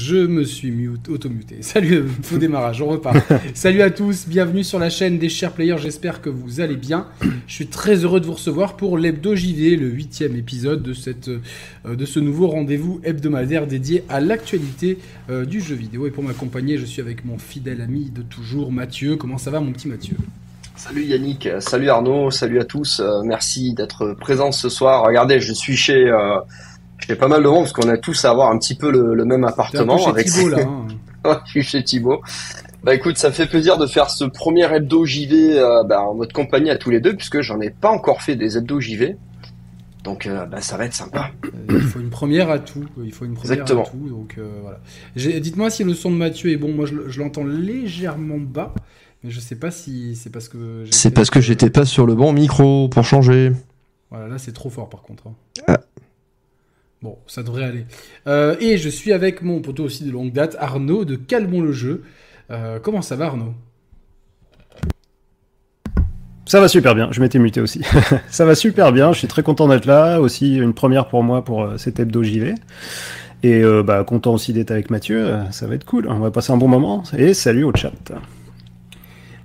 Je me suis mute, auto-muté. Salut, faux démarrage, on repart. Salut à tous, bienvenue sur la chaîne des chers players, j'espère que vous allez bien. Je suis très heureux de vous recevoir pour l'Hebdo JV, le huitième épisode de, cette, euh, de ce nouveau rendez-vous hebdomadaire dédié à l'actualité euh, du jeu vidéo. Et pour m'accompagner, je suis avec mon fidèle ami de toujours, Mathieu. Comment ça va mon petit Mathieu? Salut Yannick, salut Arnaud, salut à tous, euh, merci d'être présent ce soir. Regardez, je suis chez j'ai pas mal de monde parce qu'on a tous à avoir un petit peu le, même appartement. Un peu chez Thibaut, là. Hein. je suis chez Thibaut. Bah écoute, ça me fait plaisir de faire ce premier hebdo JV euh, bah, en votre compagnie à tous les deux puisque j'en ai pas encore fait des hebdo JV. Donc euh, bah, ça va être sympa. Euh, il faut une première à tout. Il faut une première Exactement. à tout. Donc voilà. Dites-moi si le son de Mathieu est bon. Moi je, l'entends légèrement bas, mais je sais pas si c'est parce que. C'est parce que j'étais pas sur le bon micro pour changer. Voilà, là c'est trop fort par contre. Hein. Ah. Bon, ça devrait aller. Euh, et je suis avec mon poteau aussi de longue date, Arnaud de Calmons le jeu. Euh, comment ça va Arnaud? Ça va super bien, je m'étais muté aussi. ça va super bien, je suis très content d'être là, aussi une première pour moi pour euh, cet hebdo JV. Et bah, content aussi d'être avec Mathieu, ça va être cool, on va passer un bon moment. Et salut au chat.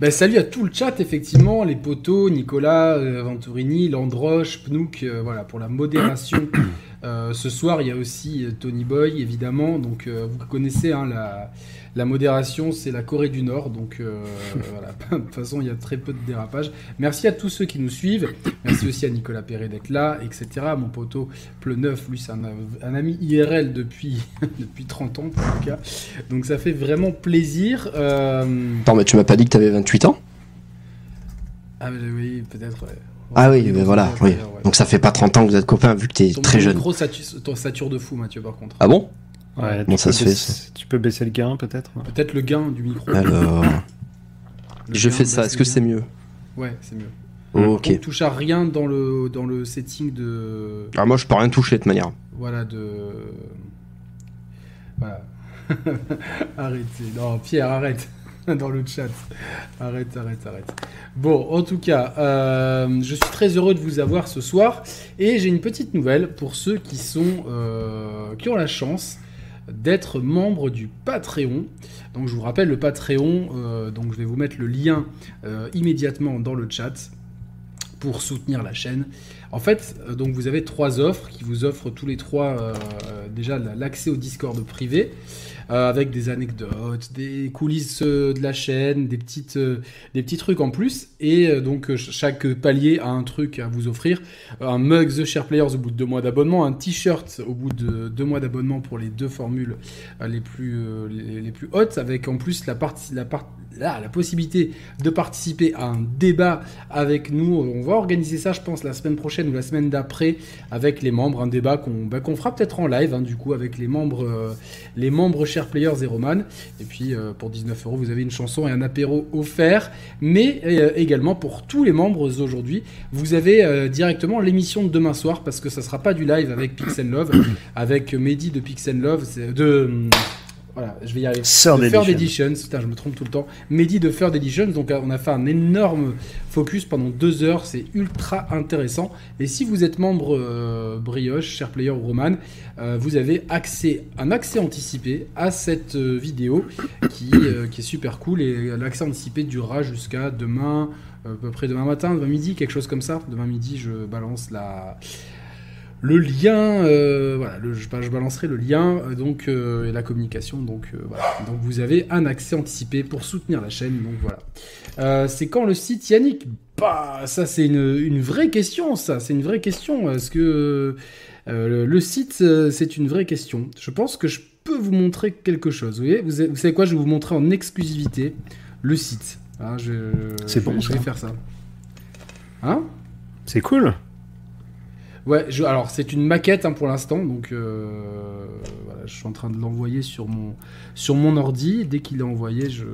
Ben, salut à tout le chat, effectivement, les potos, Nicolas, Venturini, Landroche, Pnouk, voilà, pour la modération Euh, ce soir, il y a aussi euh, Tony Boy, évidemment. Donc, euh, vous connaissez hein, la, la, modération, c'est la Corée du Nord. Donc, voilà. De toute façon, il y a très peu de dérapage. Merci à tous ceux qui nous suivent. Merci aussi à Nicolas Perret d'être là, etc. Mon poteau Pleuneuf, lui, c'est un, ami IRL depuis, depuis 30 ans, en tout cas. Donc, ça fait vraiment plaisir. Attends, mais tu m'as pas dit que tu avais 28 ans? Ah, oui, peut-être, ouais. Ah oui, mais voilà. Oui. Donc ça fait pas 30 ans que vous êtes copains vu que t'es très jeune. Ton micro sature de fou, Mathieu, par contre. Ah bon? Ouais, ça se fait Tu peux baisser le gain peut-être Peut-être le gain du micro. Alors. je fais ça, est-ce que c'est mieux? Ouais, c'est mieux. ok. On touche à rien dans le, dans le setting de. Ah, moi je peux rien toucher de toute manière. Voilà, de. Voilà. Arrêtez. Non, Pierre, arrête. dans le chat. Arrête, arrête, arrête. Bon, en tout cas, euh, je suis très heureux de vous avoir ce soir et j'ai une petite nouvelle pour ceux qui sont euh, qui ont la chance d'être membres du Patreon. Donc je vous rappelle le Patreon, euh, donc je vais vous mettre le lien immédiatement dans le chat pour soutenir la chaîne. En fait, donc vous avez trois offres qui vous offrent tous les trois déjà l'accès au Discord privé. Euh, avec des anecdotes, des coulisses euh, de la chaîne, des, petites, euh, des petits trucs en plus. Et donc chaque palier a un truc à vous offrir. Un mug The Share Players au bout de deux mois d'abonnement, un t-shirt au bout de deux mois d'abonnement pour les deux formules les plus, les, plus hautes, avec en plus la partie, la la possibilité de participer à un débat avec nous. On va organiser ça, je pense, la semaine prochaine ou la semaine d'après avec les membres. Un débat qu'on bah, fera peut-être en live, hein, du coup, avec les membres, les membres Chers Players et Roman. Et puis, euh, pour 19 euros, vous avez une chanson et un apéro offert. Mais euh, également, pour tous les membres aujourd'hui, vous avez directement l'émission de demain soir, parce que ça sera pas du live avec Pixel Love, avec Mehdi de Pixel Love, de voilà, je vais y arriver. Third, Editions. Putain, je me trompe tout le temps. Mehdi de Third Editions. Donc, on a fait un énorme focus pendant deux heures. C'est ultra intéressant. Et si vous êtes membre euh, Brioche, Cher Player ou Roman, euh, vous avez accès, un accès anticipé à cette euh, vidéo qui, qui est super cool. Et l'accès anticipé durera jusqu'à demain, à peu près demain matin, demain midi, quelque chose comme ça. Demain midi, je balance la le lien, euh, voilà, je, balancerai le lien euh, donc euh, et la communication. Donc voilà. Donc vous avez un accès anticipé pour soutenir la chaîne. Donc voilà. c'est quand le site Yannick? Bah ça c'est une, vraie question. Ça c'est une vraie question. Est-ce que le, site c'est une vraie question? Je pense que je peux vous montrer quelque chose. Vous, voyez? Vous, savez quoi? Je vais vous montrer en exclusivité le site. Hein, c'est bon. Je vais faire ça. Hein? C'est cool. Ouais, alors c'est une maquette hein, pour l'instant, donc euh, je suis en train de l'envoyer sur mon, sur mon ordi. Dès qu'il est envoyé, je,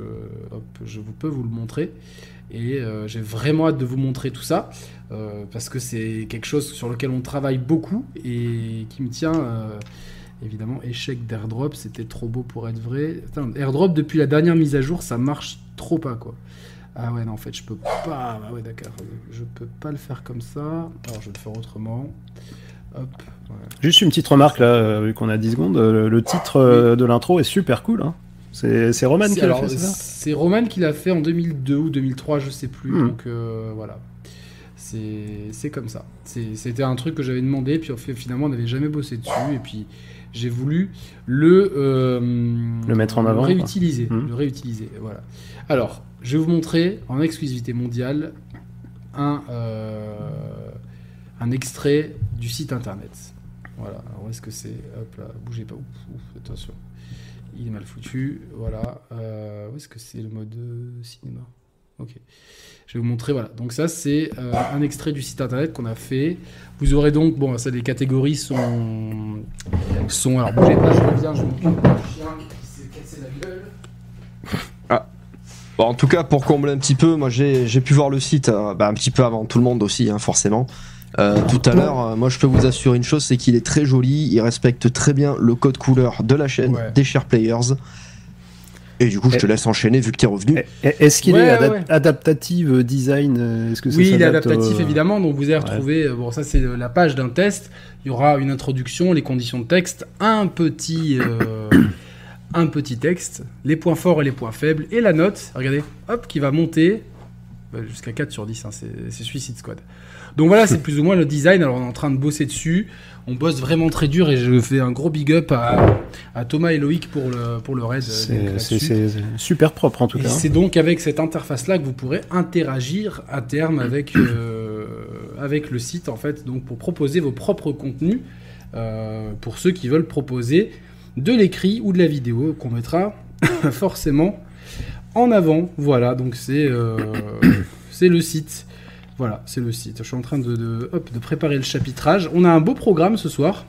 hop, je peux vous le montrer. Et euh, j'ai vraiment hâte de vous montrer tout ça, euh, parce que c'est quelque chose sur lequel on travaille beaucoup et qui me tient. évidemment, échec d'airdrop, c'était trop beau pour être vrai. Airdrop depuis la dernière mise à jour, ça marche trop pas quoi. Ah ouais, non, en fait, je peux pas. Ah ouais, d'accord. Je peux pas le faire comme ça. Alors, je vais le faire autrement. Juste une petite remarque là, vu qu'on a 10 secondes. Le titre de l'intro est super cool. Hein. C'est Roman qui l'a fait, C'est Roman qui l'a fait en 2002 ou 2003, je sais plus. Hmm. Donc voilà. C'est comme ça. C'était un truc que j'avais demandé, puis finalement on n'avait jamais bossé dessus, et puis j'ai voulu le euh, le mettre en avant, réutiliser, hmm. le réutiliser. Voilà. Alors, je vais vous montrer en exclusivité mondiale un euh, un extrait du site internet. Voilà. Alors est-ce que c'est Hop là, bougez pas. attention. Il est mal foutu. Voilà. Euh, où est-ce que c'est le mode cinéma? Ok. Je vais vous montrer, voilà. Donc ça, c'est euh, un extrait du site internet qu'on a fait. Vous aurez donc, bon, ça, les catégories sont... sont alors, bougez pas, je reviens, je du chien qui s'est cassé la gueule. Ah. Bon, en tout cas, pour combler un petit peu, moi, j'ai pu voir le site euh, bah, un petit peu avant tout le monde aussi, hein, forcément. Euh, tout à l'heure, moi je peux vous assurer une chose, c'est qu'il est très joli, il respecte très bien le code couleur de la chaîne des Share Players. Et du coup, je te laisse enchaîner vu que tu es revenu. Est-ce qu'il est, adaptative euh, design euh, est-ce que Oui, il est adaptatif évidemment. Donc vous allez retrouver, euh, bon ça c'est la page d'un test. Il y aura une introduction, les conditions de texte, un petit, un petit texte, les points forts et les points faibles et la note. Regardez, hop, qui va monter bah, jusqu'à 4 sur 10. Hein, c'est Suicide Squad. Donc voilà, c'est plus ou moins le design. Alors on est en train de bosser dessus on bosse vraiment très dur et je fais un gros big up à, Thomas et Loïc pour le, pour le raid. Euh, c'est super propre en tout cas. C'est donc avec cette interface-là que vous pourrez interagir à terme avec, euh, avec le site en fait, donc pour proposer vos propres contenus euh, pour ceux qui veulent proposer de l'écrit ou de la vidéo qu'on mettra forcément en avant. Voilà, donc c'est c'est le site. Voilà, c'est le site. Je suis en train de, de, préparer le chapitrage. On a un beau programme ce soir.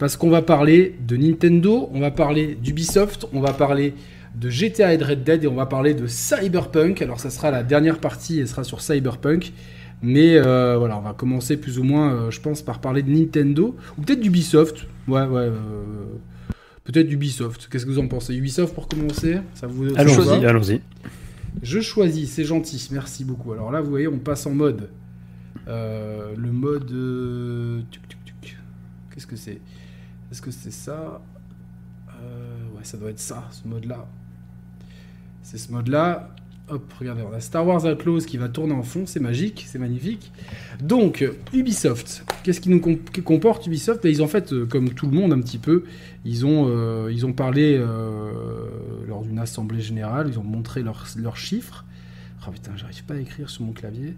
Parce qu'on va parler de Nintendo, on va parler d'Ubisoft, on va parler de GTA et de Red Dead et on va parler de Cyberpunk. Alors ça sera la dernière partie, elle sera sur Cyberpunk. Mais euh, voilà, on va commencer plus ou moins, euh, je pense, par parler de Nintendo ou peut-être d'Ubisoft. Ouais, ouais. Euh, peut-être d'Ubisoft. Qu'est-ce que vous en pensez? Ubisoft pour commencer Ça vous Allons-y, allons-y. Je choisis, c'est gentil, merci beaucoup. Alors là, vous voyez, on passe en mode. Euh, le mode. Euh, Qu'est-ce que c'est? Est-ce que c'est ça? Euh, Ouais, ça doit être ça, ce mode-là. C'est ce mode-là. Hop, regardez, on a Star Wars Outlaws qui va tourner en fond, c'est magique, c'est magnifique. Donc, Ubisoft, qu'est-ce qui nous comporte Ubisoft? Ben, Ils ont fait, euh, comme tout le monde un petit peu, ils ont, euh, parlé euh, lors d'une assemblée générale, ils ont montré leurs chiffres. Oh putain, j'arrive pas à écrire sur mon clavier.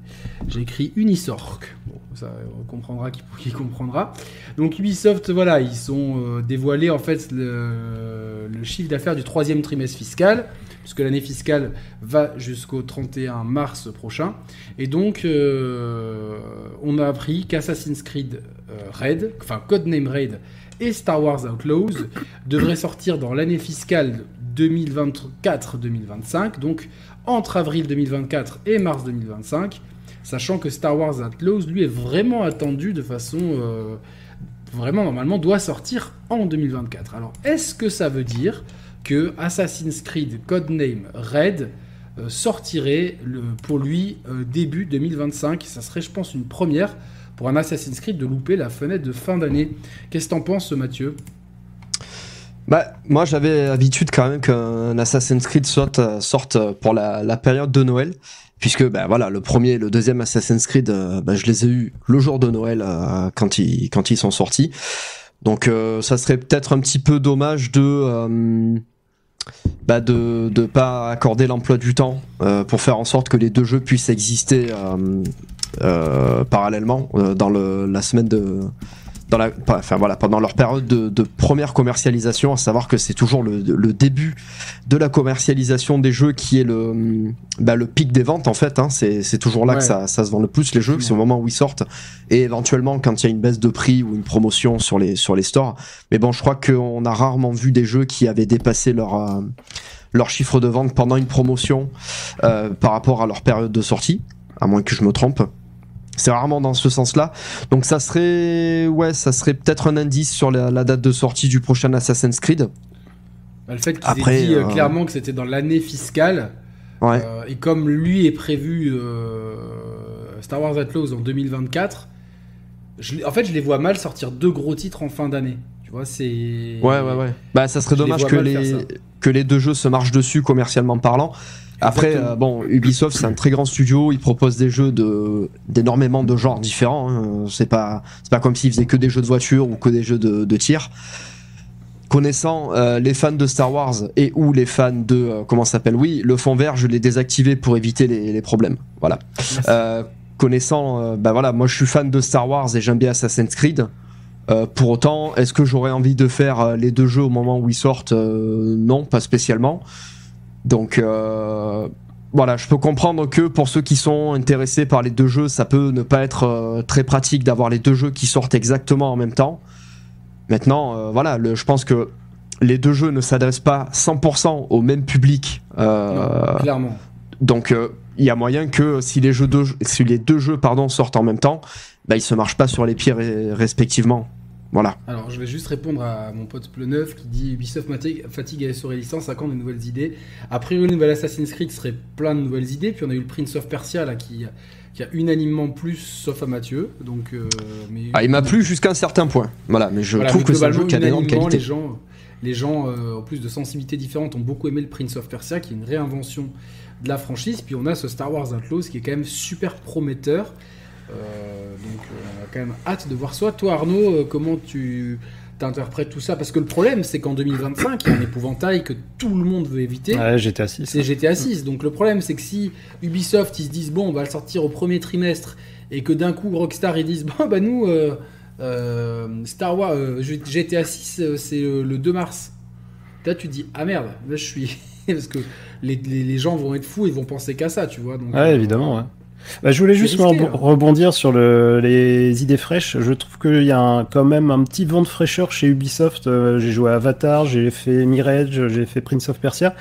J'ai écrit Unisorc. Bon, ça, on comprendra qui, comprendra. Donc Ubisoft, voilà, ils ont dévoilé en fait le, le chiffre d'affaires du troisième trimestre fiscal puisque l'année fiscale va jusqu'au 31 mars prochain. Et donc, euh, on a appris qu'Assassin's Creed euh, Raid, enfin Codename Raid et Star Wars Outlaws devraient sortir dans l'année fiscale 2024-2025, donc entre avril 2024 et mars 2025, sachant que Star Wars Outlaws, lui, est vraiment attendu de façon... Euh, vraiment, normalement, doit sortir en 2024. Alors, est-ce que ça veut dire que Assassin's Creed Codename Red euh, sortirait pour lui euh, début 2025. Ça serait, je pense, une première pour un Assassin's Creed de louper la fenêtre de fin d'année. Qu'est-ce que t'en penses, Mathieu? Bah, moi j'avais l'habitude quand même qu'un Assassin's Creed sorte, euh, sorte pour la, période de Noël, puisque bah, voilà, le premier et le deuxième Assassin's Creed, bah, je les ai eus le jour de Noël quand, ils, quand ils sont sortis. Donc ça serait peut-être un petit peu dommage de bah de ne pas accorder l'emploi du temps euh, pour faire en sorte que les deux jeux puissent exister euh, euh, parallèlement dans le, la semaine de dans la, enfin voilà, pendant leur période de, première commercialisation, à savoir que c'est toujours le, début de la commercialisation des jeux qui est le, bah, le pic des ventes en fait. Hein, c'est toujours là que ça, ça, se vend le plus les jeux, c'est au moment où ils sortent et éventuellement quand il y a une baisse de prix ou une promotion sur les sur les stores. Mais bon, je crois qu'on a rarement vu des jeux qui avaient dépassé leur euh, leur chiffre de vente pendant une promotion euh, par rapport à leur période de sortie, à moins que je me trompe. C'est rarement dans ce sens-là. Donc ça serait, ouais, ça serait peut-être un indice sur la, date de sortie du prochain Assassin's Creed. Bah, le fait qu'il ait dit euh, euh, clairement que c'était dans l'année fiscale. Euh, et comme lui est prévu Star Wars Outlaws en 2024, je les- en fait, je les vois mal sortir deux gros titres en fin d'année. Tu vois, c'est. Ouais, ouais, ouais. Bah, ça serait Je dommage que les, que les deux jeux se marchent dessus commercialement parlant. Après, euh, bon, Ubisoft, c'est un très grand studio. Il propose des jeux de d'énormément de genres différents. hein. C'est pas c'est pas comme s'ils faisaient que des jeux de voiture ou que des jeux de, de tir. Connaissant euh, les fans de Star Wars et ou les fans de euh, comment ça s'appelle, oui, le fond vert, je l'ai désactivé pour éviter les, les problèmes. Voilà. Euh, connaissant, euh, bah voilà, moi je suis fan de Star Wars et j'aime bien Assassin's Creed. Euh, pour autant, est-ce que j'aurais envie de faire les deux jeux au moment où ils sortent? Euh, Non, pas spécialement. Donc euh, voilà, je peux comprendre que pour ceux qui sont intéressés par les deux jeux, ça peut ne pas être euh, très pratique d'avoir les deux jeux qui sortent exactement en même temps. Maintenant, euh, voilà, le- je pense que les deux jeux ne s'adressent pas 100% au même public. Non, clairement. donc il y a moyen que si les, jeux deux, si les deux jeux pardon, sortent en même temps, bah, ils se marchent pas sur les pieds respectivement. Voilà. Alors, je vais juste répondre à mon pote Pleneuf qui dit Ubisoft fatigue à sur les licences à quand des nouvelles idées. A priori, le nouvel Assassin's Creed serait plein de nouvelles idées. Puis on a eu le Prince of Persia là qui, qui a unanimement plus, sauf à Mathieu. Donc, euh, mais Ah, il m'a plu jusqu'à un certain point. Voilà, mais je Voilà, trouve mais que c'est un jeu qui a d'énormes unanimement, qualités. Les gens, les gens euh, en plus de sensibilités différentes, ont beaucoup aimé le Prince of Persia, qui est une réinvention de la franchise. Puis on a ce Star Wars Outlaws qui est quand même super prometteur. Euh, donc euh, on a quand même hâte de voir ça. Toi Arnaud, euh, comment tu t'interprètes tout ça? Parce que le problème, c'est qu'en 2025, il y a un épouvantail que tout le monde veut éviter. Ouais, j'étais assis. C'est GTA 6. Donc le problème, c'est que si Ubisoft ils se disent bon, on va le sortir au premier trimestre et que d'un coup Rockstar ils disent bon bah nous euh, euh, Star Wars euh, GTA 6 c'est le 2 mars. Là tu te dis ah merde, là je suis parce que les, les- les gens vont être fous, ils vont penser qu'à ça, tu vois. Donc, Ouais, évidemment. Ouais. Bah, je voulais juste risqué, hein. rebondir sur le- les idées fraîches. Je trouve qu'il y a un- quand même un petit vent de fraîcheur chez Ubisoft. Euh, j'ai joué à Avatar, j'ai fait Mirage, j'ai fait Prince of Persia.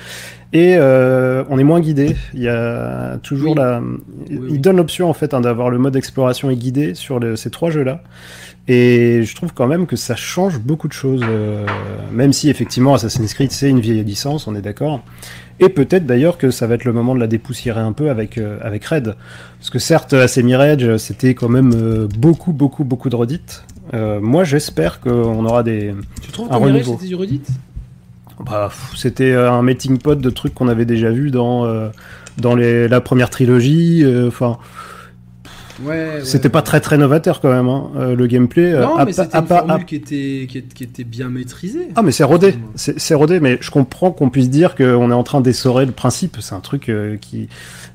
Et euh, on est moins guidé. Il y a toujours Oui. la. oui. Il donne l'option en fait hein, d'avoir le mode exploration et guidé sur ces trois jeux-là. Et je trouve quand même que ça change beaucoup de choses. euh, même si effectivement Assassin's Creed c'est une vieille licence, on est d'accord. Et peut-être d'ailleurs que ça va être le moment de la dépoussiérer un peu avec, euh, avec Red. Parce que certes, AC Mirage, c'était quand même euh, beaucoup, beaucoup, beaucoup de redites. Euh, moi, j'espère qu'on aura des. Tu trouves un que c'était du redit Bah, c'était euh, un melting pot de trucs qu'on avait déjà vu dans, euh, dans les, la première trilogie. euh, Enfin, Ouais. c'était ouais. pas très très novateur quand même, hein, euh, le gameplay. euh, Non, mais c'était une à formule qui était, qui, était bien maîtrisée. Ah mais c'est rodé, c'est rodé, mais je comprends qu'on puisse dire qu'on est en train d'essorer le principe. C'est un truc euh, qui,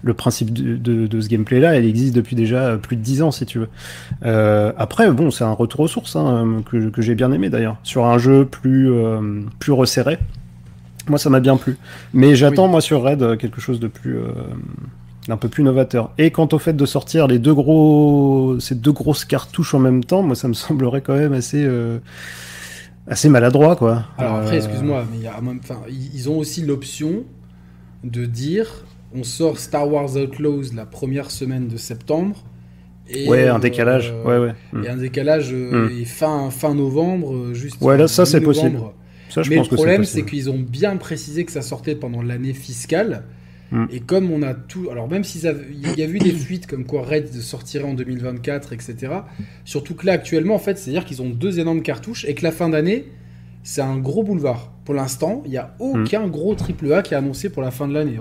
le principe de, de- de ce gameplay-là, il existe depuis déjà plus de 10 ans si tu veux. Après, bon, c'est un retour aux sources hein, que, que j'ai bien aimé d'ailleurs, sur un jeu plus plus resserré. Moi, ça m'a bien plu, mais j'attends Oui. moi sur Red euh, quelque chose de plus euh, d'un peu plus novateur. Et quant au fait de sortir les deux gros, ces deux grosses cartouches en même temps, moi, ça me semblerait quand même assez euh, assez maladroit quoi. Alors après, Euh, excuse-moi, mais il y a même, enfin, ils ont aussi l'option de dire on sort Star Wars Outlaws la première semaine de septembre. Et, Ouais, un euh, décalage. Ouais, ouais. Mm. Et un décalage euh, Mm. et fin, fin novembre, euh, juste. Ouais, là, ça, c'est possible. Ça, je Mais pense le problème, c'est qu'ils ont bien précisé que ça sortait pendant l'année fiscale. Mm. Et comme on a tout. Alors, même s'il y a eu des fuites comme quoi Red sortirait en 2024, etc. Surtout que là, actuellement, en fait, c'est-à-dire qu'ils ont deux énormes cartouches et que la fin d'année, c'est un gros boulevard. Pour l'instant, il n'y a aucun gros triple A qui est annoncé pour la fin de l'année.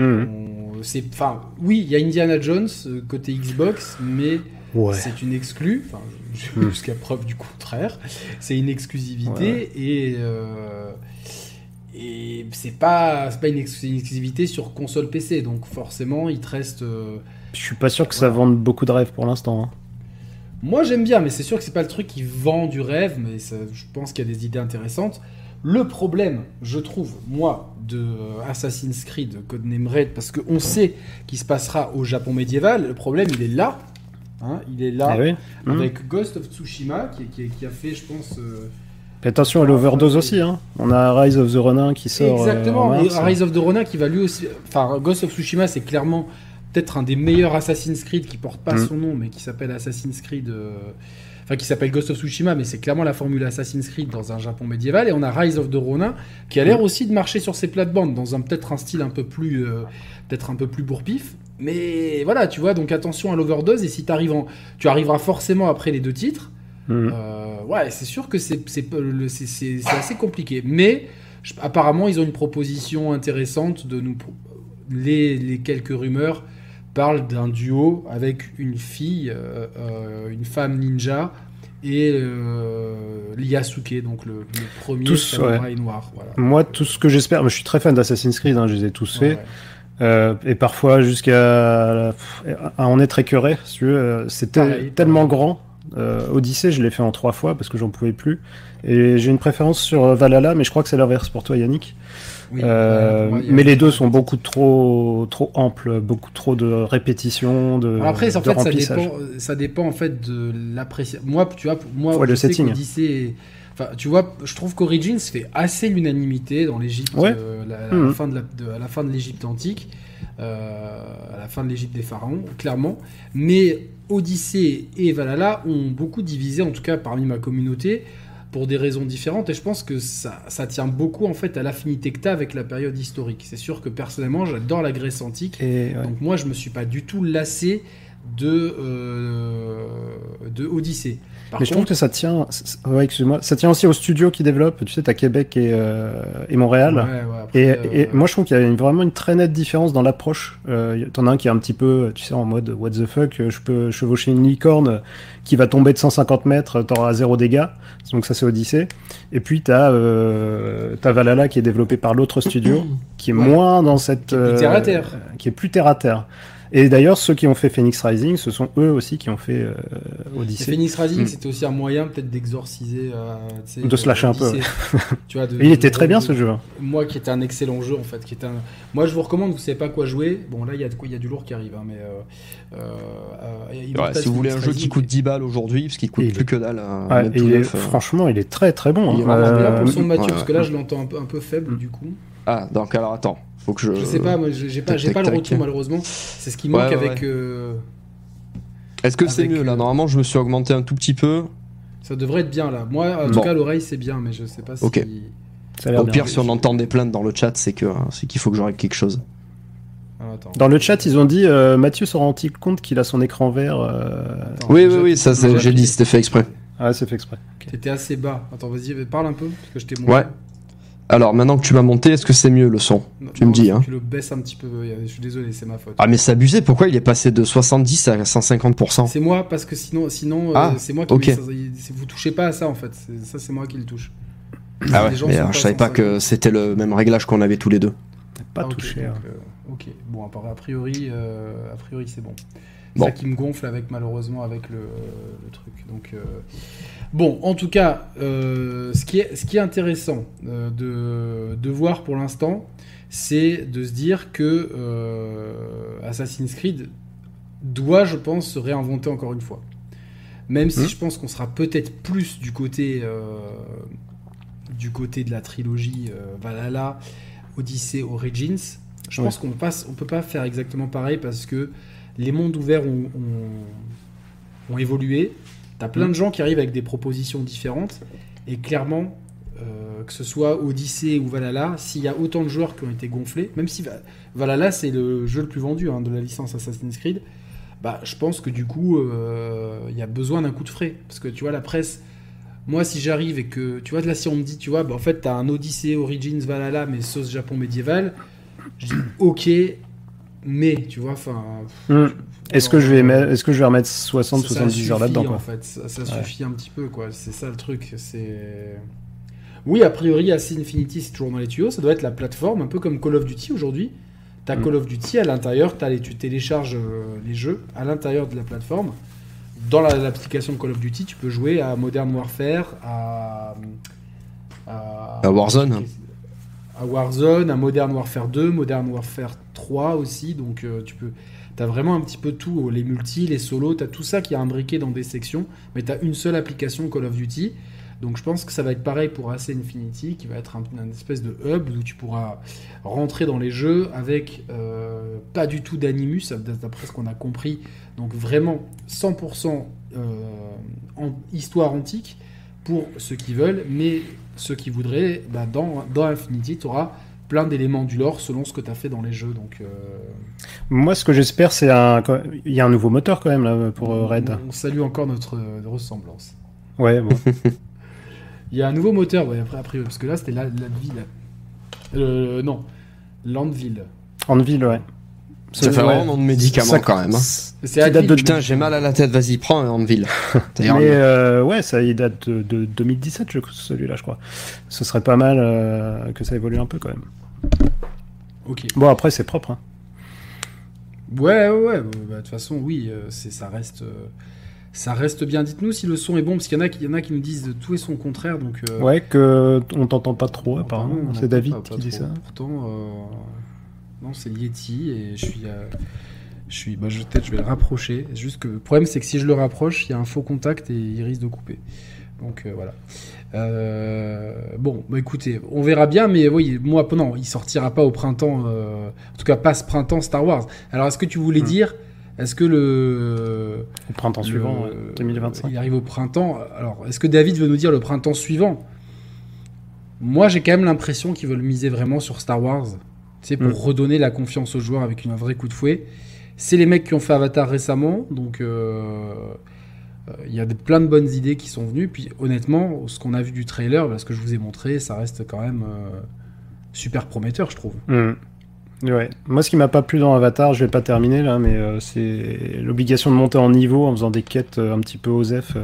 Euh, on- c'est, enfin, oui, il y a Indiana Jones euh, côté Xbox, mais Ouais. c'est une exclue. Jusqu'à preuve du contraire, c'est une exclusivité et euh, et c'est pas pas une, ex- une exclusivité sur console PC, donc forcément il te reste. euh, Je suis pas sûr que ça vende beaucoup de rêves pour l'instant. hein. Moi j'aime bien, mais c'est sûr que c'est pas le truc qui vend du rêve, mais ça- je pense qu'il y a des idées intéressantes. Le problème, je trouve, moi, de euh, Assassin's Creed Codename Red, parce qu'on sait qu'il se passera au Japon médiéval, le problème il est là. hein, il est là Ah oui avec Ghost of Tsushima qui, qui- qui a fait, je pense. euh, Attention à l'overdose aussi. Hein. On a Rise of the Ronin qui sort. euh, Exactement, et mars. Rise of the Ronin qui va lui aussi. Enfin, Ghost of Tsushima, c'est clairement peut-être un des meilleurs Assassin's Creed qui porte pas Mm. son nom, mais qui s'appelle Assassin's Creed euh, enfin qui s'appelle Ghost of Tsushima, mais c'est clairement la formule Assassin's Creed dans un Japon médiéval. Et on a Rise of the Ronin qui a l'air aussi de marcher sur ses plates-bandes dans un peut-être un style un peu plus, euh, peut-être un peu plus bourpif. Mais voilà, tu vois, donc attention à l'overdose. Et si t'arrives en, tu arriveras forcément après les deux titres. Mhm. Euh, ouais, c'est sûr que c'est c'est c'est- c'est- c'est assez compliqué. Mais je- apparemment, ils ont une proposition intéressante de nous. Les, les quelques rumeurs parlent d'un duo avec une fille, euh, euh, une femme ninja et euh, Yasuke, donc le, le premier Tous, samouraï noir. Voilà. Moi, tout ce que j'espère, je suis très fan d'Assassin's Creed, hein, je les ai tous faits. ouais. Euh, et parfois jusqu'à à en être écœuré, si euh, Pareil, tellement pareil. grand. Euh, Odyssey, je l'ai fait en trois fois parce que j'en pouvais plus. Et j'ai une préférence sur euh, Valhalla, mais je crois que c'est l'inverse pour toi, Yannick. Oui, Euh, moi, mais les deux sont beaucoup trop, trop amples, beaucoup trop de répétitions, de, Alors après, en de fait, ça dépend, ça dépend en fait de l'appréciation. Moi, tu vois, moi, Ouais, je le sais setting. qu'Odyssey est- Enfin, tu vois, je trouve qu'Origins fait assez l'unanimité dans l'Égypte, Ouais. euh, la, la fin de la, de- à la fin de l'Égypte antique, euh, à la fin de l'Égypte des pharaons, clairement. Mais Odyssée et Valhalla ont beaucoup divisé, en tout cas parmi ma communauté, pour des raisons différentes. Et je pense que ça, ça tient beaucoup en fait à l'affinité que tu as avec la période historique. C'est sûr que personnellement, j'adore la Grèce antique. Et, ouais. Donc moi, je me suis pas du tout lassé de, euh, de Odyssée. Par Mais je trouve que ça tient, ouais, excuse-moi, ça tient aussi aux studios qui développent. Tu sais, t'as Québec et, euh, et Montréal. ouais, ouais, après, Et, euh, et moi, je trouve qu'il y a une- vraiment une très nette différence dans l'approche. Euh, T'en as un qui est un petit peu, tu sais, en mode what the fuck, je peux chevaucher une licorne qui va tomber de 150 mètres, t'auras zéro dégâts. Donc ça, c'est Odyssey. Et puis t'as t'as Valhalla qui est développé par l'autre studio, qui est moins dans cette, terre à terre. qui est plus terre à terre. Et d'ailleurs, ceux qui ont fait Phoenix Rising, ce sont eux aussi qui ont fait euh, Et Odyssey. Phoenix Rising, Mm. c'était aussi un moyen peut-être d'exorciser. euh, De se lâcher un peu, Odyssée. tu vois, de- Et il de- était très bien de- ce jeu. hein. Moi, qui était un excellent jeu en fait, qui était un... Moi, je vous recommande. Vous savez pas quoi jouer. Bon, là, il y a de quoi, il y a du lourd qui arrive, hein, mais. euh, euh, euh, Ouais, si vous voulez un jeu qui coûte 10 balles aujourd'hui, parce qu'il coûte plus est- que dalle, hein, Ouais, même et tout il est- neuf, franchement, il est très très bon. Il est hein. vraiment Euh, pour le son de Mathieu, ouais, parce que ouais. là, je l'entends un peu, un peu faible du coup. Ah, donc alors attends, faut que je. Je sais pas, moi, j'ai pas, tac, pas tac, le tac. retour malheureusement. C'est ce qui manque Ouais, ouais, avec. euh, Est-ce que c'est avec, mieux là euh, Normalement, je me suis augmenté un tout petit peu. Ça devrait être bien là. Moi, en Bon. tout cas, l'oreille c'est bien, mais je sais pas si. Ok. ça a Au bien. pire, si on entend des plaintes dans le chat, c'est que c'est qu'il faut que règle quelque chose. Ah, attends. Dans le chat, ils ont dit euh, Mathieu se rend-il compte qu'il a son écran vert euh, Attends, Oui, oui, oui, ça, j'ai dit, c'était fait exprès. Ah, c'est fait exprès. T'étais assez bas. Attends, vas-y, parle un peu, parce que je t'ai. Ouais. Alors, maintenant que tu m'as monté, est-ce que c'est mieux le son Non, Tu me dis, hein. Tu le baisses un petit peu. Je suis désolé, c'est ma faute. Ah, mais c'est abusé, pourquoi il est passé de 70 à 150% C'est moi, parce que sinon, sinon, euh, Ah, c'est moi qui. ok. mets vous touchez pas à ça en fait. C'est- Ça, c'est moi qui le touche. Ah ouais, mais pas je savais pas que c'était le même réglage qu'on avait tous les deux. Pas Ah, touché. donc, hein. euh, ok. Bon, a priori, euh, a priori, c'est bon. Bon. ça qui me gonfle avec malheureusement avec le, le truc. Donc euh, bon, en tout cas, euh, ce qui est ce qui est intéressant euh, de, de voir pour l'instant, c'est de se dire que euh, Assassin's Creed doit, je pense, se réinventer encore une fois. Même si Hmm. je pense qu'on sera peut-être plus du côté euh, du côté de la trilogie euh, Valhalla, Odyssey, Origins. Je Ouais. pense qu'on passe, on peut pas faire exactement pareil parce que les mondes ouverts ont, ont- évolué. T'as plein de gens qui arrivent avec des propositions différentes et clairement, euh, que ce soit Odyssey ou Valhalla, s'il y a autant de joueurs qui ont été gonflés, même si Va- Valhalla c'est le jeu le plus vendu hein, de la licence Assassin's Creed, bah je pense que du coup euh, il y a besoin d'un coup de frais parce que tu vois la presse. Moi, si j'arrive et que, tu vois, là, si on me dit, tu vois, bah, en fait, t'as un Odyssey Origins Valhalla, mais sauce Japon médiéval, je dis, ok, mais, tu vois, enfin. Hmm. Est-ce que, je vais euh, mettre- est-ce que je vais remettre ça 60-70 heures suffit, là-dedans En fait, ça, ça Ouais. suffit un petit peu, quoi. C'est ça le truc. C'est. Oui, a priori, AC Infinity, c'est toujours dans les tuyaux. Ça doit être la plateforme, un peu comme Call of Duty aujourd'hui. T'as Mm. Call of Duty à l'intérieur, t'as les, tu télécharges euh, les jeux à l'intérieur de la plateforme. Dans la- l'application Call of Duty, tu peux jouer à Modern Warfare, à. à, À Warzone. À Warzone, à Modern Warfare 2, Modern Warfare 3 aussi. Donc euh, tu peux. T'as vraiment un petit peu tout, les multis, les solos, t'as tout ça qui est imbriqué dans des sections, mais t'as une seule application Call of Duty. Donc je pense que ça va être pareil pour AC Infinity, qui va être un, un espèce de hub où tu pourras rentrer dans les jeux avec euh, pas du tout d'animus, d'après ce qu'on a compris. Donc vraiment 100% en histoire antique pour ceux qui veulent, mais ceux qui voudraient, bah, dans, dans Infinity, tu auras plein d'éléments du lore selon ce que tu as fait dans les jeux. Donc, euh, Moi, ce que j'espère, c'est un. Il y a un nouveau moteur quand même là, pour euh, Red. On, salue encore notre euh, ressemblance. Ouais, bon. Il y a un nouveau moteur, ouais, après, après parce que là, c'était la, la ville. Euh, non, Landville. Landville, ouais. Ça fait vraiment nom de médicament quand même. Hein. C'est date de... Putain, j'ai mal à la tête, vas-y, prends Anvil. Mais euh, ouais, ça il date de, de 2017, celui-là, je crois. Ce serait pas mal euh, que ça évolue un peu quand même. Ok. Bon, après, c'est propre. Hein. Ouais, ouais, ouais. Bah, de toute façon, oui, euh, c'est ça reste. euh, ça reste bien. Dites-nous si le son est bon, parce qu'il y en a qui, il y en a qui nous disent de tout et son contraire. Donc, euh, Ouais, que on t'entend pas trop, apparemment, C'est David pas- pas qui dit trop. ça. Pourtant, euh, non, c'est Yeti et je suis. Je suis. Bah, je- peut-être je vais le rapprocher. Juste que le problème, c'est que si je le rapproche, il y a un faux contact et il risque de couper. Donc euh, voilà. Euh, bon, bah écoutez, on verra bien, mais oui, moi, non, il sortira pas au printemps, euh, en tout cas pas ce printemps Star Wars. Alors, est-ce que tu voulais Hmm. dire, est-ce que le, Au printemps le- suivant, ouais, 2025. il arrive au printemps Alors, est-ce que David veut nous dire le printemps suivant? Moi, j'ai quand même l'impression qu'ils veulent miser vraiment sur Star Wars, tu sais, pour Mm. redonner la confiance aux joueurs avec un vrai coup de fouet. C'est les mecs qui ont fait Avatar récemment, donc euh, euh, il y a plein de bonnes idées qui sont venues. Puis honnêtement, ce qu'on a vu du trailer, ce que je vous ai montré, ça reste quand même euh, super prometteur, je trouve. Hmm. Ouais. Moi, ce qui m'a pas plu dans Avatar, je vais pas terminer là, mais c'est l'obligation de monter en niveau en faisant des quêtes un petit peu OSEF.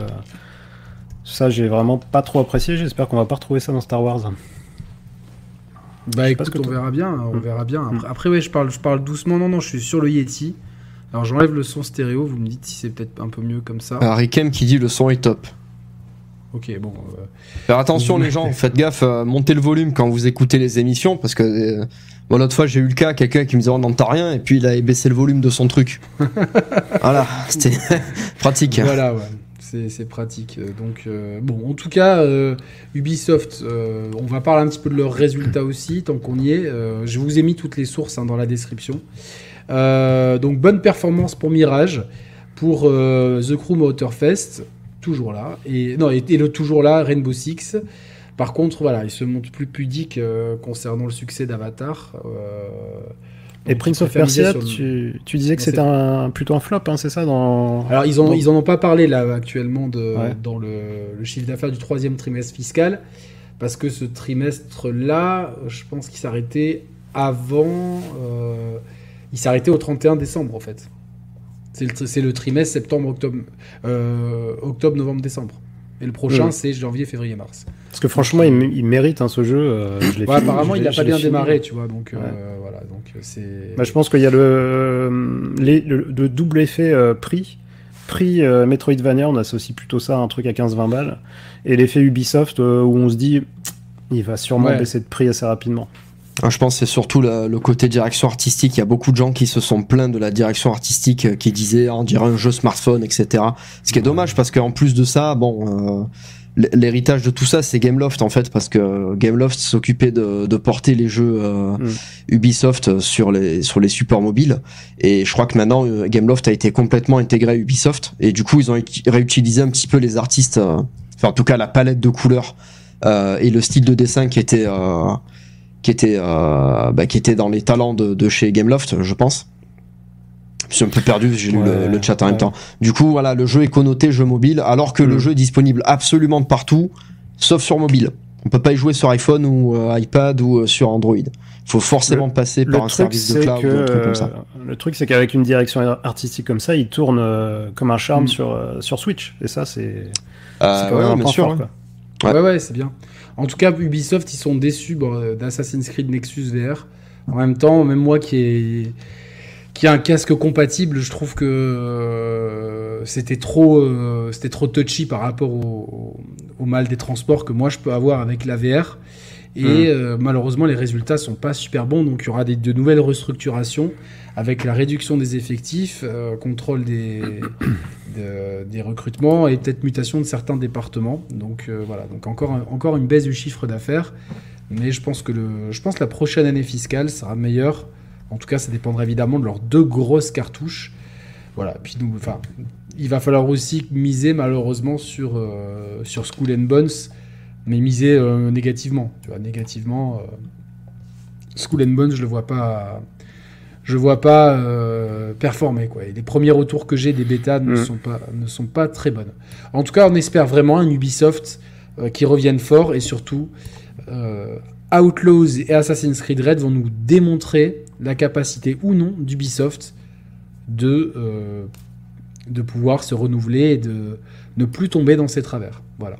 Ça, j'ai vraiment pas trop apprécié. J'espère qu'on va pas retrouver ça dans Star Wars. Bah écoute, on verra bien, on Mm. verra bien. Après, Mm. après, ouais, je parle, je parle doucement. Non, non, je suis sur le Yeti. Alors j'enlève le son stéréo. Vous me dites si c'est peut-être un peu mieux comme ça. Harry Kem qui dit le son est top. Ok, bon. euh, Faire attention les gens, faites gaffe, euh, montez le volume quand vous écoutez les émissions parce que euh, bon, l'autre fois j'ai eu le cas, quelqu'un qui me disait on n'entend rien et puis il a baissé le volume de son truc. voilà, c'était pratique. Voilà, ouais. C'est pratique. Donc, euh, bon, en tout cas, euh, Ubisoft, euh, on va parler un petit peu de leurs résultats aussi, tant qu'on y est. Je vous ai mis toutes les sources hein, dans la description. Donc, bonne performance pour Mirage, pour The Crew Motorfest, toujours là. Et, non, et, le toujours là, Rainbow Six. Par contre, voilà, il se montre plus pudique euh, concernant le succès d'Avatar. Et Prince of Persia, le- tu, tu disais que c'était un, plutôt un flop, hein, c'est ça dans... Alors, ils en ont pas parlé là actuellement de, Ouais. dans le, le chiffre d'affaires du troisième trimestre fiscal, parce que ce trimestre-là, je pense qu'il s'arrêtait avant. euh, il s'arrêtait au 31 décembre en fait. C'est le, trimestre septembre, octobre, euh. Et le prochain, Mhm. c'est janvier, février, mars. Parce que franchement, il, mé- il mérite hein, ce jeu. euh, je apparemment, il l'ai- a pas bien démarré, tu vois. Donc euh, voilà, donc euh, c'est. Bah, je pense qu'il y a le, les- le, le double effet euh, prix. Prix Metroidvania, on associe plutôt ça à un truc à 15-20 balles. Et l'effet Ubisoft, où on se dit, il va sûrement Ouais. baisser de prix assez rapidement. Ah, Je pense que c'est surtout le, le côté direction artistique. Il y a beaucoup de gens qui se sont plaints de la direction artistique, euh, qui disaient Ah, on dirait un jeu smartphone, etc. Ce qui est dommage parce qu'en plus de ça, bon, euh, l'héritage de tout ça, c'est Gameloft en fait, parce que Gameloft s'occupait de, de porter les jeux euh, Mm. Ubisoft sur les sur les supports mobiles. Et je crois que maintenant euh, Gameloft a été complètement intégré à Ubisoft. Et du coup, ils ont uti- réutilisé un petit peu les artistes, euh, enfin en tout cas la palette de couleurs euh, et le style de dessin qui était euh, qui était euh, bah, qui était dans les talents de, de chez Gameloft, je pense. Je suis un peu perdu, j'ai lu Ouais, le, le chat en même temps. Du coup, voilà, le jeu est connoté jeu mobile, alors que le Mm. jeu est disponible absolument partout, sauf sur mobile. On peut pas y jouer sur iPhone ou euh, iPad ou euh, sur Android. Il faut forcément passer par un service de cloud que, ou un truc comme ça. le truc, c'est qu'avec une direction artistique comme ça, il tourne euh, comme un charme Mm. sur, euh, sur Switch. Et ça, c'est Euh, ouais, bien sûr. fort, ouais. quoi. Ouais. Ouais, ouais, c'est bien. En tout cas, Ubisoft, ils sont déçus euh, d'Assassin's Creed Nexus VR. En même temps, même moi qui ai, un casque compatible, je trouve que euh, c'était trop, euh, c'était trop touchy par rapport au, au mal des transports que moi je peux avoir avec la VR. Et Mm. euh, malheureusement, les résultats sont pas super bons. Donc, il y aura des, de nouvelles restructurations avec la réduction des effectifs, euh, contrôle des, de- des recrutements et peut-être mutation de certains départements. Donc euh, voilà, donc encore, un- encore une baisse du chiffre d'affaires. Mais je pense que le, je pense que la prochaine année fiscale sera meilleure. En tout cas, ça dépendra évidemment de leurs deux grosses cartouches. Voilà. Puis nous, enfin, il va falloir aussi miser malheureusement sur, sur School and Bones, mais miser euh, négativement. Tu vois, négativement, euh, School and Bones, je le vois pas, je le vois pas euh, performer. Quoi. Et les premiers retours que j'ai des bêtas ne, Mm. sont pas, ne sont pas très bonnes. En tout cas, on espère vraiment un Ubisoft qui revienne fort et surtout Outlaws et Assassin's Creed Red vont nous démontrer la capacité ou non d'Ubisoft de, de pouvoir se renouveler et de ne plus tomber dans ses travers. Voilà.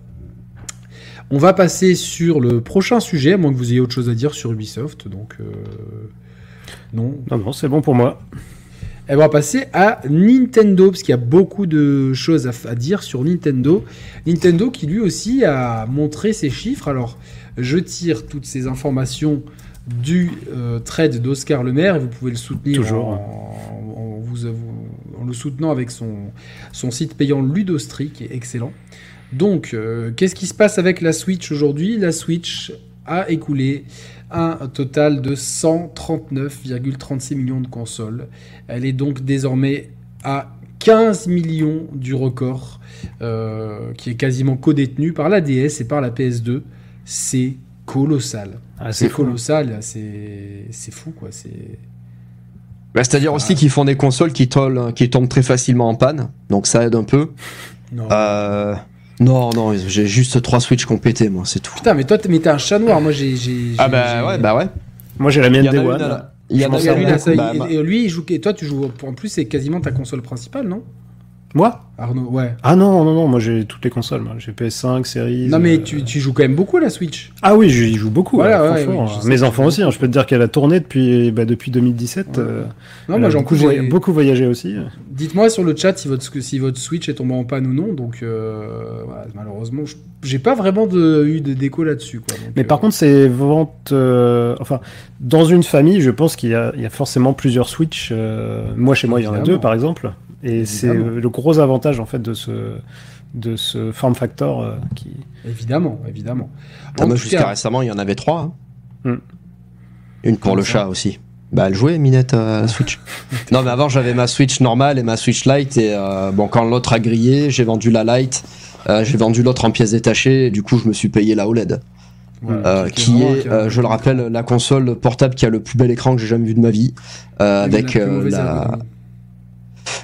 On va passer sur le prochain sujet, à moins que vous ayez autre chose à dire sur Ubisoft. Donc, euh, non. Non, non, c'est bon pour moi. Et on va passer à Nintendo, parce qu'il y a beaucoup de choses à, dire sur Nintendo. Nintendo qui lui aussi a montré ses chiffres. Alors, je tire toutes ces informations du euh, trade d'Oscar Lemaire et vous pouvez le soutenir Toujours, en, en vous, en le soutenant avec son, son site payant Ludostri qui est excellent. Donc, euh, qu'est-ce qui se passe avec la Switch aujourd'hui? La Switch a écoulé un total de 139,36 millions de consoles. Elle est donc désormais à 15 millions du record, euh, qui est quasiment co-détenu par la DS et par la PS2. C'est colossal. Ah, C'est colossal, c'est c'est fou quoi. C'est Bah, C'est-à-dire aussi qu'ils font des consoles qui, tollent- qui tombent très facilement en panne, donc ça aide un peu. non. Euh, non, non, j'ai juste trois Switch complétés, moi, c'est tout. Putain, mais toi, t'es mais t'es un chat noir. Moi, j'ai. j'ai- Ah bah ouais, bah ouais. Moi, j'ai la Il mienne y en Day a une One. à il y a une à- bah, bah, et lui, il joue. Et toi, tu joues. En plus, c'est quasiment ta console principale, non? Moi Arnaud, ouais. Ah non, non, non, moi j'ai toutes les consoles. moi. J'ai PS5, Series. Non, mais euh, tu, tu joues quand même beaucoup à la Switch. Ah oui, j'y joue beaucoup. Voilà, ouais, ouais, franchement. oui, je sais Mes enfants aussi, hein, je peux te dire qu'elle a tourné depuis, bah, depuis 2017. Ouais. euh, Non, elle moi, a j'en beaucoup, j'ai- beaucoup voyagé aussi. Dites-moi sur le chat si votre, si votre Switch est tombé en panne ou non. Donc, euh, voilà, malheureusement, je- j'ai pas vraiment de, eu de déco là-dessus. quoi. Donc, Mais euh, par contre, ces ventes. euh, enfin, dans une famille, je pense qu'il y, a- il y a forcément plusieurs Switch. euh, moi, chez moi, il y en a Évidemment. deux, par exemple. Et c'est euh, le gros avantage, en fait, de ce, de ce form factor euh, qui. Évidemment, évidemment. Ah, jusqu'à récemment, il y en avait trois. hein. Hmm. Une pour le ça chat aussi. Bah, elle jouait, Minette, à la Switch. non, mais avant, j'avais ma Switch normale et ma Switch Lite. Et euh, bon, quand l'autre a grillé, j'ai vendu la Lite. euh, j'ai vendu l'autre en pièces détachées. Et du coup, je me suis payé la OLED. euh, qui est, euh, je le rappelle, la console portable qui a le plus bel écran que j'ai jamais vu de ma vie. euh, avec la plus euh, mauvaise la. ergonomie.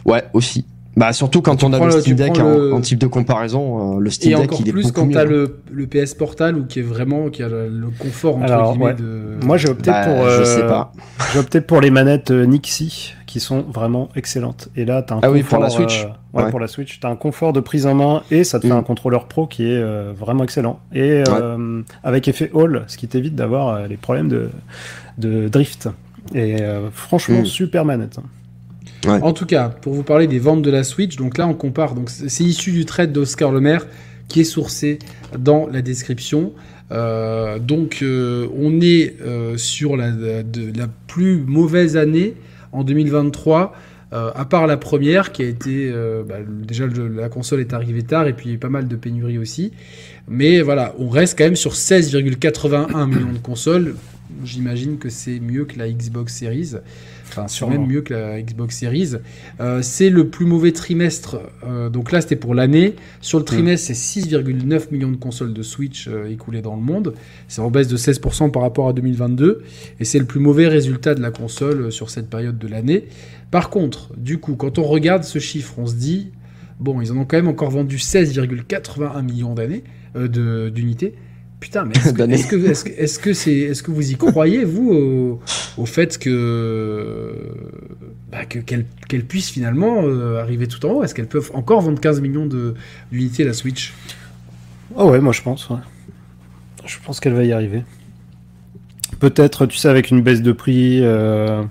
Ouais, aussi. Bah, surtout quand on a le Steam Deck prends en, le- en type de comparaison. euh, le Et Steam Deck, encore il est plus beaucoup quand t'as le, le PS Portal ou qui est vraiment qui a le, le confort entre Alors, guillemets ouais. de. Moi, j'ai opté Bah, pour. Je euh, sais pas. J'ai opté pour les manettes euh, Nixie qui sont vraiment excellentes. Et là, t'as un Ah oui, pour la Switch. euh, ouais, Ouais. pour la Switch, t'as un confort de prise en main et ça te fait Mm. un contrôleur pro qui est euh, vraiment excellent. Et euh, avec effet Hall, ce qui t'évite d'avoir euh, les problèmes de, de drift. Et euh, franchement, Mm. super manette. En tout cas, pour vous parler des ventes de la Switch, donc là on compare, donc c'est issu du trade d'Oscar Lemaire qui est sourcé dans la description. Euh, donc euh, on est euh, sur la, plus mauvaise année en 2023, euh, à part la première qui a été bah, déjà la console est arrivée tard et puis il y a eu pas mal de pénuries aussi. Mais voilà, on reste quand même sur 16,81 millions de consoles. J'imagine que c'est mieux que la Xbox Series. Enfin, Sûrement. même mieux que la Xbox Series. Euh, c'est le plus mauvais trimestre. euh, donc là, c'était pour l'année. Sur le trimestre, c'est 6,9 millions de consoles de Switch euh, écoulées dans le monde. C'est en baisse de 16% par rapport à 2022. Et c'est le plus mauvais résultat de la console sur cette période de l'année. Par contre, du coup, quand on regarde ce chiffre, on se dit, bon, ils en ont quand même encore vendu 16,81 millions d'années, d'unités. Putain, mais est-ce que, est-ce que, est-ce que, est-ce que c'est, est-ce que vous y croyez, vous, au, au fait que, bah, que qu'elle, qu'elle puisse finalement euh, arriver tout en haut? Est-ce qu'elles peuvent encore vendre 15 millions de, d'unités la Switch? Oh ouais, moi je pense. ouais. Je pense qu'elle va y arriver. Peut-être, tu sais, avec une baisse de prix. euh,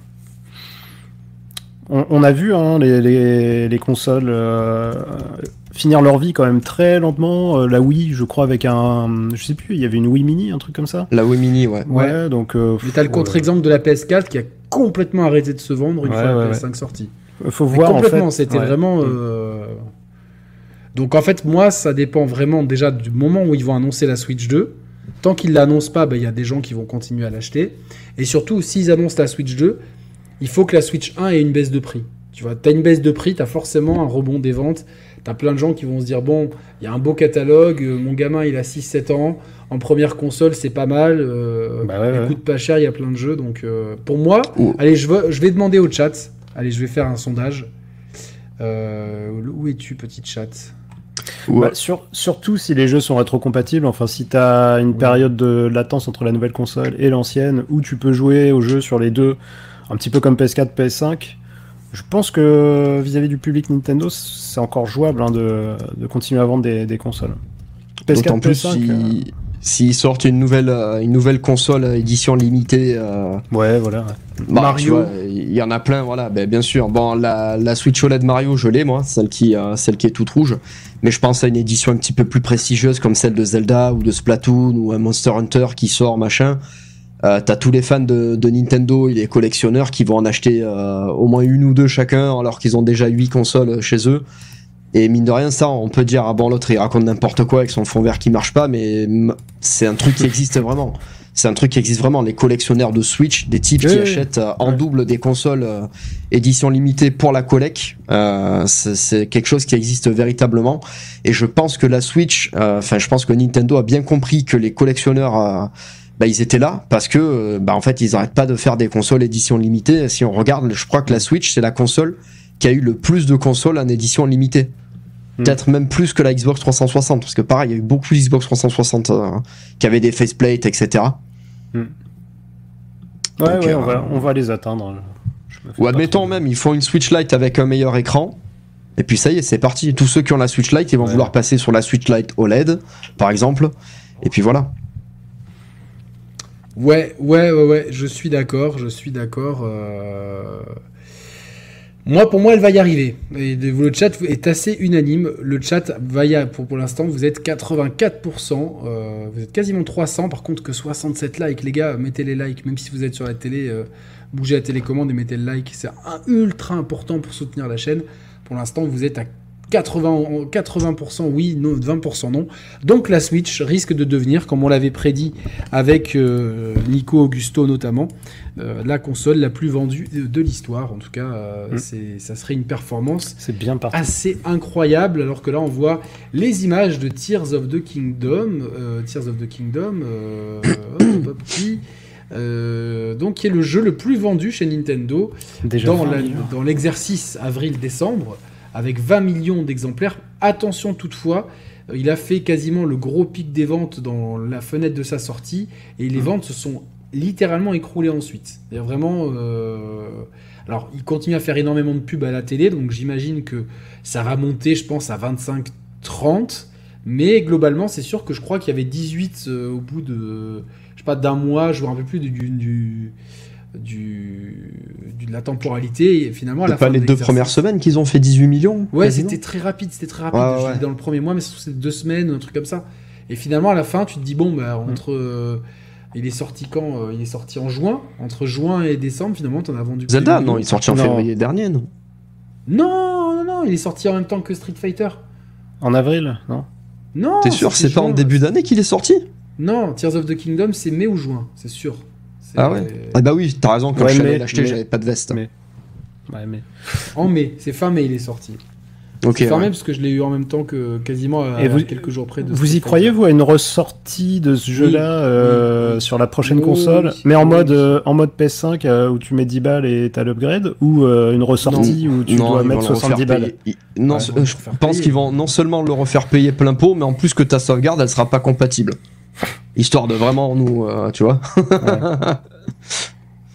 On, on a vu hein, les, les- les consoles euh, finir leur vie quand même très lentement. Euh, la Wii, je crois, avec un. Je sais plus, il y avait une Wii Mini, un truc comme ça. La Wii Mini, ouais. Ouais, donc. euh, Mais t'as le contre-exemple de la PS4 qui a complètement arrêté de se vendre une Ouais, fois la ouais, PS5 sortie. euh, Faut Mais voir en complètement, fait. c'était ouais. vraiment. Mm. euh, Donc en fait, moi, ça dépend vraiment déjà du moment où ils vont annoncer la Switch 2. Tant qu'ils l'annoncent pas, bah, il y a des gens qui vont continuer à l'acheter. Et surtout, s'ils annoncent la Switch 2, il faut que la Switch 1 ait une baisse de prix. Tu vois, t'as une baisse de prix, t'as forcément un rebond des ventes. T'as plein de gens qui vont se dire bon, il y a un beau catalogue, euh, mon gamin il a 6-7 ans, en première console c'est pas mal, euh, Bah ouais, il ouais. coûte pas cher, il y a plein de jeux. Donc euh, pour moi, Ouh. allez, je, veux- je vais demander au chat. Allez, je vais faire un sondage. Euh, où es-tu, petite chat Ouais. Bah, sur- surtout si les jeux sont rétrocompatibles, enfin si tu as une Oui. période de latence entre la nouvelle console et l'ancienne, où tu peux jouer aux jeux sur les deux, un petit peu comme PS4, PS5, je pense que vis-à-vis du public Nintendo, c'est encore jouable hein, de, de continuer à vendre des, des consoles. D'autant plus PS5, si- euh, s'ils sortent une nouvelle, euh, une nouvelle console euh, édition limitée. euh, Ouais, voilà. ouais. bah, Mario. Il y en a plein, voilà, ben, bien sûr. Bon, la, la Switch OLED Mario, je l'ai, moi, celle qui, euh, celle qui est toute rouge. Mais je pense à une édition un petit peu plus prestigieuse comme celle de Zelda ou de Splatoon ou un Monster Hunter qui sort, machin. Euh, T'as tous les fans de, de Nintendo et les collectionneurs qui vont en acheter euh, au moins une ou deux chacun alors qu'ils ont déjà huit consoles chez eux. Et mine de rien, ça, on peut dire, ah bon, l'autre il raconte n'importe quoi avec son fond vert qui marche pas, mais c'est un truc qui existe vraiment. C'est un truc qui existe vraiment. Les collectionneurs de Switch, des types Oui, qui oui. achètent euh, en Ouais. double des consoles édition limitée pour la collect, euh, c'est quelque chose qui existe véritablement. Et je pense que la Switch, enfin, je pense que Nintendo a bien compris que les collectionneurs, bah, ils étaient là parce que, euh, bah, en fait, ils arrêtent pas de faire des consoles édition limitée. Si on regarde, je crois que la Switch, c'est la console qui a eu le plus de consoles en édition limitée. Hmm. Peut-être même plus que la Xbox 360, parce que pareil, il y a eu beaucoup de Xbox 360 euh, qui avaient des faceplates, etc. Ouais, Donc, ouais, euh, on, va, on va les atteindre. Je me fais Ou admettons même, ils font une Switch Lite avec un meilleur écran. Et puis ça y est, c'est parti. Tous ceux qui ont la Switch Lite, ils vont Ouais. vouloir passer sur la Switch Lite OLED, par exemple. Et puis voilà. Ouais, ouais, ouais, ouais, je suis d'accord, je suis d'accord. euh, Moi, pour moi, elle va y arriver. Et le chat est assez unanime. Le chat va y pour, pour l'instant, vous êtes 84%, euh, vous êtes quasiment 300. Par contre, que 67 likes, les gars, mettez les likes, même si vous êtes sur la télé, euh, bougez la télécommande et mettez le like. C'est ultra important pour soutenir la chaîne. Pour l'instant, vous êtes à 80, 80% oui, non, 20% non. Donc la Switch risque de devenir, comme on l'avait prédit avec euh, Nico Augusto notamment, euh, la console la plus vendue de, l'histoire. En tout cas, euh, Mm. c'est, ça serait une performance bien assez incroyable. Alors que là, on voit les images de Tears of the Kingdom, Tears of the Kingdom, hop, euh, donc qui est le jeu le plus vendu chez Nintendo Déjà dans, 20 la- millions. dans l'exercice avril-décembre, avec 20 millions d'exemplaires. Attention toutefois, euh, il a fait quasiment le gros pic des ventes dans la fenêtre de sa sortie, et les Mhm. ventes se sont littéralement écroulées ensuite. Vraiment... euh, Alors, il continue à faire énormément de pubs à la télé, donc j'imagine que ça va monter, je pense, à 25-30. Mais globalement, c'est sûr que je crois qu'il y avait 18 euh, au bout de, je sais pas, d'un mois, je vois un peu plus du, du, du, de la temporalité. Et finalement, à la C'est pas fin les de deux premières semaines qu'ils ont fait 18 millions Ouais, c'était très rapide, c'était très rapide. Ouais, dans le premier mois, mais c'est deux semaines, un truc comme ça. Et finalement, à la fin, tu te dis bon, bah Mm. entre, euh, il est sorti quand euh, Il est sorti en juin. Entre juin et décembre, finalement, t'en as vendu. Zelda, non, il est sorti en Non. février dernier, non? Non, non, non, il est sorti en même temps que Street Fighter. En avril, non? Non. T'es sûr, c'est pas en début d'année qu'il est sorti? Non, Tears of the Kingdom, c'est mai ou juin, c'est sûr. Ah ouais Ah bah oui, t'as raison, quand Ouais, je l'acheter, mais- j'avais pas de veste. mais- Ouais, mais. En mai, c'est fin mai, il est sorti. Ok, c'est fin ouais. mai parce que je l'ai eu en même temps que quasiment à, Et vous- quelques jours près de. Vous y croyez, vous, à une ressortie de ce jeu-là euh, oui, sur la prochaine Oui, console, oui, mais en oui. mode euh, en mode PS5 euh, où tu mets 10 balles et t'as l'upgrade, ou euh, une ressortie où tu Non, dois ils mettre vont le refaire 70 balles payer. Non, Ouais, je ils vont le je refaire pense qu'ils vont non seulement le refaire payer plein pot, mais en plus que ta sauvegarde, elle sera pas compatible. Histoire de vraiment nous, euh, tu vois.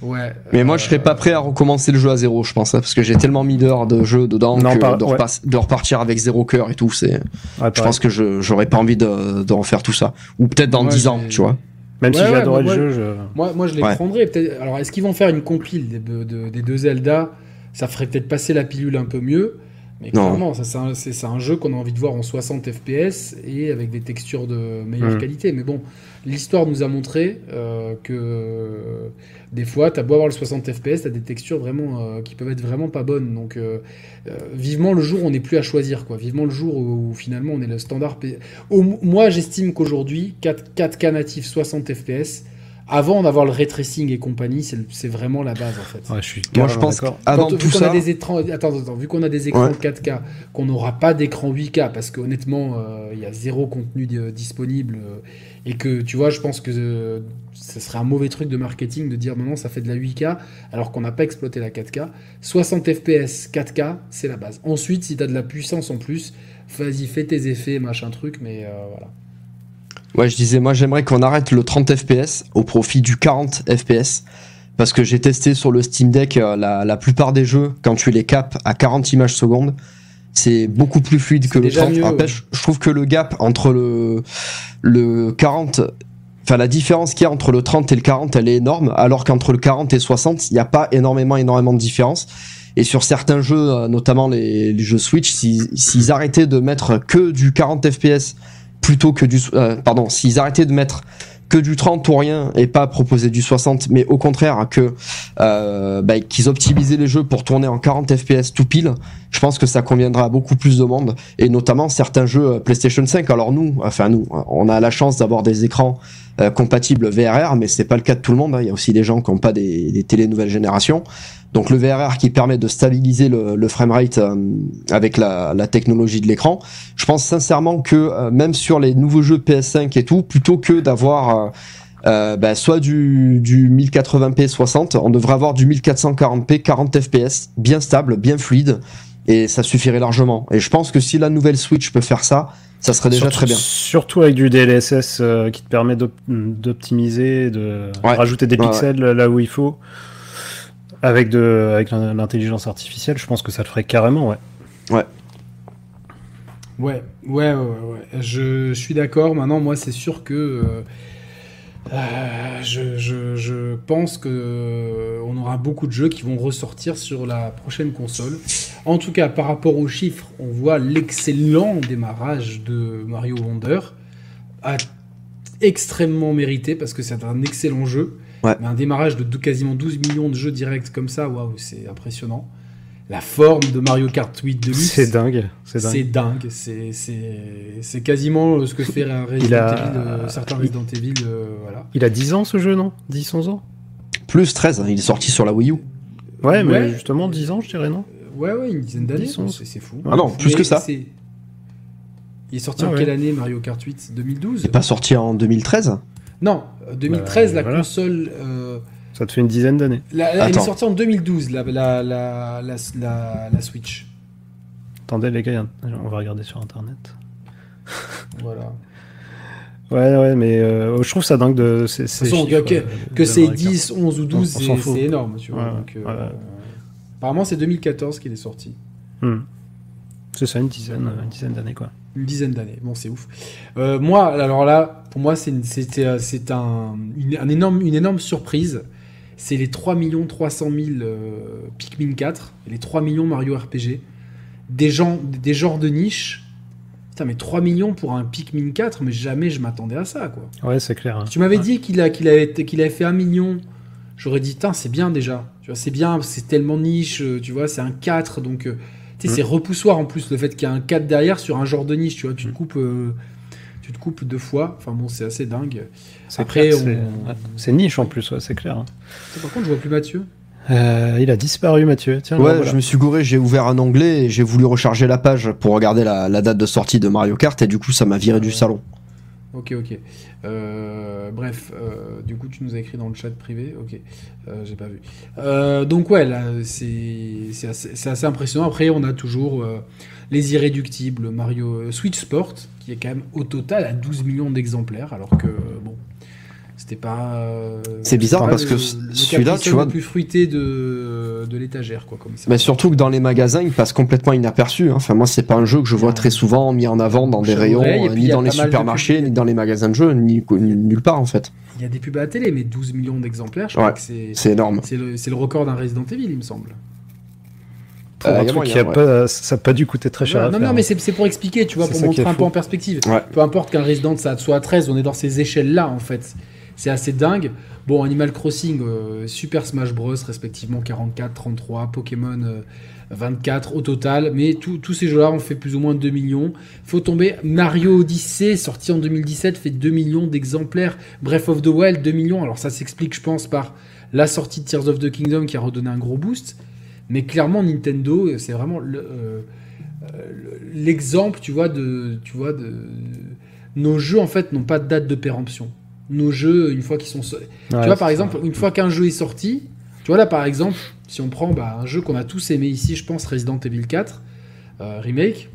Ouais. Mais moi, euh, je serais pas prêt à recommencer le jeu à zéro, je pense, hein, parce que j'ai tellement mis d'heures de jeu dedans Non, que pas- de, ouais. de repartir avec zéro cœur et tout, c'est. Ouais, Je pense que je j'aurais pas envie de, de refaire tout ça. Ou peut-être dans Ouais, 10 ans, tu vois. Même si moi, le moi- jeu, je... Moi, moi, je les Ouais. prendrais. Peut-être. Alors, est-ce qu'ils vont faire une compile des, de- des deux Zelda? Ça ferait peut-être passer la pilule un peu mieux. Mais Non. clairement, ça, c'est un, un jeu qu'on a envie de voir en 60 FPS et avec des textures de meilleure Mhm. qualité. Mais bon, l'histoire nous a montré euh, que des fois, t'as beau avoir le 60 FPS, t'as des textures vraiment euh, qui peuvent être vraiment pas bonnes. Donc, euh, euh, vivement le jour où on n'est plus à choisir, quoi. Vivement le jour où, finalement on est le standard. P- Au- moi, j'estime qu'aujourd'hui, 4, 4K natif 60 FPS, avant d'avoir le ray tracing et compagnie, c'est vraiment la base en fait. Ouais, je suis Moi, je pense qu'avant tout vu qu'on ça, a des écrans, attends, attends, vu qu'on a des écrans Ouais. 4K, qu'on n'aura pas d'écran 8K, parce qu'honnêtement, euh, il y a zéro contenu di- disponible, euh, et que tu vois, je pense que euh, ce serait un mauvais truc de marketing de dire maintenant ça fait de la 8K, alors qu'on n'a pas exploité la 4K. 60 FPS 4K, c'est la base. Ensuite, si tu as de la puissance en plus, vas-y, fais tes effets, machin truc, mais euh, voilà. Ouais, je disais, moi j'aimerais qu'on arrête le 30 FPS au profit du 40 FPS. Parce que j'ai testé sur le Steam Deck euh, la, la plupart des jeux, quand tu les capes à 40 images secondes, c'est beaucoup plus fluide que le déjà 30. mieux, Après, ouais. je, trouve que le gap entre le, le 40, enfin la différence qu'il y a entre le 30 et le 40, elle est énorme, alors qu'entre le 40 et 60, il n'y a pas énormément, énormément de différence. Et sur certains jeux, euh, notamment les, les jeux Switch, s'ils s'ils arrêtaient de mettre que du 40 FPS plutôt que du euh, pardon s'ils arrêtaient de mettre que du 30 ou rien et pas proposer du 60 mais au contraire que euh, bah, qu'ils optimisaient les jeux pour tourner en 40 fps tout pile je pense que ça conviendra à beaucoup plus de monde et notamment certains jeux euh, PlayStation 5 alors nous enfin nous on a la chance d'avoir des écrans euh, compatibles VRR mais c'est pas le cas de tout le monde hein. il y a aussi des gens qui n'ont pas des, des télé nouvelle génération. Donc le VRR qui permet de stabiliser le, le framerate euh, avec la, technologie de l'écran. Je pense sincèrement que même sur les nouveaux jeux PS5 et tout, plutôt que d'avoir bah, soit du, du 1080p 60, on devrait avoir du 1440p 40 fps, bien stable, bien fluide, et ça suffirait largement. Et je pense que si la nouvelle Switch peut faire ça, ça serait déjà Surtout- très bien. Surtout avec du DLSS euh, qui te permet d'op- d'optimiser, de Ouais. rajouter des Ouais, pixels là où il faut. Avec, de, avec l'in- l'intelligence artificielle, je pense que ça le ferait carrément, ouais. Ouais, ouais, ouais, ouais. ouais. Je, je suis d'accord. Maintenant, moi, c'est sûr que euh, euh, je, je, je pense que euh, on aura beaucoup de jeux qui vont ressortir sur la prochaine console. En tout cas, par rapport aux chiffres, on voit l'excellent démarrage de Mario Wonder, à- extrêmement mérité parce que c'est un excellent jeu. Ouais. Mais un démarrage de, deux- quasiment 12 millions de jeux directs comme ça, waouh, c'est impressionnant. La forme de Mario Kart 8 Deluxe. C'est dingue. C'est dingue. C'est dingue, c'est- c'est c'est quasiment euh, ce que fait un Resident Il a- Evil, euh, certains Resident Evil, euh, voilà. Il a 10 ans ce jeu, non? 10, 11 ans? Plus 13, il est sorti sur la Wii U. Ouais, mais Ouais. justement 10 ans, je dirais, non? Euh, Ouais, ouais, une dizaine d'années, 10, 11. c'est c'est fou. Ah non, plus Mais que ça. c'est- Il est sorti Ah en quelle année Mario Kart 8 2012 Il est pas sorti en 2013. Non, euh, 2013, Bah, la voilà. console. euh, Ça te fait une dizaine d'années. la- la- elle est sortie en 2012, la, la, la, la, la- la Switch. Attendez, les gars, on va regarder sur internet. Voilà. Ouais, ouais, mais euh, je trouve ça dingue de. ces- ces façon, chiffres, que- euh, Que c'est Mario Kart. 10, 11 ou 12, On- on s'en c'est énorme, tu vois. Ouais, donc, euh, ouais. Apparemment, c'est 2014 qu'il est sorti. Hmm. C'est ça, une dizaine, euh, une dizaine d'années, quoi. Une dizaine d'années. Bon, c'est ouf. Euh, moi, alors là, pour moi, c'est une, c'était, c'est un, une, un énorme, une énorme surprise. C'est les 3 300 000 euh, Pikmin 4 et les 3 millions Mario RPG. Des, gens, des genres de niche. Putain, mais 3 millions pour un Pikmin 4, mais jamais je m'attendais à ça, quoi. Ouais, c'est clair. hein. Tu m'avais Ouais. dit qu'il, a, qu'il, avait, qu'il avait fait 1 million, j'aurais dit, Tain, c'est bien déjà. Tu vois, c'est bien, c'est tellement niche, euh, tu vois, c'est un 4, donc... euh, tu sais, Mm. c'est repoussoir en plus, le fait qu'il y a un 4 derrière sur un genre de niche, tu vois, Mm. tu te coupes... euh, tu te coupes deux fois, enfin bon, c'est assez dingue. C'est Après, on- c'est- niche en plus, ouais, c'est clair. hein. Par contre, je vois plus Mathieu. Euh, il a disparu, Mathieu. Tiens, Ouais, voilà. je me suis gouré, j'ai ouvert un onglet et j'ai voulu recharger la page pour regarder la, la date de sortie de Mario Kart et du coup ça m'a viré du salon. Ok, ok. Euh, bref, euh, du coup, tu nous as écrit dans le chat privé. Ok, euh, j'ai pas vu. Euh, donc, ouais, là, c'est c'est assez, assez impressionnant. Après, on a toujours euh, les irréductibles Mario euh, Switch Sport, qui est quand même au total à 12 millions d'exemplaires, alors que, bon, c'était pas. euh, C'est bizarre pas parce le- que celui-là, tu vois- le plus fruité de, de l'étagère, quoi, comme ça. Mais surtout que dans les magasins, il passe complètement inaperçu. hein. Enfin, moi, c'est pas un jeu que je vois Ouais. très souvent mis en avant dans des rayons, euh, ni dans les supermarchés, pubs. ni dans les magasins de jeux, ni, nulle part en fait. Il y a des pubs à la télé, mais 12 millions d'exemplaires, je Ouais. crois que c'est. C'est énorme. C'est le, c'est le record d'un Resident Evil, il me semble. Pour Euh, un a truc qui a ouais. pas, ça n'a pas dû coûter très cher. Non, faire, non, mais hein. c'est c'est pour expliquer, tu vois, pour montrer un peu en perspective. Ouais. Peu importe qu'un Resident ça soit à 13, on est dans ces échelles-là, en fait. c'est assez dingue. Bon, Animal Crossing, euh, Super Smash Bros, respectivement 44, 33, Pokémon euh, 24 au total, mais tous tous ces jeux-là ont fait plus ou moins 2 millions. Faut tomber, Mario Odyssey, sorti en 2017, fait 2 millions d'exemplaires. Breath of the Wild, 2 millions. Alors ça s'explique, je pense, par la sortie de Tears of the Kingdom qui a redonné un gros boost. Mais clairement, Nintendo, c'est vraiment le, euh, euh, l'exemple, tu vois, de, tu vois, de nos jeux en fait n'ont pas de date de péremption. Nos jeux, une fois qu'ils sont, so- tu vois, par exemple, une fois qu'un jeu est sorti, tu vois là, par exemple, si on prend bah, un jeu qu'on a tous aimé ici, je pense Resident Evil 4 euh, remake.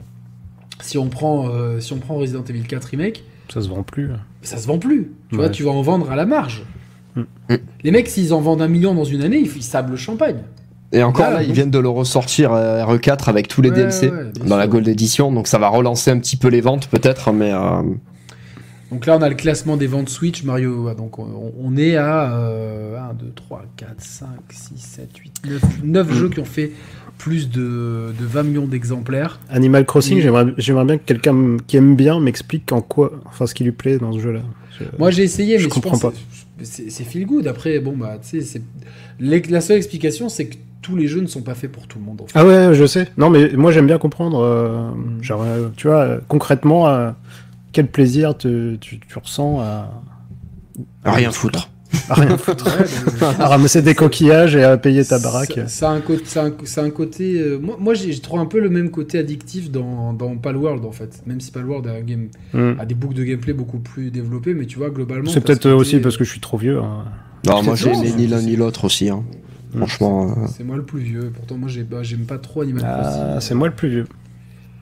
Si on prend, euh, si on prend Resident Evil 4 remake, Ça se vend plus. ça se vend plus. Tu vois, tu vas en vendre à la marge. Mm. Les mecs, s'ils en vendent un million dans une année, ils, ils sablent le champagne. Et encore Ah, là, ils viennent de le ressortir euh, RE4 avec tous les Ouais, DLC ouais, dans la. Gold Edition, donc ça va relancer un petit peu les ventes peut-être, mais euh, Donc là, on a le classement des ventes Switch, Mario. ouais, Donc on, on est à euh, 1, 2, 3, 4, 5, 6, 7, 8, 9, 9 jeux qui ont fait plus de, de 20 millions d'exemplaires. Animal Crossing, j'aimerais bien que quelqu'un qui aime bien m'explique en quoi, enfin ce qui lui plaît dans ce jeu-là. Je- Moi, j'ai essayé, je mais je, comprends pense pas. c'est feel good. Après, bon, bah, tu sais, la seule explication, c'est que tous les jeux ne sont pas faits pour tout le monde. en fait. Ah ouais, je sais. Non, mais moi j'aime bien comprendre. euh, Mm. genre, euh, tu vois, euh, concrètement, euh, quel plaisir te- tu, tu ressens à, à rien foutre. à rien foutre. Ouais, à ramasser des coquillages et à payer ta baraque. Ça, ça a un côté, ça a un, ça a un côté. euh, moi, moi j'ai je trouve un peu le même côté addictif dans, dans Palworld en fait. Même si Palworld a, un game, Mm. a des boucles de gameplay beaucoup plus développées, mais tu vois globalement. C'est peut-être aussi parce que je suis trop vieux. hein. Non, moi j'ai ni l'un c'est- ni l'autre aussi. hein. Mm. Franchement, euh, C'est moi le plus vieux. Pourtant, moi, j'ai- bah, j'aime pas trop Animal Crossing. Ah, c'est moi le plus vieux.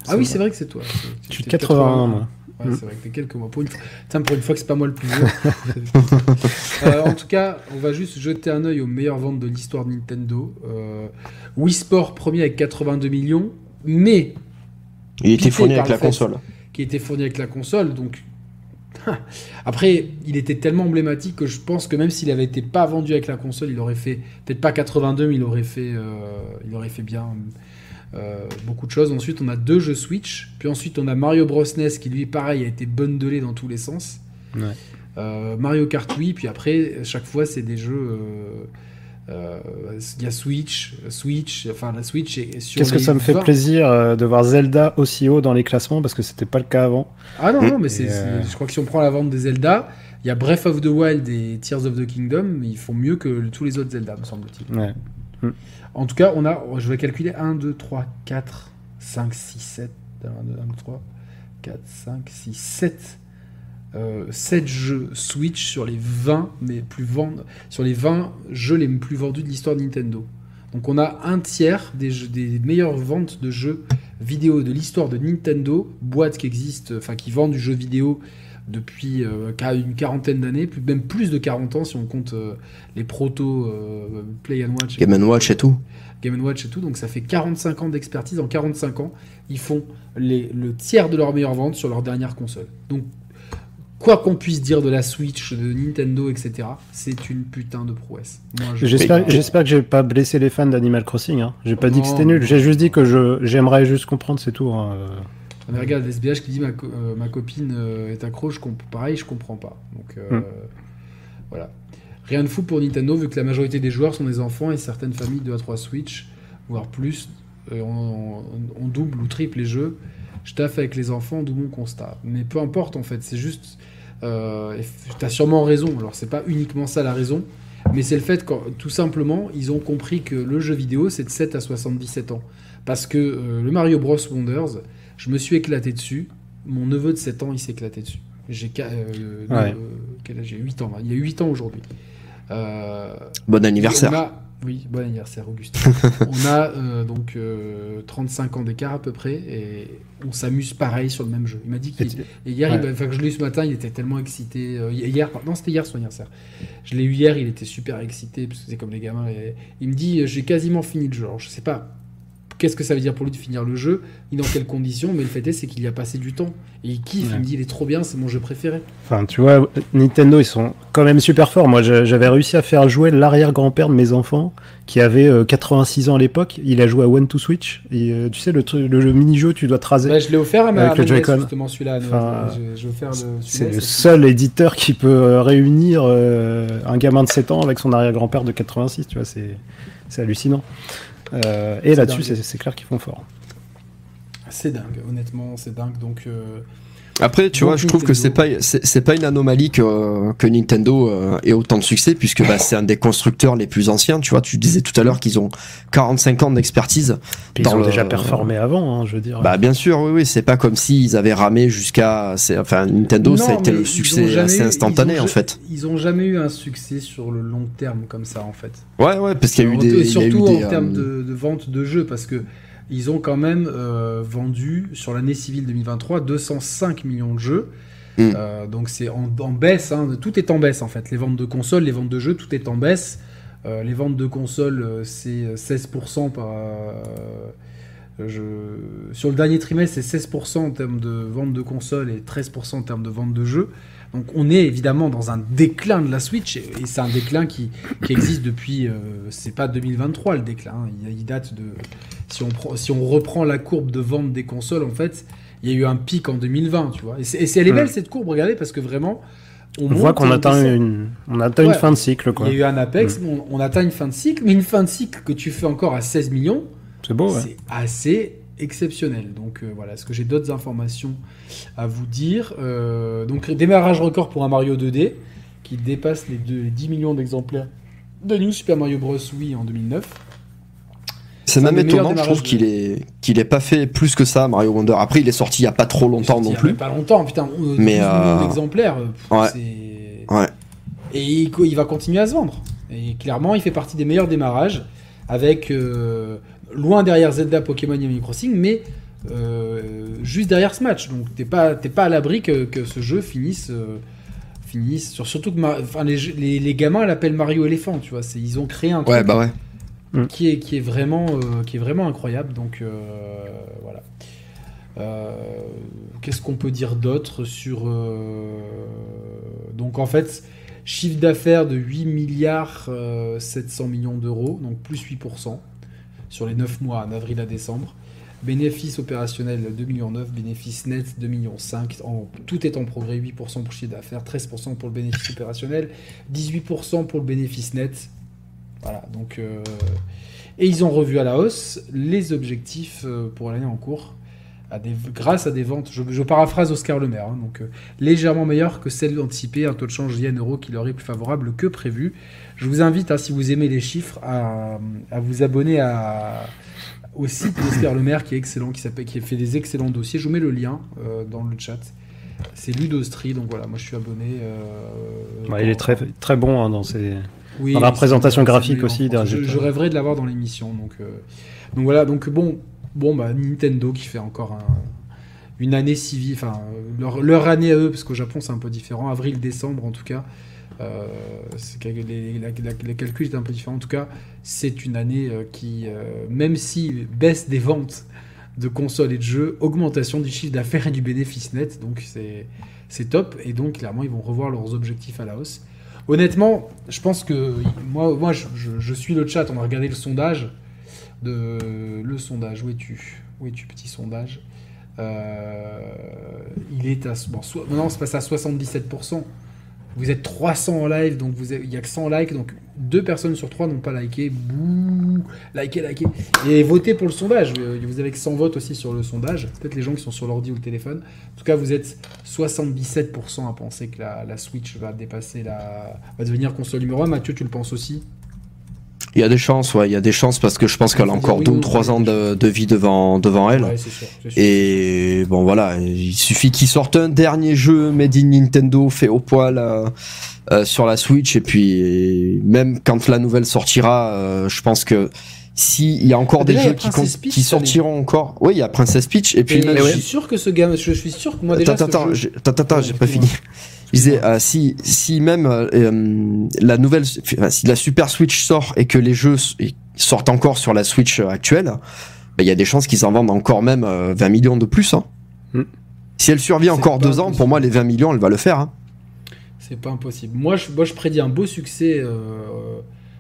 Ah oui, c'est vrai que c'est toi. Je suis de T'es 81, moi. Ouais, Mm. c'est vrai que t'es quelques mois. Pour une fois, Putain, pour une fois que c'est pas moi le plus vieux. Euh, en tout cas, on va juste jeter un œil aux meilleures ventes de l'histoire de Nintendo. Euh, Wii Sport premier avec 82 millions, mais il était fourni avec la fait- console. qui était fourni avec la console. Donc, après, il était tellement emblématique que je pense que même s'il avait été pas vendu avec la console, il aurait fait peut-être pas 82, mais il aurait fait, euh, il aurait fait bien euh, beaucoup de choses. Ensuite, on a deux jeux Switch. Puis ensuite, on a Mario Bros NES qui lui, pareil, a été bundlé dans tous les sens. Ouais. Euh, Mario Kart puis après, chaque fois, c'est des jeux. Euh, Il y a Switch, Switch, enfin la Switch est sur Qu'est-ce que ça me fait 20 plaisir euh, de voir Zelda aussi haut dans les classements parce que c'était pas le cas avant. Ah non, non, mais c'est, euh, je crois que si on prend la vente des Zelda, il y a Breath of the Wild et Tears of the Kingdom, ils font mieux que tous les autres Zelda, me semble-t-il. Ouais. En tout cas, on a, je vais calculer 1, 2, 3, 4, 5, 6, 7, 1, 2, 3, 4, 5, 6, 7. 7 jeux Switch sur les 20 mais plus vend- sur les 20 jeux les plus vendus de l'histoire de Nintendo. Donc on a un tiers des, jeux- des meilleures ventes de jeux vidéo de l'histoire de Nintendo, boîte qui existe, enfin qui vend du jeu vidéo depuis euh, une quarantaine d'années, plus- même plus de 40 ans si on compte euh, les proto euh, Play and Watch. Game Watch et tout. Game Watch et tout, donc ça fait 45 ans d'expertise. En 45 ans, ils font les, le tiers de leurs meilleures ventes sur leur dernière console. Donc, quoi qu'on puisse dire de la Switch, de Nintendo, etc., c'est une putain de prouesse. Je- J'espère, j'espère que j'ai pas blessé les fans d'Animal Crossing. Hein. J'ai pas dit que c'était nul. J'ai juste dit que je, j'aimerais juste comprendre, c'est tout. hein. Ah, mais regarde, SBH qui dit ma, co- euh, ma copine euh, est accro, je pareil, je comprends pas. Donc, euh, Mm. voilà. Rien de fou pour Nintendo, vu que la majorité des joueurs sont des enfants et certaines familles 2 à 3 Switch, voire plus, on, on- on double ou triple les jeux. Je taffe avec les enfants, d'où mon constat. Mais peu importe en fait, c'est juste. Euh, T'as sûrement raison, alors c'est pas uniquement ça la raison, mais c'est le fait que tout simplement, ils ont compris que le jeu vidéo c'est de 7 à 77 ans. Parce que euh, le Mario Bros Wonders, je me suis éclaté dessus. Mon neveu de 7 ans, il s'est éclaté dessus. J'ai qua- euh, Ouais. euh, quel âge? J'ai 8 ans. là. Il y a 8 ans aujourd'hui. Euh, Bon et anniversaire. Oui, bon anniversaire, Auguste. on a euh, donc euh, 35 ans d'écart à peu près et on s'amuse pareil sur le même jeu. Il m'a dit qu'il. Et hier, Ouais. il- enfin, que je l'ai eu ce matin, il était tellement excité. Euh, hier, non, c'était hier son anniversaire. Je l'ai eu hier, il était super excité parce que c'est comme les gamins. et il me dit, euh, j'ai quasiment fini le jeu. Alors, je sais pas qu'est-ce que ça veut dire pour lui de finir le jeu, ni dans quelles conditions, mais le fait est, c'est qu'il y a passé du temps. Et il kiffe, il me dit, il est trop bien, c'est mon jeu préféré. Enfin, tu vois, Nintendo, ils sont quand même super forts. Moi, j'avais réussi à faire jouer l'arrière-grand-père de mes enfants, qui avait euh, 86 ans à l'époque. Il a joué à One to Switch. Et euh, tu sais, le, truc- le, jeu mini-jeu, tu dois te raser. Bah, je l'ai offert à ma, Avec à le justement, celui-là. Enfin, le- C'est le seul éditeur qui peut euh, réunir euh, un gamin de 7 ans avec son arrière-grand-père de 86, tu vois, c'est hallucinant. Euh, et là-dessus, c'est clair qu'ils font fort. C'est dingue, honnêtement, c'est dingue. Donc, euh, Après, tu vois, je trouve que c'est pas Nintendo. c'est pas une anomalie que, que Nintendo euh, ait autant de succès puisque bah, c'est un des constructeurs les plus anciens. Tu vois, tu disais tout à l'heure qu'ils ont 45 ans d'expertise. Ils ont le- déjà performé avant, hein, je veux dire. Bah bien sûr, oui, oui, c'est pas comme s'ils avaient ramé jusqu'à, enfin Nintendo, non, ça a été le succès assez eu- instantané en fait. Ils ont jamais eu un succès sur le long terme comme ça, en fait. Ouais, ouais, parce qu'il y a eu des, il y a eu surtout des, en termes euh, de, de vente de jeux, parce que ils ont quand même euh, vendu sur l'année civile 2023 205 millions de jeux. Mm. Euh, donc c'est en, en baisse, hein, tout est en baisse en fait. Les ventes de consoles, les ventes de jeux, tout est en baisse. Euh, les ventes de consoles, c'est 16% par. je... Sur le dernier trimestre, c'est 16% en termes de vente de consoles et 13% en termes de vente de jeux. Donc on est évidemment dans un déclin de la Switch et, c'est un déclin qui, qui existe depuis. euh, c'est pas 2023 le déclin, hein. il, il date de. Si on, prend- si on reprend la courbe de vente des consoles, en fait, il y a eu un pic en 2020, tu vois. Et, c'est, elle est belle cette courbe, regardez, parce que vraiment. on voit qu'on atteint, descend. une, on atteint Ouais. une fin de cycle, quoi. Il y a eu un apex, Mm. on, on atteint une fin de cycle, mais une fin de cycle que tu fais encore à 16 millions, C'est beau, ouais. c'est assez exceptionnel. Donc euh, voilà, est-ce que j'ai d'autres informations à vous dire Euh, Donc démarrage record pour un Mario 2D qui dépasse les, deux- les 10 millions d'exemplaires de New Super Mario Bros. Wii en 2009. C'est même étonnant, je trouve qu'il est qu'il pas fait plus que ça Mario Wonder. Après, il est sorti il y a pas trop longtemps non plus. Pas longtemps, putain. euh, Mais, 12 millions euh, d'exemplaires. euh, pff, ouais. Ouais. Et il, il va continuer à se vendre. Et clairement, il fait partie des meilleurs démarrages, avec euh, loin derrière Zelda, Pokémon et Animal Crossing, mais euh, juste derrière ce match. Donc t'es pas, t'es pas à l'abri que, que ce jeu finisse. euh, finisse sur, surtout que Mar- enfin, les, les, les gamins l'appellent Mario éléphant, tu vois. c'est- Ils ont créé un truc Ouais, bah ouais. qui est, qui est vraiment euh, qui est vraiment incroyable donc euh, voilà Euh, qu'est-ce qu'on peut dire d'autre sur euh, donc en fait chiffre d'affaires de 8 milliards euh, 700 millions d'euros donc plus 8% sur les 9 mois d'avril à décembre bénéfice opérationnel 2 millions 9 bénéfice net 2 millions 5 en, tout est en progrès 8% pour chiffre d'affaires 13% pour le bénéfice opérationnel 18% pour le bénéfice net voilà, donc. euh, Et ils ont revu à la hausse les objectifs euh, pour l'année en cours, des, grâce à des ventes, je, je paraphrase Oscar Le Maire, hein, donc euh, légèrement meilleures que celles anticipées, un taux de change yen-euro qui leur est plus favorable que prévu. Je vous invite, hein, si vous aimez les chiffres, à, à vous abonner à, au site d'Oscar Le Maire qui est excellent, qui, fait des excellents dossiers. Je vous mets le lien euh, dans le chat. C'est Ludostri, donc voilà, moi je suis abonné. euh, Ouais, il est très, très bon hein, dans ses. oui, Dans la présentation graphique aussi. Je, rêverais de l'avoir dans l'émission. Donc, euh, donc voilà, donc bon, bon bah, Nintendo qui fait encore un- une année civile, enfin leur, leur année à eux, parce qu'au Japon c'est un peu différent, avril-décembre en tout cas. Euh, les, calculs étaient un peu différents. En tout cas, c'est une année euh, qui, euh, même si baisse des ventes de consoles et de jeux, augmentation du chiffre d'affaires et du bénéfice net. Donc c'est top. Et donc clairement, ils vont revoir leurs objectifs à la hausse. Honnêtement, je pense que moi, moi je, suis le chat. On va regarder le sondage. De, le sondage, où es-tu? Où es-tu, petit sondage? Euh, Il est à. Bon, so- non, c'est passé à 77%. Vous êtes 300 en live, donc vous il y a que 100 likes, donc deux personnes sur trois n'ont pas liké. Bouh Likez, likez. Et votez pour le sondage. Euh, Vous avez que 100 votes aussi sur le sondage. Peut-être les gens qui sont sur l'ordi ou le téléphone. En tout cas, vous êtes 77% à penser que la, la Switch va dépasser la. va devenir console numéro 1. Mathieu, tu le penses aussi? Il y a des chances, ouais, il y a des chances parce que je pense qu'elle a encore deux ou trois ans de, de vie devant, devant elle. Ouais, sûr. Et bon voilà, il suffit qu'ils sortent un dernier jeu made in Nintendo fait au poil euh, euh, sur la Switch et puis même quand la nouvelle sortira, euh, je pense que s'il y a encore Ah, des jeux qui, Peach sortiront encore, oui il y a Princess Peach et puis Et même je suis sûr que ce gamin, je suis sûr que moi déjà. attends attends j'ai- pas fini. Je disais euh, si si même euh, euh, la nouvelle enfin, si la Super Switch sort et que les jeux sortent encore sur la Switch actuelle, bah, il y a des chances qu'ils en vendent encore même euh, 20 millions de plus. Hein. Mm. Si elle survit encore deux ans, pour moi, les 20 millions, elle va le faire. hein. C'est pas impossible. Moi je, moi, je prédis un beau succès. euh,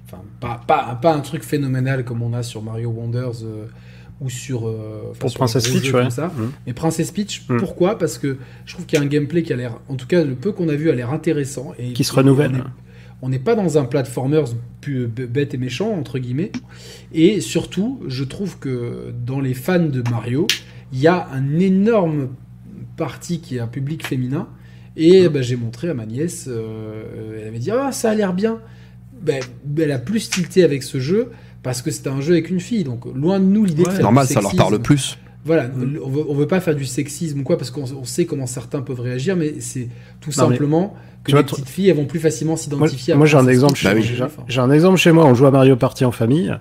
Enfin, pas, pas, pas un truc phénoménal comme on a sur Mario Wonders euh, ou sur. euh, enfin, Pour sur Princess Peach, ouais. comme ça. Mm. Mais Princess Peach, Mm. pourquoi? Parce que je trouve qu'il y a un gameplay qui a l'air. En tout cas, le peu qu'on a vu a l'air intéressant. Et Qui se renouvelle. on est- On n'est pas dans un platformer bête et méchant, entre guillemets. Et surtout, je trouve que dans les fans de Mario, il y a un énorme parti qui est un public féminin. Et bah, j'ai montré à ma nièce, euh, elle avait dit Ah, ça a l'air bien. Ben, elle a plus tilté avec ce jeu parce que c'était un jeu avec une fille. Donc, loin de nous l'idée de faire Normal, du ça leur parle plus. Voilà, on veut, on veut pas faire du sexisme ou quoi parce qu'on on sait comment certains peuvent réagir, mais c'est tout Non, simplement que les vois, petites filles elles vont plus facilement Moi, s'identifier. à moi, j'ai un exemple chez Bah les j'ai- un exemple chez moi. On joue à Mario Party en famille.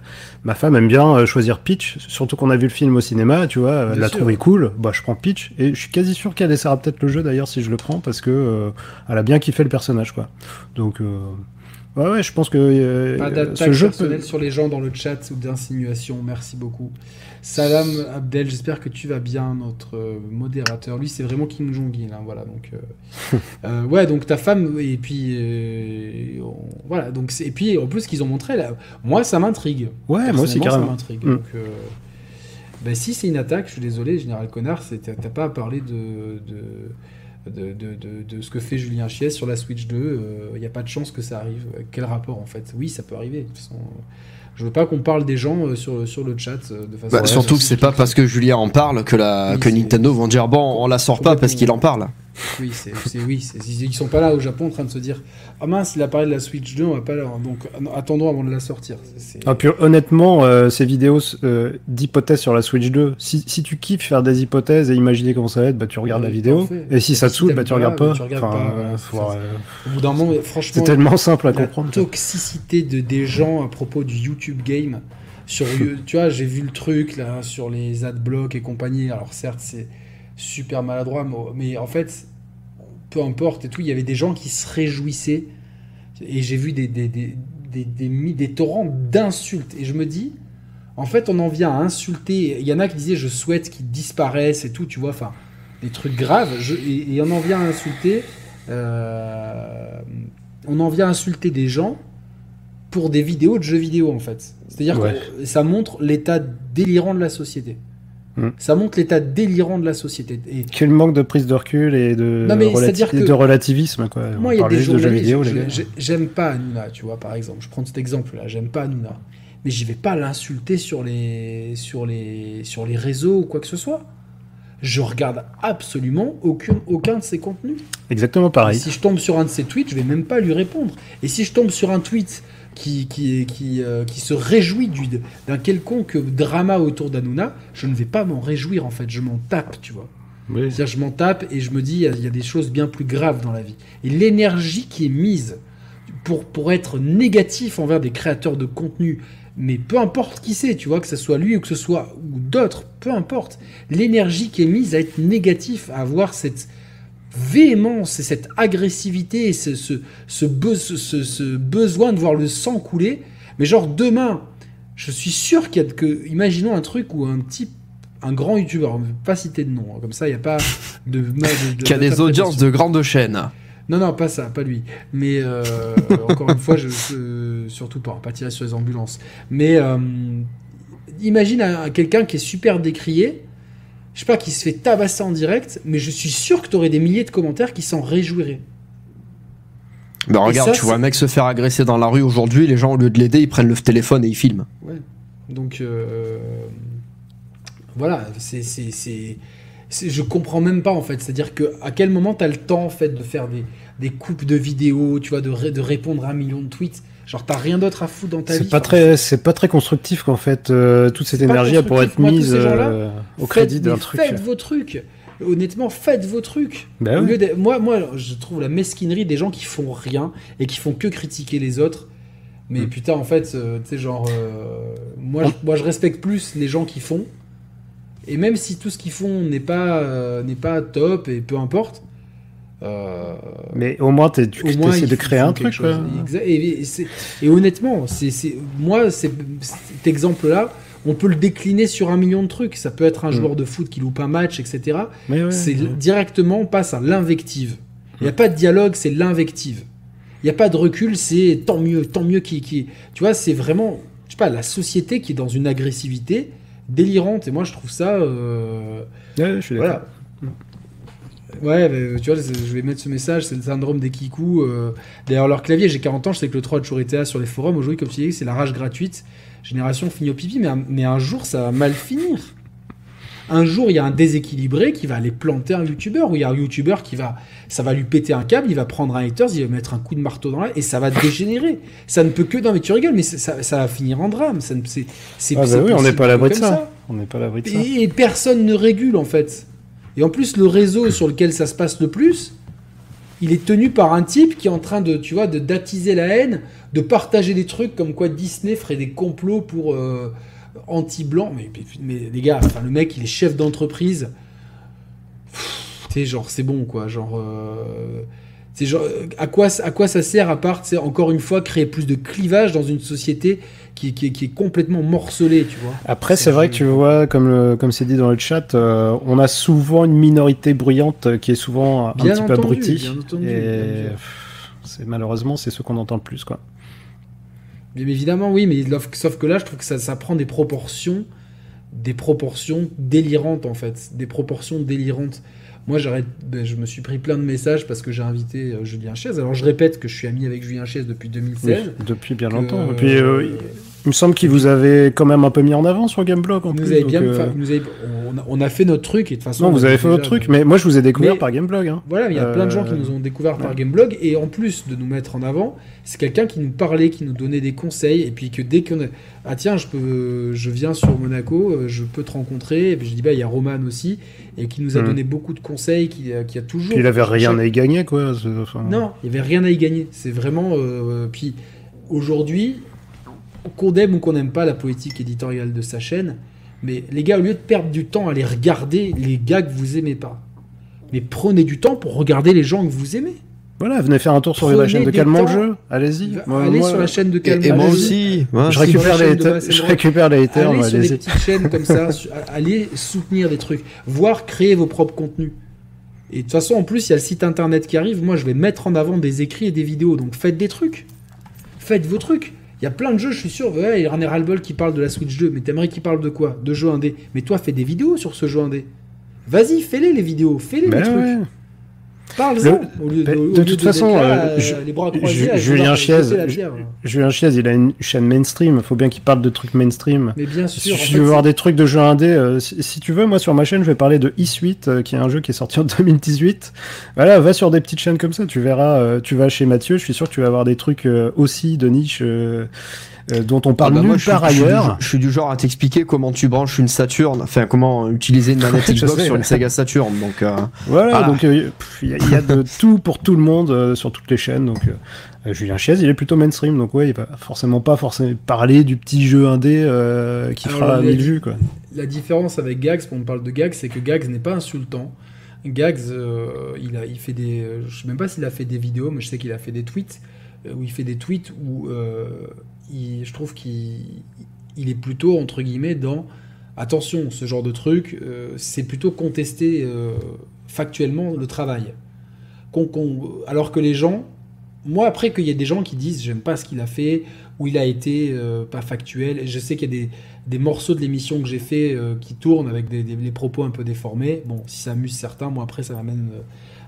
Ma femme aime bien euh, choisir Peach, surtout qu'on a vu le film au cinéma. Tu vois, elle l'a sûr. trouvé cool. Bah, je prends Peach et je suis quasi sûr qu'elle essaiera peut-être le jeu d'ailleurs si je le prends parce que euh, elle a bien kiffé le personnage, quoi. Donc, euh, ouais, ouais, je pense que euh, Pas d'attaque jeu peut... personnelle sur les gens dans le chat ou d'insinuation. Merci beaucoup. Salam Abdel, j'espère que tu vas bien, notre euh, modérateur. Lui, c'est vraiment Kim Jong-il. hein, voilà, donc, euh, euh, ouais, donc ta femme, et puis. on- voilà, donc c'est- et puis en plus, ce qu'ils ont montré, là, moi, ça m'intrigue. Ouais, moi aussi Personnellement, ça carrément. m'intrigue. Mm. Donc, euh, ben, si c'est une attaque, je suis désolé, Général Connard, t'as pas à parler de, de, de, de, de- de ce que fait Julien Chies sur la Switch 2. Il n'y a pas de chance que ça arrive. Quel rapport en fait? Oui, ça peut arriver. De toute façon, euh, je veux pas qu'on parle des gens euh, sur, sur le chat euh, de façon. Bah, surtout que c'est pas parce que Julien en parle que, la, Oui, que Nintendo vont dire bon, on la sort pas parce qu'il en parle. Oui, c'est c'est- oui, ils sont pas là au Japon en train de se dire ah mince, il a parlé de la Switch 2, on va pas là. Donc attendons avant de la sortir. Ah, puis honnêtement, euh, ces vidéos euh, d'hypothèses sur la Switch 2, si, si tu kiffes faire des hypothèses et imaginer comment ça va être, bah tu regardes Ouais, la vidéo. parfait. Et si Et ça te si saoule, bah tu pas, regardes bah, pas. tu regardes Enfin, pas, euh, voilà. faut, Ça, euh, Au bout d'un moment, franchement, c'est tellement simple à la comprendre. toxicité de des gens à propos du YouTube Game. Sur, tu vois, j'ai vu le truc là sur les adblocks et compagnie. Alors certes, c'est super maladroit, mais, en fait, peu importe et tout, il y avait des gens qui se réjouissaient. Et j'ai vu des, des, des, des, torrents d'insultes. Et je me dis, en fait, on en vient à insulter. Il y en a qui disaient, je souhaite qu'ils disparaissent et tout, tu vois, enfin, des trucs graves. Je- et, et on en vient à insulter. euh, on en vient à insulter des gens pour des vidéos de jeux vidéo, en fait. C'est-à-dire Ouais. que ça montre l'état délirant de la société. Hmm. Ça montre l'état délirant de la société. Et Quel manque de prise de recul et de, Non, mais relati- c'est-à-dire que- de relativisme, quoi. Moi, il y a des jeux vidéo, J'aime pas Hanouna, tu vois, par exemple. Je prends cet exemple-là. J'aime pas Hanouna. Mais j'y vais pas l'insulter sur les, sur, les, sur les réseaux ou quoi que ce soit. Je regarde absolument aucun, aucun de ses contenus. Exactement Et pareil. si je tombe sur un de ses tweets, je vais même pas lui répondre. Et si je tombe sur un tweet qui, qui, qui, euh, qui se réjouit du- d'un quelconque drama autour d'Hanouna, je ne vais pas m'en réjouir en fait. Je m'en tape, tu vois. Oui. C'est-à-dire, je m'en tape et je me dis, il y a- il y, a des choses bien plus graves dans la vie. Et l'énergie qui est mise pour, pour être négatif envers des créateurs de contenu, mais peu importe qui c'est, tu vois, que ce soit lui ou que ce soit ou d'autres, peu importe, l'énergie qui est mise à être négatif, à avoir cette véhémence et cette agressivité et ce, ce, ce, be- ce- ce- ce besoin de voir le sang couler, mais genre demain, je suis sûr qu'il y a que, imaginons un truc où un type un grand youtubeur, on ne veut pas citer de nom, hein, comme ça il n'y a pas de. de, de- Qui a des audiences de grandes chaînes. Non, non, pas ça, pas lui. Mais euh, encore une fois, je, je- surtout pas, pas tirer sur les ambulances. Mais euh, imagine un- quelqu'un qui est super décrié, je sais pas, qui se fait tabasser en direct, mais je suis sûr que tu aurais des milliers de commentaires qui s'en réjouiraient. Bah regarde, ça, tu vois un mec se faire agresser dans la rue aujourd'hui, les gens au lieu de l'aider, ils prennent le téléphone et ils filment. Donc euh, voilà, c'est, je comprends même pas en fait. C'est-à-dire que à quel moment tu as le temps en fait de faire des, des coupes de vidéos, tu vois, de, ré- de répondre à un million de tweets? Genre t'as rien d'autre à foutre dans ta vie. C'est pas Enfin, très, c'est pas très constructif qu'en fait euh, toute cette énergie pourrait être. Moi, mise euh, au crédit d'un truc. Faites vos trucs. Honnêtement, faites vos trucs. Bah Au lieu de- moi, moi, je trouve la mesquinerie des gens qui font rien et qui font que critiquer les autres. Mais Mm. putain, en fait, euh, tu sais, genre, moi, je, moi, je respecte plus les gens qui font. Et même si tout ce qu'ils font n'est pas, n'est pas top et peu importe. Euh, Mais au moins t'es- tu au moins, essaies de créer un truc. quoi. Et, et honnêtement, c'est, c'est- moi, c'est, cet exemple-là, on peut le décliner sur un million de trucs. Ça peut être un Mm. joueur de foot qui loupe un match, etc. Ouais, c'est ouais. directement, on passe à l'invective. Il n'y a pas de dialogue, c'est l'invective. Il n'y a pas de recul, c'est tant mieux, tant mieux qui, qui... Tu vois, c'est vraiment, je sais pas, la société qui est dans une agressivité délirante. Et moi, je trouve ça... euh, Ouais, je suis voilà. Ouais, mais, tu vois, je vais mettre ce message, c'est le syndrome des kikous. euh. D'ailleurs, leur clavier, j'ai 40 ans, je sais que le 3 a toujours été là sur les forums. Aujourd'hui, comme tu dis, c'est la rage gratuite. Génération finit au pipi, mais un, mais un jour, ça va mal finir. Un jour, il y a un déséquilibré qui va aller planter un youtubeur, ou il y a un youtubeur qui va, ça va lui péter un câble, il va prendre un haters, il va mettre un coup de marteau dans la, et ça va dégénérer. Ça ne peut que, non mais tu rigoles, mais ça, ça va finir en drame. Ça ne- c'est, Ah bah oui, on n'est pas à l'abri de ça. On n'est pas à l'abri de ça. et personne ne régule en fait. Et en plus, le réseau sur lequel ça se passe le plus, il est tenu par un type qui est en train de, tu vois, de d'attiser la haine, de partager des trucs comme quoi Disney ferait des complots pour euh, anti-blanc. Mais, les gars, enfin, le mec, il est chef d'entreprise. Sais, genre, c'est bon quoi. Genre, euh, c'est genre, à quoi, à quoi ça sert à part, encore une fois, créer plus de clivage dans une société qui, qui, qui est complètement morcelée, tu vois. Après, C'est vrai que tu vois, comme le- comme c'est dit dans le chat, euh, on a souvent une minorité bruyante qui est souvent un Bien petit peu abrutie. et c'est malheureusement c'est ce qu'on entend le plus quoi. Bien évidemment, oui, mais sauf- que là, je trouve que ça, ça prend des proportions, des proportions délirantes en fait, des proportions délirantes. Moi, j'arrête, ben, je me suis pris plein de messages parce que j'ai invité euh, Julien Chiez. Alors, je répète que je suis ami avec Julien Chiez depuis 2016. Oui, depuis bien longtemps. Et euh, euh, il me semble qu'il vous avait quand même un peu mis en avant sur Gameblog en plus. bien, euh, nous on, a, on a fait notre truc et de toute façon. Non, on vous avez fait votre truc, mais moi je vous ai découvert Mais- par Gameblog. Hein. Voilà, il y a plein de gens qui Euh, nous ont découvert par. Gameblog et en plus de nous mettre en avant, c'est quelqu'un qui nous parlait, qui nous donnait des conseils et puis que dès qu'on a... ah tiens, je peux, je viens sur Monaco, euh, je peux te rencontrer. Et puis je dis bah il y a Roman aussi et qui nous a Mhm. donné beaucoup de conseils, qui, qui a toujours. Puis il avait rien à y gagner quoi. enfin, Non, il y avait rien à y gagner. C'est vraiment. euh, puis aujourd'hui, qu'on aime ou qu'on n'aime pas la politique éditoriale de sa chaîne, mais les gars, au lieu de perdre du temps à aller regarder les gars que vous aimez pas, mais prenez du temps pour regarder les gens que vous aimez. Voilà, venez faire un tour sur la chaîne de Calmant le jeu. Allez-y. Allez sur la chaîne de Calme. et moi aussi. Je récupère les Je récupère les haters. Allez sur des petites chaînes comme ça, allez soutenir des trucs, voire créer vos propres contenus. Et de toute façon, en plus, il y a le site internet qui arrive. Moi, je vais mettre en avant des écrits et des vidéos. Donc, faites des trucs. Faites vos trucs. Il y a plein de jeux, je suis sûr. Ouais, il y en a ras-le-bol qui parle de la Switch 2. Mais t'aimerais qu'il parle de quoi? De jeux indés. Mais toi, fais des vidéos sur ce jeu indé. Vas-y, fais-les les vidéos. Fais-les Ben les trucs. ouais. Parle-en. De toute façon, là, euh, Ju- les bras croisés, Julien Chiez. Julien Chiez, il a une chaîne mainstream. Il faut bien qu'il parle de trucs mainstream. Mais bien Si sûr. en tu veux voir des trucs de jeux indés, euh, si, si tu veux, moi sur ma chaîne, je vais parler de E-Suite, euh, qui est un jeu qui est sorti en 2018. Voilà, va sur des petites chaînes comme ça, tu verras, euh, tu vas chez Mathieu, je suis sûr que tu vas avoir des trucs euh, aussi de niche euh, dont on parle Ah bah nulle moi, je suis- part ailleurs. genre- Je suis du genre à t'expliquer comment tu branches une Saturn, enfin comment utiliser une manette Xbox sais, sur une Sega Saturn. Donc euh, Voilà, Voilà. donc euh, il y, a- il y a de tout pour tout le monde euh, sur toutes les chaînes. Donc Julien Chiez, il est plutôt mainstream, donc ouais, il va forcément pas forcément parler du petit jeu indé euh, qui Alors, fera il a 1000 dit- vues, quoi. La différence avec Gags, quand on parle de Gags, c'est que Gags n'est pas insultant. Gags, euh, il, a, il fait des. Je sais même pas s'il a fait des vidéos, mais je sais qu'il a fait des tweets. euh, où il fait des tweets où euh, je trouve qu'il il est plutôt, entre guillemets, dans. Attention, ce genre de truc, euh, c'est plutôt contester euh, factuellement le travail. Alors que les gens. Moi, après, qu'il y ait des gens qui disent j'aime pas ce qu'il a fait, ou il a été euh, pas factuel, et je sais qu'il y a des morceaux de l'émission que j'ai fait qui tournent avec des, propos un peu déformés. Bon, si ça amuse certains, moi après ça m'amène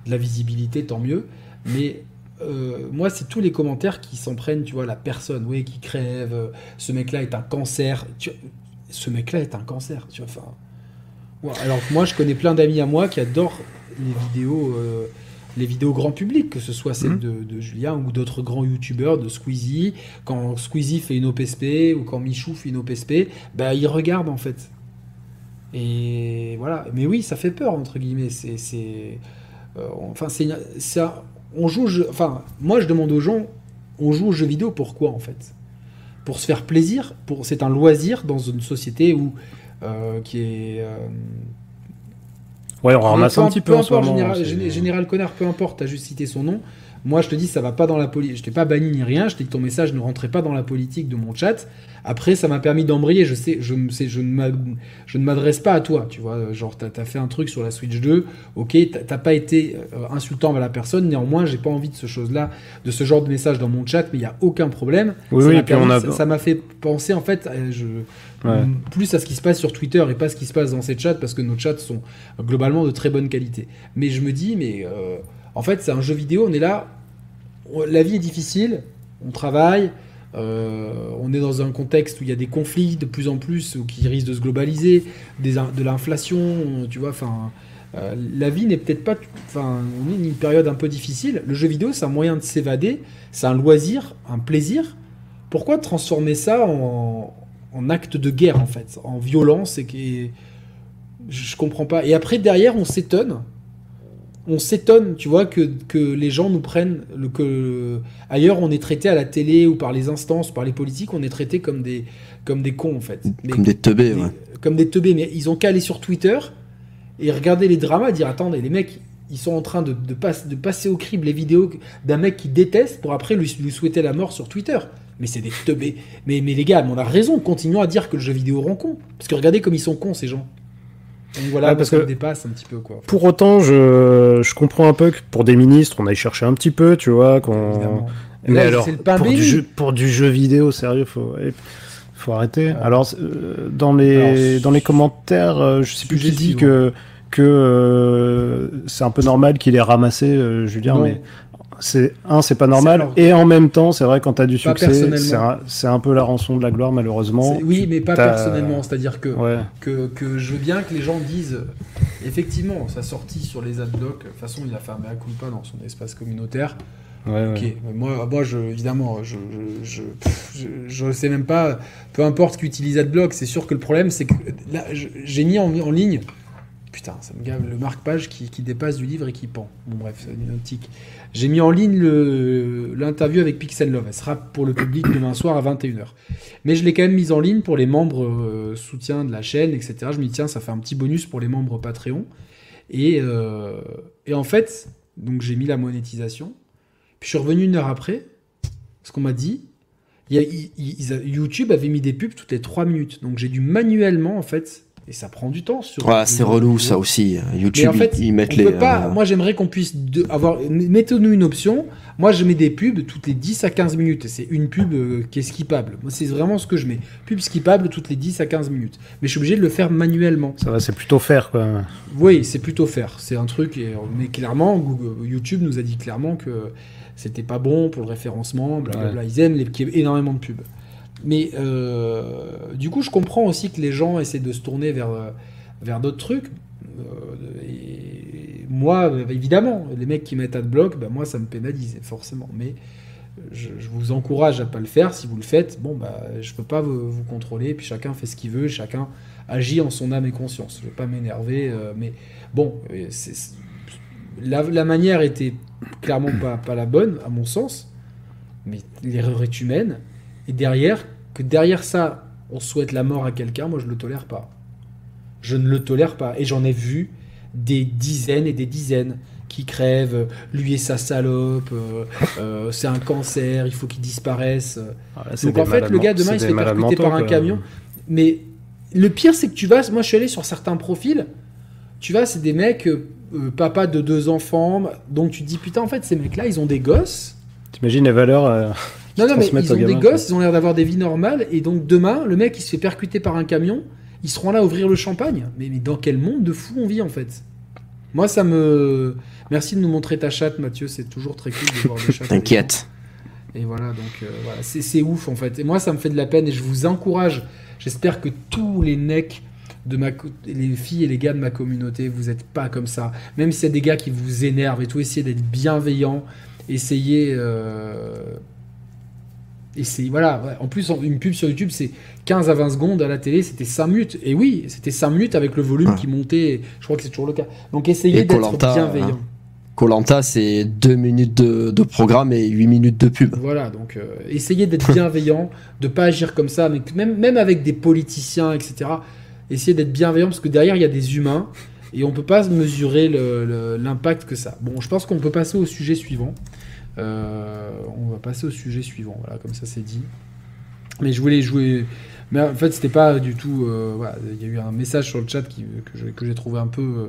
de la visibilité, tant mieux. Mais euh, moi, c'est tous les commentaires qui s'en prennent, tu vois, la personne, oui, qui crève, euh, ce mec-là est un cancer. Tu- ce mec-là est un cancer, tu vois. Enfin, ouais, alors que moi, je connais plein d'amis à moi qui adorent les vidéos. euh, les vidéos grand public, que ce soit celles Mhm. de, de Julien ou d'autres grands youtubeurs, de Squeezie, quand Squeezie fait une OPSP ou quand Michou fait une OPSP, bah, ils regardent en fait. Et voilà. Mais oui, ça fait peur, entre guillemets. C'est. euh, enfin, c'est. On joue. Enfin, moi, je demande aux gens on joue aux jeux vidéo pourquoi en fait? Pour se faire plaisir pour, C'est un loisir dans une société où. euh, qui est. euh, Ouais, on ramasse un petit peu peu en ce moment. Général, Géné- Général Connard, peu importe, t'as juste cité son nom. Moi, je te dis, ça va pas dans la politique. Je t'ai pas banni ni rien. Je t'ai dit ton message ne rentrait pas dans la politique de mon chat. Après, ça m'a permis d'embrayer. Je sais, je, sais, je ne m'adresse pas à toi. Tu vois, genre, t'as as fait un truc sur la Switch 2. Ok, t'as pas été euh, insultant à la personne. Néanmoins, j'ai pas envie de ce chose-là, de ce genre de message dans mon chat. Mais il y a aucun problème. Oui, ça m'a fait penser en fait. Je, plus à ce qui se passe sur Twitter et pas ce qui se passe dans ces chats parce que nos chats sont globalement de très bonne qualité. Mais je me dis, mais euh, en fait, c'est un jeu vidéo, on est là, la vie est difficile, on travaille, euh, on est dans un contexte où il y a des conflits de plus en plus qui risquent de se globaliser, de l'inflation, tu vois, enfin. Euh, la vie n'est peut-être pas. Enfin, on est une période un peu difficile. Le jeu vidéo, c'est un moyen de s'évader, c'est un loisir, un plaisir. Pourquoi transformer ça en, en acte de guerre, en fait, en violence et qui. Je comprends pas. Et après, derrière, on s'étonne on s'étonne, tu vois, que, que, les gens nous prennent. Le, que ailleurs, on est traité à la télé ou par les instances, par les politiques, on est traité comme des, comme des cons en fait. comme des teubés, ouais. Comme des teubés, mais ils ont qu'à aller sur Twitter et regarder les dramas, et dire attendez, les mecs, ils sont en train de, de, de passer au crible les vidéos d'un mec qui déteste pour après lui, lui souhaiter la mort sur Twitter. Mais c'est des teubés. Mais, mais les gars, on a raison, continuons à dire que le jeu vidéo rend con. Parce que regardez comme ils sont cons ces gens. Donc voilà, parce que dépasse un petit peu quoi. Pour autant, je, je comprends un peu que pour des ministres, on aille chercher un petit peu, tu vois, qu'on. Mais alors, pour du, jeu, pour du jeu vidéo, sérieux, faut faut arrêter. Alors euh, dans les dans les commentaires, euh, je sais plus qui dit que que euh, c'est un peu normal qu'il ait ramassé Julien, mais c'est un, c'est pas normal, et en même temps, c'est vrai quand t'as du succès, c'est un, peu la rançon de la gloire malheureusement. Oui, mais pas personnellement, c'est-à-dire que, que, que je veux bien que les gens disent effectivement sa sortie sur les adblocks. De toute façon, il a fait un mea culpa dans son espace communautaire. ok, moi, moi je, évidemment, je, je, je, sais même pas, peu importe qu'utilise Adblock, c'est sûr que le problème, c'est que là, j'ai mis en, en ligne Putain, ça me gave le marque-page qui, dépasse du livre et qui pend. Bon, bref, c'est une optique. J'ai mis en ligne l'interview avec Pixel Love. Elle sera pour le public demain soir à 21h. Mais je l'ai quand même mise en ligne pour les membres euh, soutien de la chaîne, etc. Je me dis, tiens, ça fait un petit bonus pour les membres Patreon. Et, euh, en fait, donc j'ai mis la monétisation. Puis je suis revenu une heure après, ce qu'on m'a dit, YouTube avait mis des pubs toutes les 3 minutes. Donc j'ai dû manuellement, en fait, et ça prend du temps. Sur ouais, c'est relou ça aussi. YouTube, en fait, ils, mettent les. Pas, euh, Moi, j'aimerais qu'on puisse avoir. Mettez-nous une option. Moi, je mets des pubs toutes les 10 à 15 minutes. C'est une pub euh, qui est skippable. Moi, c'est vraiment ce que je mets. Pub skippable toutes les 10 à 15 minutes. Mais je suis obligé de le faire manuellement. Ça va, c'est plutôt faire, quoi. Oui, c'est plutôt faire. C'est un truc. Mais clairement, Google, YouTube nous a dit clairement que c'était pas bon pour le référencement. Blablabla. Ils aiment les... qu'il y ait énormément de pubs. Mais euh, du coup, je comprends aussi que les gens essaient de se tourner vers, euh, vers d'autres trucs. Euh, moi, évidemment, les mecs qui mettent Adblock, ben moi, ça me pénalise, forcément. Mais je, vous encourage à pas le faire. Si vous le faites, bon, bah, je peux pas vous, contrôler. Puis chacun fait ce qu'il veut, chacun agit en son âme et conscience. Je vais pas m'énerver, mais bon, la, la, manière était clairement pas, pas la bonne, à mon sens. Mais l'erreur est humaine. Et derrière, que derrière ça, on souhaite la mort à quelqu'un, moi je le tolère pas. Je ne le tolère pas. Et j'en ai vu des dizaines et des dizaines qui crèvent, lui et sa salope, euh, euh, c'est un cancer, il faut qu'il disparaisse. Ah, Donc en fait, le gars demain il se fait percuter par un camion. Mais le pire, c'est que tu vas, moi je suis allé sur certains profils, tu vas, c'est des mecs, euh, papa de deux enfants, donc tu te dis putain, en fait, ces mecs-là, ils ont des gosses. T'imagines les valeurs non, non, mais ils ont des gosses, ils ont l'air d'avoir des vies normales, et donc demain, le mec, il se fait percuter par un camion, ils seront là à ouvrir le champagne. Mais, mais dans quel monde de fou on vit, en fait? Moi, ça me... Merci de nous montrer ta chatte, Mathieu, c'est toujours très cool de voir des chattes. T'inquiète. Et voilà, donc euh, voilà, c'est ouf, en fait. Et moi, ça me fait de la peine, et je vous encourage, j'espère que tous les necks de ma les filles et les gars de ma communauté, vous êtes pas comme ça. Même si c'est des gars qui vous énervent et tout, essayez d'être bienveillant, essayez... Euh, et c'est voilà, en plus une pub sur YouTube c'est 15 à 20 secondes à la télé, c'était 5 minutes. Et oui, c'était 5 minutes avec le volume qui montait, je crois que c'est toujours le cas. Donc essayez d'être bienveillant. Hein. Colanta, c'est 2 minutes de, programme et 8 minutes de pub. Voilà, donc euh, essayez d'être bienveillant, de pas agir comme ça, mais même, même avec des politiciens, etc. Essayez d'être bienveillant parce que derrière il y a des humains et on peut pas mesurer l'impact que ça. Bon, je pense qu'on peut passer au sujet suivant. Euh, on va passer au sujet suivant. Voilà, comme ça c'est dit. Mais je voulais jouer. Mais en fait, c'était pas du tout. euh, il y a eu un message sur le chat que j'ai trouvé un peu euh,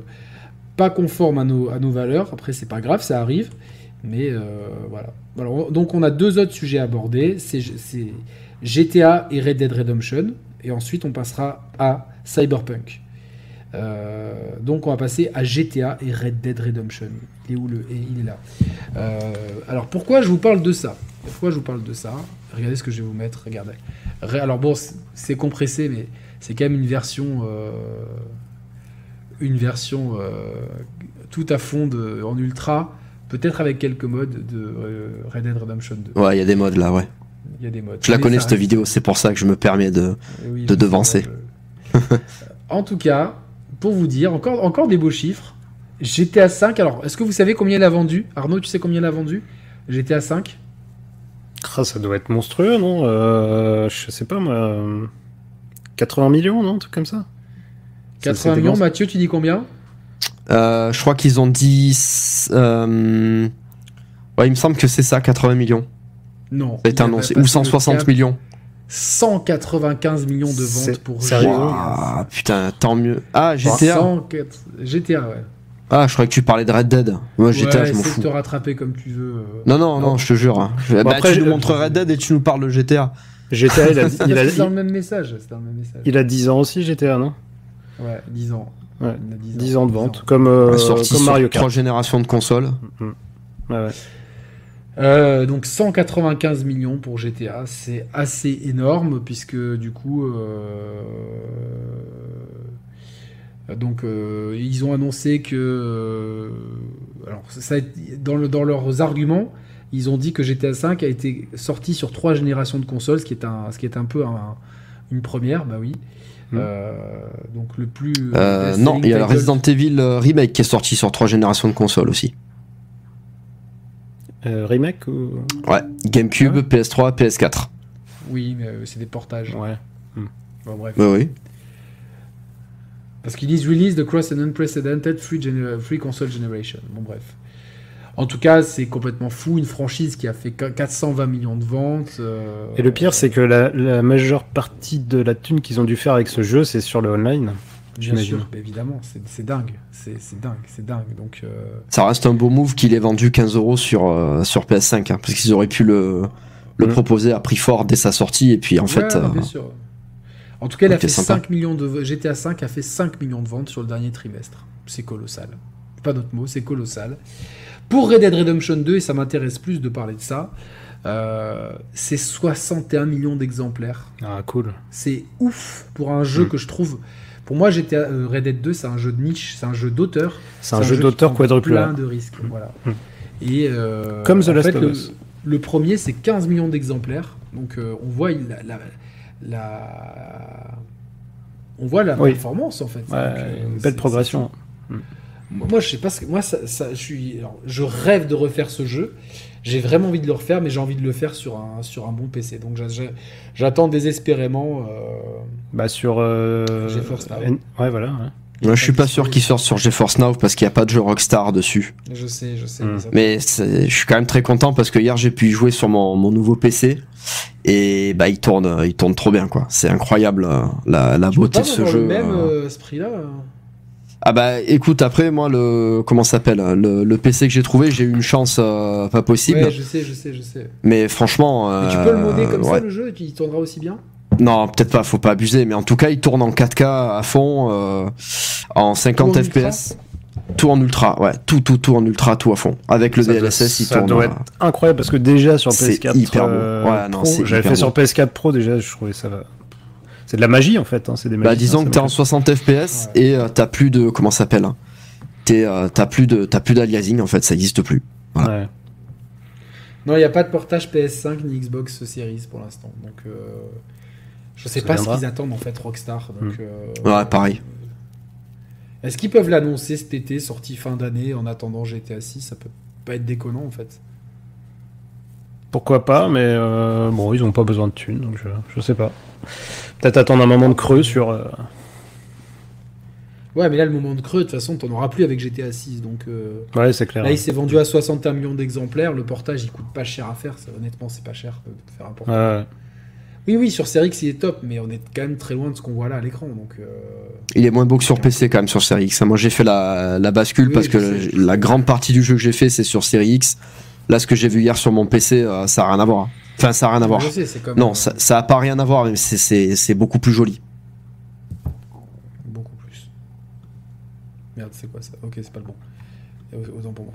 pas conforme à nos, valeurs. Après, c'est pas grave, ça arrive. Mais voilà. voilà. on- Donc, on a deux autres sujets à aborder c'est GTA et Red Dead Redemption. Et ensuite, on passera à Cyberpunk. Euh, donc, on va passer à GTA et Red Dead Redemption. Il est où le. Et il est là. Euh, alors, pourquoi je vous parle de ça? Pourquoi je vous parle de ça? Regardez ce que je vais vous mettre. Regardez. Alors, bon, c'est- compressé, mais c'est quand même une version. euh, une version tout à fond de, en ultra. Peut-être avec quelques modes de Red Dead Redemption 2. Ouais, il y a des modes là, ouais. Il y a des modes. Je la connais cette reste- vidéo, c'est pour ça que je me permets de. oui, de devancer. en tout cas, pour vous dire, encore, encore des beaux chiffres. GTA 5, alors est-ce que vous savez combien il a vendu? Arnaud, tu sais combien il a vendu? GTA 5 Ah, ça doit être monstrueux, non? Euh, Je sais pas, moi. euh, 80 millions, non? Un truc comme ça Ça, 80 c'était millions, Mathieu, tu dis combien? Euh, je crois qu'ils ont dit. euh, Ouais, il me semble que c'est ça, 80 millions. Non. Ça a été il a annoncé. Ou le 160 cap. millions. 195 millions de ventes pour sérieux GTA. Ouah, putain, tant mieux. Ah, GTA 104 GTA, ouais. Ah, je croyais que tu parlais de Red Dead. Moi, GTA, ouais, je m'en fous. te rattraper comme tu veux. euh. Non, non, non, je te jure. hein. Je- bah, après, tu nous je- montres Red Dead et tu nous parles de GTA. GTA, il a, il, a, c'est dans le même message. C'est dans le même message. il a 10 ans aussi, GTA, non? Ouais, 10 ans. Ouais, Il a 10 10 ans de vente, comme, euh, Sorti comme sur Mario trois Kart. générations de consoles. Ouais, ouais. Euh, donc 195 millions pour GTA, c'est assez énorme puisque du coup, euh, donc euh, ils ont annoncé que, euh, alors ça, dans, le, dans leurs arguments, ils ont dit que GTA 5 a été sorti sur trois générations de consoles, ce qui est un, ce qui est un peu un- une première, bah oui. Mm. Euh, donc le plus Euh, non, il y a Resident Evil Remake qui est sorti sur trois générations de consoles aussi. Euh, remake ou... Ouais, GameCube, Ouais. PS3, PS4. Oui, mais euh, c'est des portages. Ouais. Bon, bref. Ouais, oui. Parce qu'ils disent release the cross and unprecedented free, gener- free console generation. Bon, bref. En tout cas, c'est complètement fou. Une franchise qui a fait qu- 420 millions de ventes. euh, Et le pire, c'est que la, la majeure partie de la thune qu'ils ont dû faire avec ce jeu, c'est sur le online. Bien sûr, évidemment, c'est c'est dingue. C'est c'est dingue, c'est dingue. Donc, euh, Ça reste un beau move qu'il ait vendu 15 euros sur, euh, sur PS5, hein, parce qu'ils auraient pu le, le Mhm. proposer à prix fort dès sa sortie, et puis en ouais, fait. euh, bien sûr. En tout cas, il a ok, fait sympa. 5 millions de GTA 5 a fait 5 millions de ventes sur le dernier trimestre. C'est colossal. Pas d'autre mot, c'est colossal. Pour Red Dead Redemption 2, et ça m'intéresse plus de parler de ça, euh, c'est 61 millions d'exemplaires. Ah, cool. C'est ouf pour un jeu Mm. que je trouve. Pour moi, GTA euh, Red Dead 2, c'est un jeu de niche, c'est un jeu d'auteur. C'est un jeu d'auteur quadruple Plein A. de risques, voilà. Mm. Et euh, Comme The Last fait, of le, Us. le premier, c'est 15 millions d'exemplaires. Donc euh, on voit la, la, la- on voit la Oui. performance en fait. Ouais, Donc, une belle progression. fou. Moi, je sais pas. ce que- Moi, ça, ça- je suis. alors, je rêve de refaire ce jeu. J'ai vraiment envie de le refaire, mais j'ai envie de le faire sur un sur un bon PC. Donc j'a- j'a- j'attends désespérément. euh, Bah, sur. Euh... GeForce Now. N- Ouais, voilà. ouais. Moi, je suis pas sûr qu'il sorte sur GeForce Now parce qu'il n'y a pas de jeu Rockstar dessus. Je sais, je sais. Mm. mais je suis quand même très content parce que hier j'ai pu y jouer sur mon, mon nouveau PC et bah il tourne, il tourne trop bien quoi. C'est incroyable euh, la, la Tu beauté de ce jeu. le même euh. ce prix-là. euh Ah bah écoute après moi le comment ça s'appelle le, le PC que j'ai trouvé j'ai eu une chance euh, pas possible. Ouais, je sais, je sais, je sais. Mais franchement. Mais tu peux le euh, modder comme ça le jeu et il tournera aussi bien? Non, peut-être pas, faut pas abuser, mais en tout cas, il tourne en 4K à fond, euh, en 50 Tout en FPS. Tout en ultra, ouais, tout, tout, tout en ultra, tout à fond. Avec le Ça doit- DLSS, il ça tourne. doit euh, être incroyable parce que déjà sur C'est PS4 hyper bon. euh, Ouais, non, Pro, c'est j'avais fait sur bon. PS4 Pro déjà, je trouvais ça va. C'est de la magie en fait, hein, c'est des Bah, disons ça que t'es en me 60 FPS Ouais. et euh, t'as plus de. Comment ça s'appelle hein euh, T'as plus de t'as plus d'aliasing en fait, ça existe plus. Ouais. Non, il n'y a pas de portage PS5 ni Xbox Series pour l'instant. Donc, euh, je sais Ça pas viendra. ce qu'ils attendent en fait Rockstar. Donc, Hmm. euh, Ouais, pareil. Est-ce qu'ils peuvent l'annoncer cet été, sortie fin d'année, en attendant GTA 6 Ça peut pas être déconnant en fait. Pourquoi pas, mais euh, bon, ils ont pas besoin de thunes, donc je, je sais pas. Peut-être attendre un moment de creux sur. euh, Ouais, mais là, le moment de creux, de toute façon, t'en auras plus avec GTA 6. Donc, euh, Ouais, c'est clair. là, il s'est vendu à 61 millions d'exemplaires. Le portage, il coûte pas cher à faire. Ça, honnêtement, c'est pas cher de faire un portage. Ouais, ouais. Oui, oui, sur Series X, il est top, mais on est quand même très loin de ce qu'on voit là à l'écran. Donc, euh, Il est moins beau que sur PC quand même sur Series X. Moi j'ai fait la, la bascule Oui, parce que sais, la grande partie du jeu que j'ai fait c'est sur Series X. Là ce que j'ai vu hier sur mon PC euh, ça a rien à voir. Enfin ça a rien à voir. sais, comme. Non euh, ça, ça a pas rien à voir mais c'est- beaucoup plus joli. Beaucoup plus. Merde, c'est quoi ça? Ok, c'est pas le bon. Euh, Autant pour moi.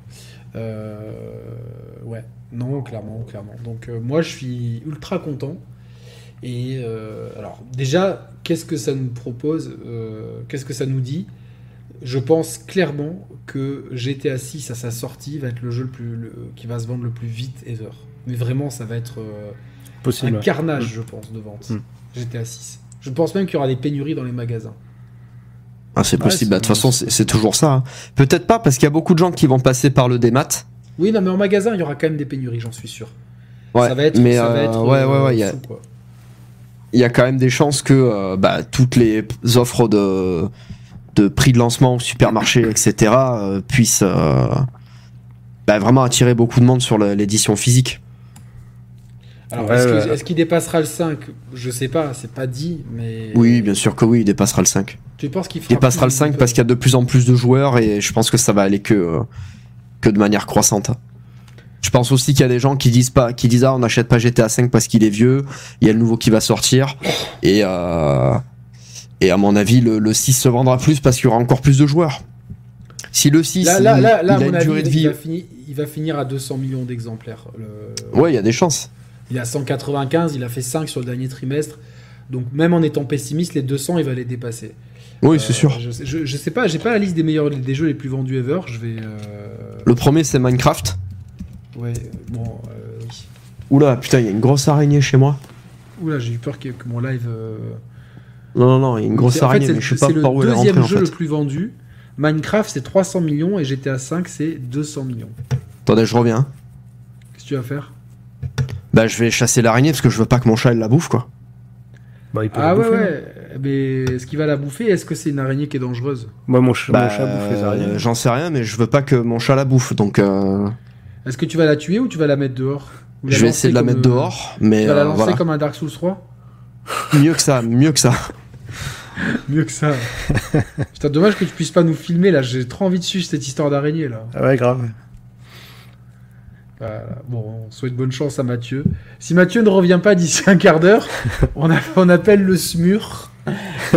Euh, ouais, non, clairement, clairement. Donc, euh, moi, je suis ultra content. Et alors, déjà, qu'est-ce que ça nous propose? Qu'est-ce que ça nous dit? Je pense clairement que GTA 6 à sa sortie va être le jeu le plus, le- qui va se vendre le plus vite ever. Mais vraiment, ça va être euh, Possible. un ouais. carnage, je pense, de vente. Mm. GTA 6. Je pense même qu'il y aura des pénuries dans les magasins. Ah, c'est Ouais, possible. Bah, De toute façon c'est toujours ça. hein. Peut-être pas parce qu'il y a beaucoup de gens qui vont passer par le démat. Oui, non, mais en magasin, il y aura quand même des pénuries, j'en suis sûr. Ouais, ça va être, mais ça va euh, être ouais euh, ouais ouais il y y a quand même des chances que euh, bah, toutes les offres de, de prix de lancement au supermarché, etc., euh, puissent bah, vraiment attirer beaucoup de monde sur l'édition physique. Alors, Ouais, est-ce qu'il dépassera le 5 Je sais pas, c'est pas dit, mais. Oui, bien sûr que oui, il dépassera le 5. Tu penses qu'il Il dépassera le plus 5 de- parce qu'il y a de plus en plus de joueurs et je pense que ça va aller que, euh, que de manière croissante. Je pense aussi qu'il y a des gens qui disent pas, qui disent ah on n'achète pas GTA 5 parce qu'il est vieux, il y a le nouveau qui va sortir et euh, et à mon avis le, le 6 se vendra plus parce qu'il y aura encore plus de joueurs. Si le 6 Là, il, il a une avis, durée de il, vie, va finir, il va finir à 200 millions d'exemplaires. Le- ouais il y a des chances. Il a 195, il a fait 5 sur le dernier trimestre. Donc, même en étant pessimiste, les 200, il va les dépasser. Oui Euh, c'est sûr. Je, sais- je, je sais pas, j'ai pas la liste des meilleurs des jeux les plus vendus ever. Je vais. euh, Le premier c'est Minecraft. Ouais, bon, euh, oui. Oula putain il y a une grosse araignée chez moi. Oula, j'ai eu peur que, que mon live. euh, Non non non il y a une grosse C'est- en fait, araignée mais le- je sais pas le par où elle est deuxième en jeu fait. le plus vendu. Minecraft, c'est 300 millions et GTA 5, c'est 200 millions. Attendez je reviens. Qu'est-ce que tu vas faire? Bah je vais chasser l'araignée parce que je veux pas que mon chat elle la bouffe quoi. Bah, il peut Ah la ouais, bouffer, ouais. Mais est-ce qu'il va la bouffer? Est-ce que c'est une araignée qui est dangereuse? Moi, mon, ch- Bah, mon chat bouffe les araignées. euh, J'en sais rien, mais je veux pas que mon chat la bouffe, donc euh, Est-ce que tu vas la tuer ou tu vas la mettre dehors? La je vais essayer de la mettre euh, dehors, mais Tu vas la euh, lancer voilà. comme un Dark Souls 3 mieux que ça, mieux que ça. Mieux que ça. Putain, dommage que tu puisses pas nous filmer là. J'ai trop envie de suivre cette histoire d'araignée là. Ah ouais, grave. Voilà. Bon, on souhaite bonne chance à Mathieu. Si Mathieu ne revient pas d'ici un quart d'heure, on, a- on appelle le SMUR.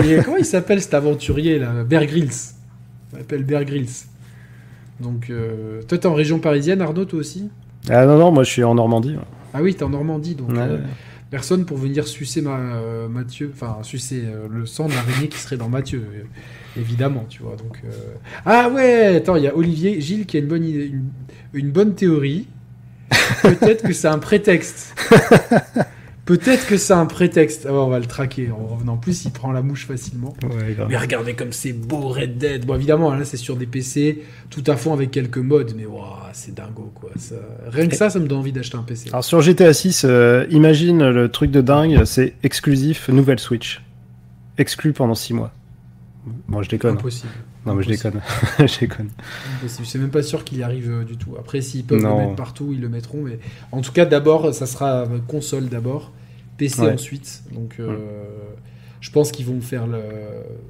Et comment il s'appelle cet aventurier là? Bear Grylls. On l'appelle Bear Grylls. Donc, euh, toi, t'es en région parisienne, Arnaud, toi aussi? Ah non, non, moi je suis en Normandie. Ah oui, t'es en Normandie, donc Ouais. euh, personne pour venir sucer ma, euh, Mathieu, enfin sucer euh, le sang de l'araignée qui serait dans Mathieu, évidemment, tu vois. Donc, ah ouais, attends, il y a Olivier Gilles qui a une bonne idée- une, une bonne théorie. Peut-être que c'est un prétexte. Peut-être que c'est un prétexte. Ah ouais, on va le traquer en revenant. En plus, il prend la mouche facilement. Ouais. Mais regardez comme c'est beau Red Dead. Bon, évidemment, là, c'est sur des PC, tout à fond avec quelques modes, mais waouh, c'est dingo, quoi. Ça... Rien que ça, ça me donne envie d'acheter un PC. Alors sur GTA 6, euh, imagine le truc de dingue, c'est exclusif nouvelle Switch. Exclu pendant 6 mois. Bon, je déconne. Impossible. Non, mais je déconne. je déconne. Je suis même pas sûr qu'il y arrive euh, du tout. Après, s'ils peuvent Non. le mettre partout, ils le mettront. Mais en tout cas, d'abord, ça sera console d'abord, PC Ouais. ensuite. Donc, euh, je pense qu'ils vont faire le.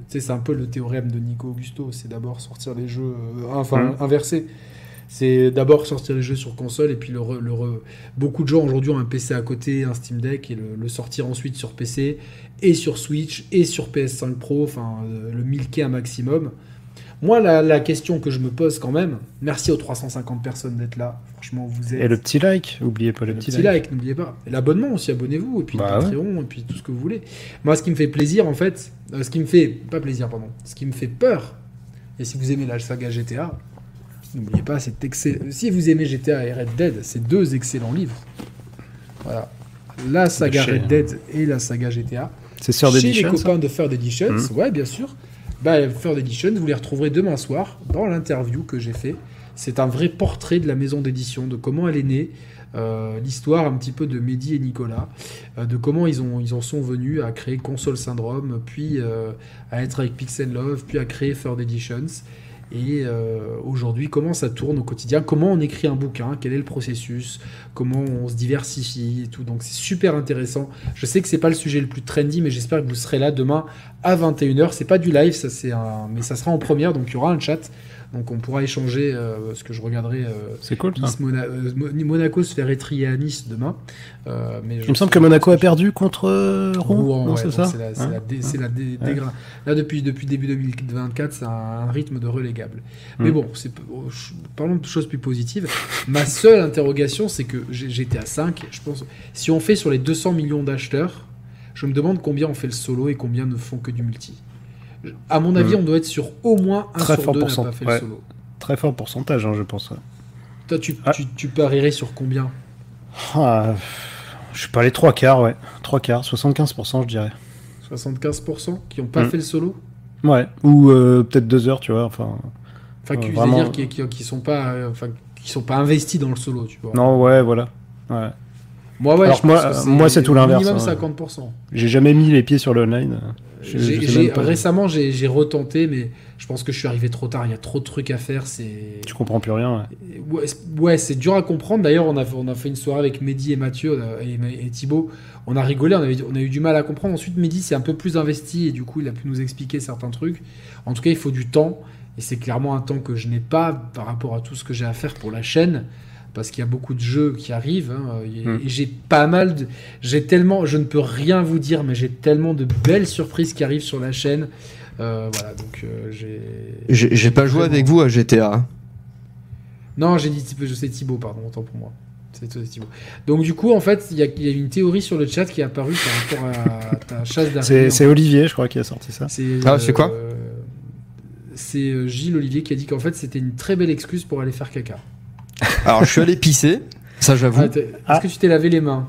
Tu sais, c'est un peu le théorème de Nico Augusto. C'est d'abord sortir les jeux, euh, enfin Mhm. inversé. C'est d'abord sortir les jeux sur console et puis le, re- le re- beaucoup de gens aujourd'hui ont un PC à côté, un Steam Deck et le, le sortir ensuite sur PC et sur Switch et sur PS5 Pro, enfin le milquer un maximum. Moi, la, la question que je me pose quand même, merci aux 350 personnes d'être là. Franchement, vous êtes. Et le petit like, oubliez pas le, Le petit, petit like. like, n'oubliez pas. Et l'abonnement aussi, abonnez-vous. Et puis Bah le Patreon, et puis tout ce que vous voulez. Moi, ce qui me fait plaisir, en fait, euh, ce qui me fait. Pas plaisir, pardon. Ce qui me fait peur, et si vous aimez la saga GTA, n'oubliez pas, c'est excellent. Si vous aimez GTA et Red Dead, c'est deux excellents livres. Voilà. La saga Red Dead et la saga GTA. C'est sur Chez les copains de Third Editions, Mhm. ouais, bien sûr. Bah, Third Edition, vous les retrouverez demain soir dans l'interview que j'ai fait c'est un vrai portrait de la maison d'édition, de comment elle est née, euh, l'histoire un petit peu de Mehdi et Nicolas, euh, de comment ils, en sont venus à créer Console Syndrome, puis euh, à être avec Pixel Love, puis à créer Third Editions. Et euh, aujourd'hui, comment ça tourne au quotidien? Comment on écrit un bouquin? Quel est le processus? Comment on se diversifie et tout? Donc c'est super intéressant. Je sais que c'est pas le sujet le plus trendy, mais j'espère que vous serez là demain à 21h. C'est pas du live, ça c'est un, mais ça sera en première, donc il y aura un chat. Donc on pourra échanger, euh, ce que je regarderai euh, C'est cool. Nice Mona- euh, Mo- Monaco se fait étrier à Nice demain. Il me semble que Monaco a perdu contre Rouen. Ouais, c'est ça c'est la, Hein la dé- c'est la dé- Ouais. dégra- Là, depuis, depuis début 2024, c'est un, un rythme de relégable. Mm. Mais bon, oh, parlons de choses plus positives. Ma seule interrogation, c'est que j'étais à 5. Je pense, si on fait sur les 200 millions d'acheteurs, je me demande combien on fait le solo et combien ne font que du multi. À mon avis, Mm. on doit être sur au moins un Très sur fort deux n'a pas fait ouais. le solo. Très fort pourcentage, hein, je pense. ouais. Toi, tu, Ah. tu, tu parierais sur combien? Ah, je sais pas, les trois quarts, ouais. Trois quarts, 75%, je dirais. 75% qui n'ont pas Mm. fait le solo? Ouais. Ou euh, peut-être deux heures, tu vois. Enfin. Enfin, qui, Euh, vraiment- dire, qui, qui, qui sont pas, euh, enfin, qui sont pas investis dans le solo, tu vois. Non, ouais, voilà. Ouais. Moi, ouais, Alors je moi, euh, moi, c'est tout l'inverse, Minimum hein. 50%. J'ai jamais mis les pieds sur le online. Je- je récemment, j'ai retenté, mais je pense que je suis arrivé trop tard. Il y a trop de trucs à faire. C'est Tu comprends plus rien. ouais. ouais, c'est- dur à comprendre. D'ailleurs, on a, on a fait une soirée avec Mehdi et Mathieu a- et, et Thibaut. On a rigolé, on, avait, on a eu du mal à comprendre. Ensuite, Mehdi s'est un peu plus investi et du coup, il a pu nous expliquer certains trucs. En tout cas, il faut du temps. Et c'est clairement un temps que je n'ai pas par rapport à tout ce que j'ai à faire pour la chaîne. Parce qu'il y a beaucoup de jeux qui arrivent. hein, et, Mm. et j'ai pas mal de. J'ai tellement. Je ne peux rien vous dire, mais j'ai tellement de belles surprises qui arrivent sur la chaîne. Euh, voilà, donc euh, j'ai. J'ai pas joué avec vous à GTA. Non, j'ai dit je sais Thibaut, pardon, autant pour moi. C'est c'est Thibaut. Donc du coup, en fait, il y, a- il y a une théorie sur le chat qui est apparue par rapport à ta chasse d'araignée. C'est Olivier, je crois, qui a sorti ça. C'est, Ah, c'est quoi euh, C'est Gilles Olivier qui a dit qu'en fait c'était une très belle excuse pour aller faire caca. Alors, je suis allé pisser, ça j'avoue. Ah, t'es- Est-ce Ah. que tu t'es lavé les mains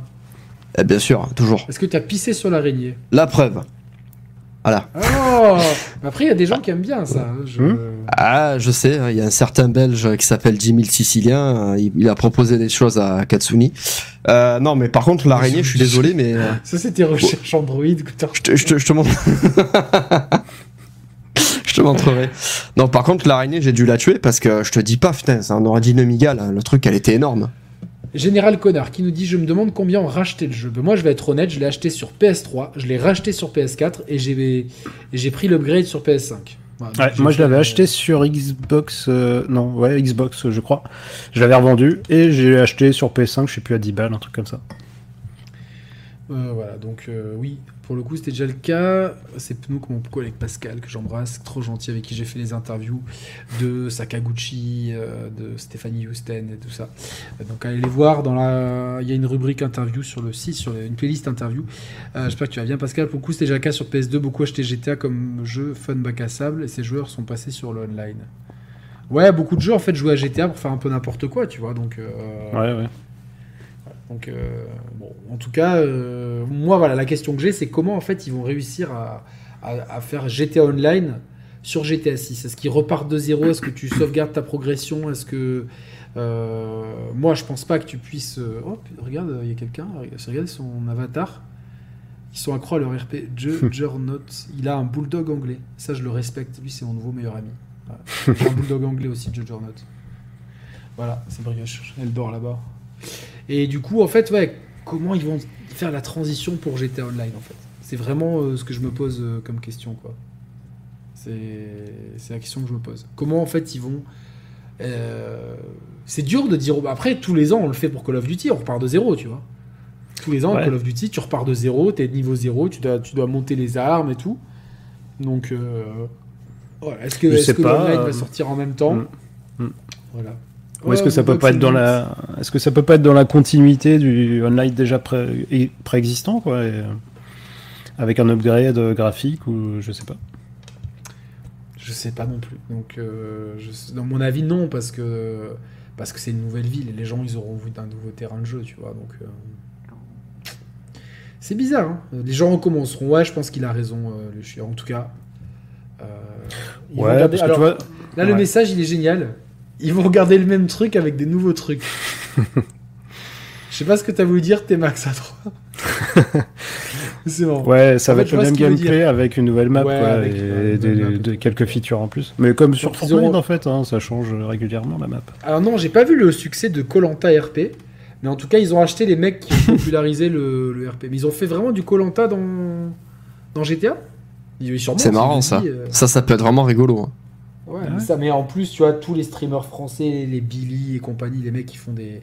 Eh, bien sûr, toujours. Est-ce que tu as pissé sur l'araignée La preuve. Voilà. Oh Après, il y a des gens qui aiment bien ça. hein, je- Hmm. Ah, je sais, il y a un certain Belge qui s'appelle Jimmy le Sicilien, euh, il, a proposé des choses à Katsuni. Euh, non, mais par contre, l'araignée, je suis désolé, mais euh, Ça, c'était recherche Android. que t'as- je te, je te, je te montre. je te montrerai. Non, par contre, l'araignée, j'ai dû la tuer parce que je te dis pas, putain, c'est un ordi Amiga, là. Le truc, elle était énorme. Général Connard qui nous dit Je me demande combien ont racheté le jeu. Ben, moi, je vais être honnête, je l'ai acheté sur PS3, je l'ai racheté sur PS4 et j'ai pris l'upgrade sur PS5. Voilà, donc Ouais, j'ai moi, je l'avais euh, acheté sur Xbox. euh, non, ouais, Xbox, je crois. Je l'avais revendu et j'ai acheté sur PS5, je sais plus, à 10 balles, un truc comme ça. Euh, voilà, donc euh, oui, pour le coup, c'était déjà le cas. C'est Pnouk, mon collègue Pascal, que j'embrasse, trop gentil, avec qui j'ai fait les interviews de Sakaguchi, euh, de Stéphanie Houston et tout ça. Donc allez les voir. Dans. Il y a une rubrique interview sur le site, sur une playlist interview. J'espère que tu vas bien, Pascal. Pour le coup, c'était déjà le cas sur PS2. Beaucoup achetaient GTA comme jeu fun bac à sable et ces joueurs sont passés sur le online. Ouais, beaucoup de jeux en fait jouaient à GTA pour faire un peu n'importe quoi, tu vois. Donc, Ouais, ouais. Donc, euh, bon, en tout cas, euh, moi, voilà, la question que j'ai, c'est comment en fait ils vont réussir à, à- à faire GTA Online sur GTA 6 Est-ce qu'ils repartent de zéro? Est-ce que tu sauvegardes ta progression? Est-ce que euh, moi, je pense pas que tu puisses. Oh, regarde, il y a quelqu'un. Regarde son avatar. Ils sont accro à leur RP. Juggernaut. Il a un bulldog anglais. Ça, je le respecte. Lui, c'est mon nouveau meilleur ami. Voilà. Un bulldog anglais aussi, Juggernaut. Voilà, c'est Brioche. Elle dort là-bas. Et du coup, en fait, ouais, comment ils vont faire la transition pour GTA Online, en fait? C'est vraiment euh, ce que je me pose euh, comme question, quoi. C'est la question que je me pose. Comment, en fait, ils vont... euh, C'est dur de dire... Après, tous les ans, on le fait pour Call of Duty, on repart de zéro, tu vois. Tous les ans, Ouais. Call of Duty, tu repars de zéro, t'es niveau zéro, tu dois, tu dois monter les armes et tout. Donc, est-ce que, est-ce que l'online va sortir en même temps? mm, mm. Voilà. Ou est-ce que ça peut pas être dans la, est-ce que ça peut pas être dans la continuité du online déjà pré- préexistant, quoi, et, euh, avec un upgrade graphique ou je sais pas? Je sais pas non plus. Donc, euh, je- dans mon avis, non, parce que parce que c'est une nouvelle ville et les gens ils auront vu d'un nouveau terrain de jeu, tu vois. Donc, euh, c'est bizarre. hein. Les gens recommenceront. Ouais, je pense qu'il a raison, euh, le chien. En tout cas, Ouais, garder- parce que Alors, tu vois, là, le message il est génial. Ils vont regarder le même truc avec des nouveaux trucs. Je sais pas ce que t'as voulu dire, T-Max à 3. c'est bon. Ouais, ça En va fait, être le même gameplay avec une nouvelle map Ouais, quoi, avec, et des- map. de quelques features en plus. Mais comme sur Fortnite en fait, hein, ça change régulièrement la map. Alors non, j'ai pas vu le succès de Colanta RP, mais en tout cas, ils ont acheté les mecs qui ont popularisé le, le RP. Mais ils ont fait vraiment du Colanta dans dans GTA. C'est marrant ça. dit, euh, Ça, ça peut être vraiment rigolo. hein. Ouais, Ouais. mais ça, mais en plus, tu vois, tous les streamers français, les Billy et compagnie, les mecs qui font des,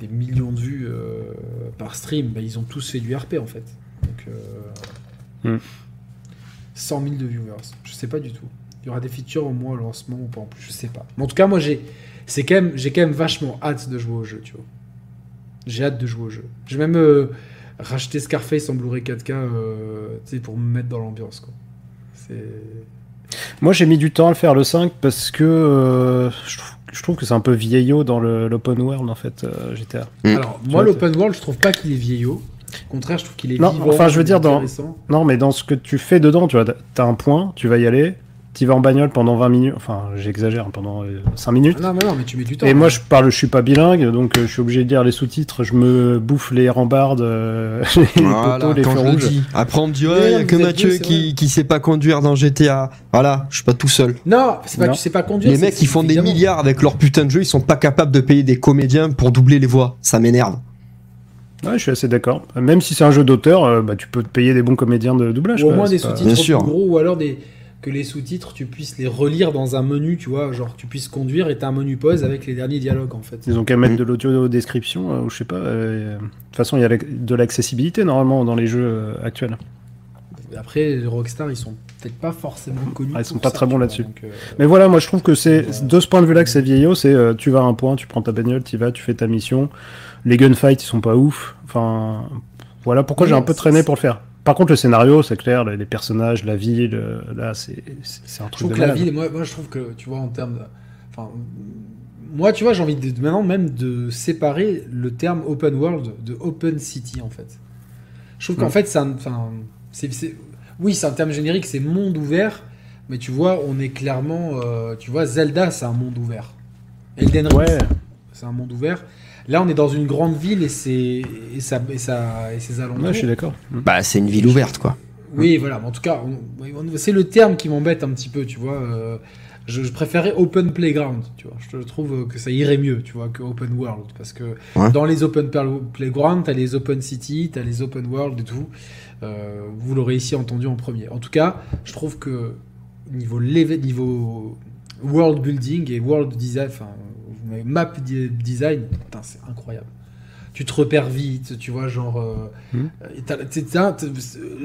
des millions de vues euh, par stream, bah, ils ont tous fait du RP en fait. Donc, euh, Hmm. 100 000 de viewers, je sais pas du tout. Il y aura des features au moins au lancement ou pas en plus, je sais pas. Mais en tout cas, moi j'ai, c'est quand même, j'ai quand même vachement hâte de jouer au jeu, tu vois. J'ai hâte de jouer au jeu. J'ai même euh, racheté Scarface en Blu-ray 4K, euh, tu sais, pour me mettre dans l'ambiance, quoi. C'est Moi j'ai mis du temps à le faire le 5 parce que euh, je, trouve, je trouve que c'est un peu vieillot dans le- l'open world en fait euh, GTA. Mm. Alors, moi, l'open world, je trouve pas qu'il est vieillot. Au contraire, je trouve qu'il est Non, vivant. enfin, je veux dire, dans-. Non mais dans ce que tu fais dedans, tu vois, t'as un point, tu vas y aller, tu vas en bagnole pendant 20 minutes, enfin j'exagère, hein, pendant euh, 5 minutes. Ah non, mais non, mais tu mets du temps. Et moi, je parle, je suis pas bilingue, donc euh, je suis obligé de lire les sous-titres. Je me bouffe les rambardes, euh, les Voilà, poteaux, les quand feux je le rouges. dis. Après, on me dit, Mais ouais, il y a que Mathieu qui, qui sait pas conduire dans GTA. Voilà, je suis pas tout seul. Non, c'est pas Non. que tu sais pas conduire. Les mecs qui font des milliards avec leur putain de jeu, ils sont pas capables de payer des comédiens pour doubler les voix. Ça m'énerve. Ouais, je suis assez d'accord. Même si c'est un jeu d'auteur, euh, bah, tu peux te payer des bons comédiens de doublage. Ou au moins des sous-titres gros, ou alors des que les sous-titres, tu puisses les relire dans un menu, tu vois, genre tu puisses conduire et t'as un menu pause avec les derniers dialogues en fait. Ils ont qu'à mettre de l'audio description, euh, ou je sais pas. euh, De toute façon, il y a de l'accessibilité normalement dans les jeux euh, actuels. Après, les Rockstar, ils sont peut-être pas forcément connus. Ah, ils sont pas ça, très tu bons là-dessus. euh, Mais voilà, moi je trouve que c'est de ce point de vue-là que c'est vieillot. C'est euh, tu vas à un point, tu prends ta bagnole, tu vas, tu fais ta mission. Les gunfights, ils sont pas ouf. Enfin, voilà pourquoi j'ai un peu traîné pour le faire. Par contre, le scénario, c'est clair, les personnages, la ville, là, c'est un Je truc trouve de que la ville, moi, moi je trouve que, tu vois, en termes de. Enfin, moi, tu vois, j'ai envie de, maintenant même de séparer le terme open world de open city, en fait. Je trouve qu'en fait, c'est un. Oui, c'est un terme générique, c'est monde ouvert, mais tu vois, on est clairement. euh, tu vois, Zelda, c'est un monde ouvert. Elden Ring, Ouais, c'est un monde ouvert. Là, on est dans une grande ville et, c'est, et, ça, et, ça, et ses alentours. ouais, je suis d'accord. Mm. Bah, c'est une ville ouverte, quoi. Oui, voilà. mais En tout cas, on- oui, on- c'est le terme qui m'embête un petit peu, tu vois. euh, je, je préférais open playground, tu vois. Je trouve que ça irait mieux, tu vois, que open world, parce que Ouais. dans les open playground, t'as les open city, t'as les open world et tout. Euh, vous l'aurez ici entendu en premier. En tout cas, je trouve que niveau level- niveau world building et world design, enfin map di- design, putain, c'est incroyable. Tu te repères vite, tu vois, genre. euh, Mhm. euh,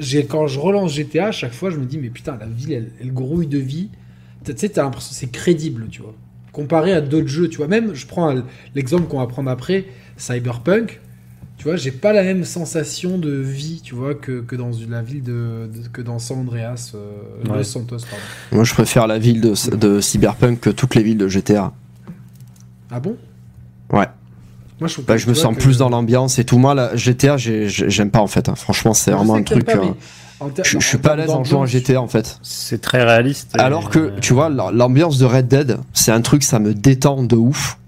j'ai- quand je relance GTA, à chaque fois, je me dis, mais putain, la ville, elle, elle grouille de vie. Tu sais, t'as l'impression que c'est crédible, tu vois. Comparé à d'autres jeux, tu vois. Même, je prends l'exemple qu'on va prendre après, Cyberpunk. Tu vois, j'ai pas la même sensation de vie, tu vois, que, que dans la ville de, de- que dans San Andreas, euh, Ouais. Los Santos, pardon. Moi, je préfère la ville de, de Cyberpunk que toutes les villes de GTA. Ah bon? Ouais. Moi, je, Bah, je me tu sens que- plus dans l'ambiance et tout. Moi, la GTA, j'ai- j'ai- j'aime pas en fait. hein. Franchement, c'est vraiment un truc. pas, euh, ter- Je je suis pas à l'aise en jouant à GTA en fait. C'est très réaliste. Alors que, euh, tu vois, la- l'ambiance de Red Dead, c'est un truc, ça me détend de ouf.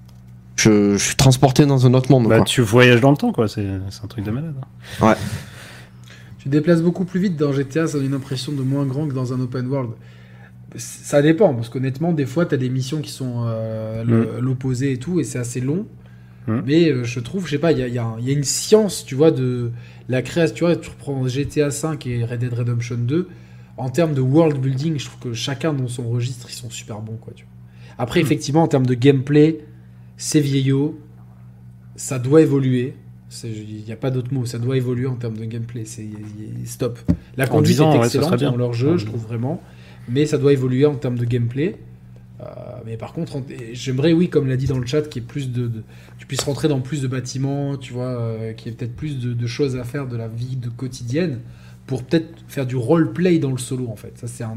Je, je suis transporté dans un autre monde. bah, quoi. tu voyages dans le temps, quoi. C'est un truc de malade. hein. Tu te déplaces beaucoup plus vite dans GTA, ça donne une impression de moins grand que dans un open world. Ça dépend, parce qu'honnêtement, des fois, tu as des missions qui sont euh, le- l'opposé et tout, et c'est assez long. Mm. Mais euh, je trouve, je sais pas, il y a, il y a un- il y a une science, tu vois, de la création. Tu vois, tu reprends GTA 5 et Red Dead Redemption 2. En termes de world building, je trouve que chacun dans son registre, ils sont super bons, quoi. Tu vois. Après, Mm. effectivement, en termes de gameplay, c'est vieillot, ça doit évoluer. Il n'y a pas d'autre mot, ça doit évoluer en termes de gameplay. C'est stop. La conduite 10 ans, est excellente dans leur jeu, je 10 trouve vraiment. Mais ça doit évoluer en termes de gameplay. Euh, mais par contre, j'aimerais, oui, comme l'a dit dans le chat, qu'il y ait plus de, de- tu puisses rentrer dans plus de bâtiments, tu vois, euh, qu'il y ait peut-être plus de, de choses à faire de la vie de quotidienne pour peut-être faire du roleplay dans le solo, en fait. Ça, c'est un,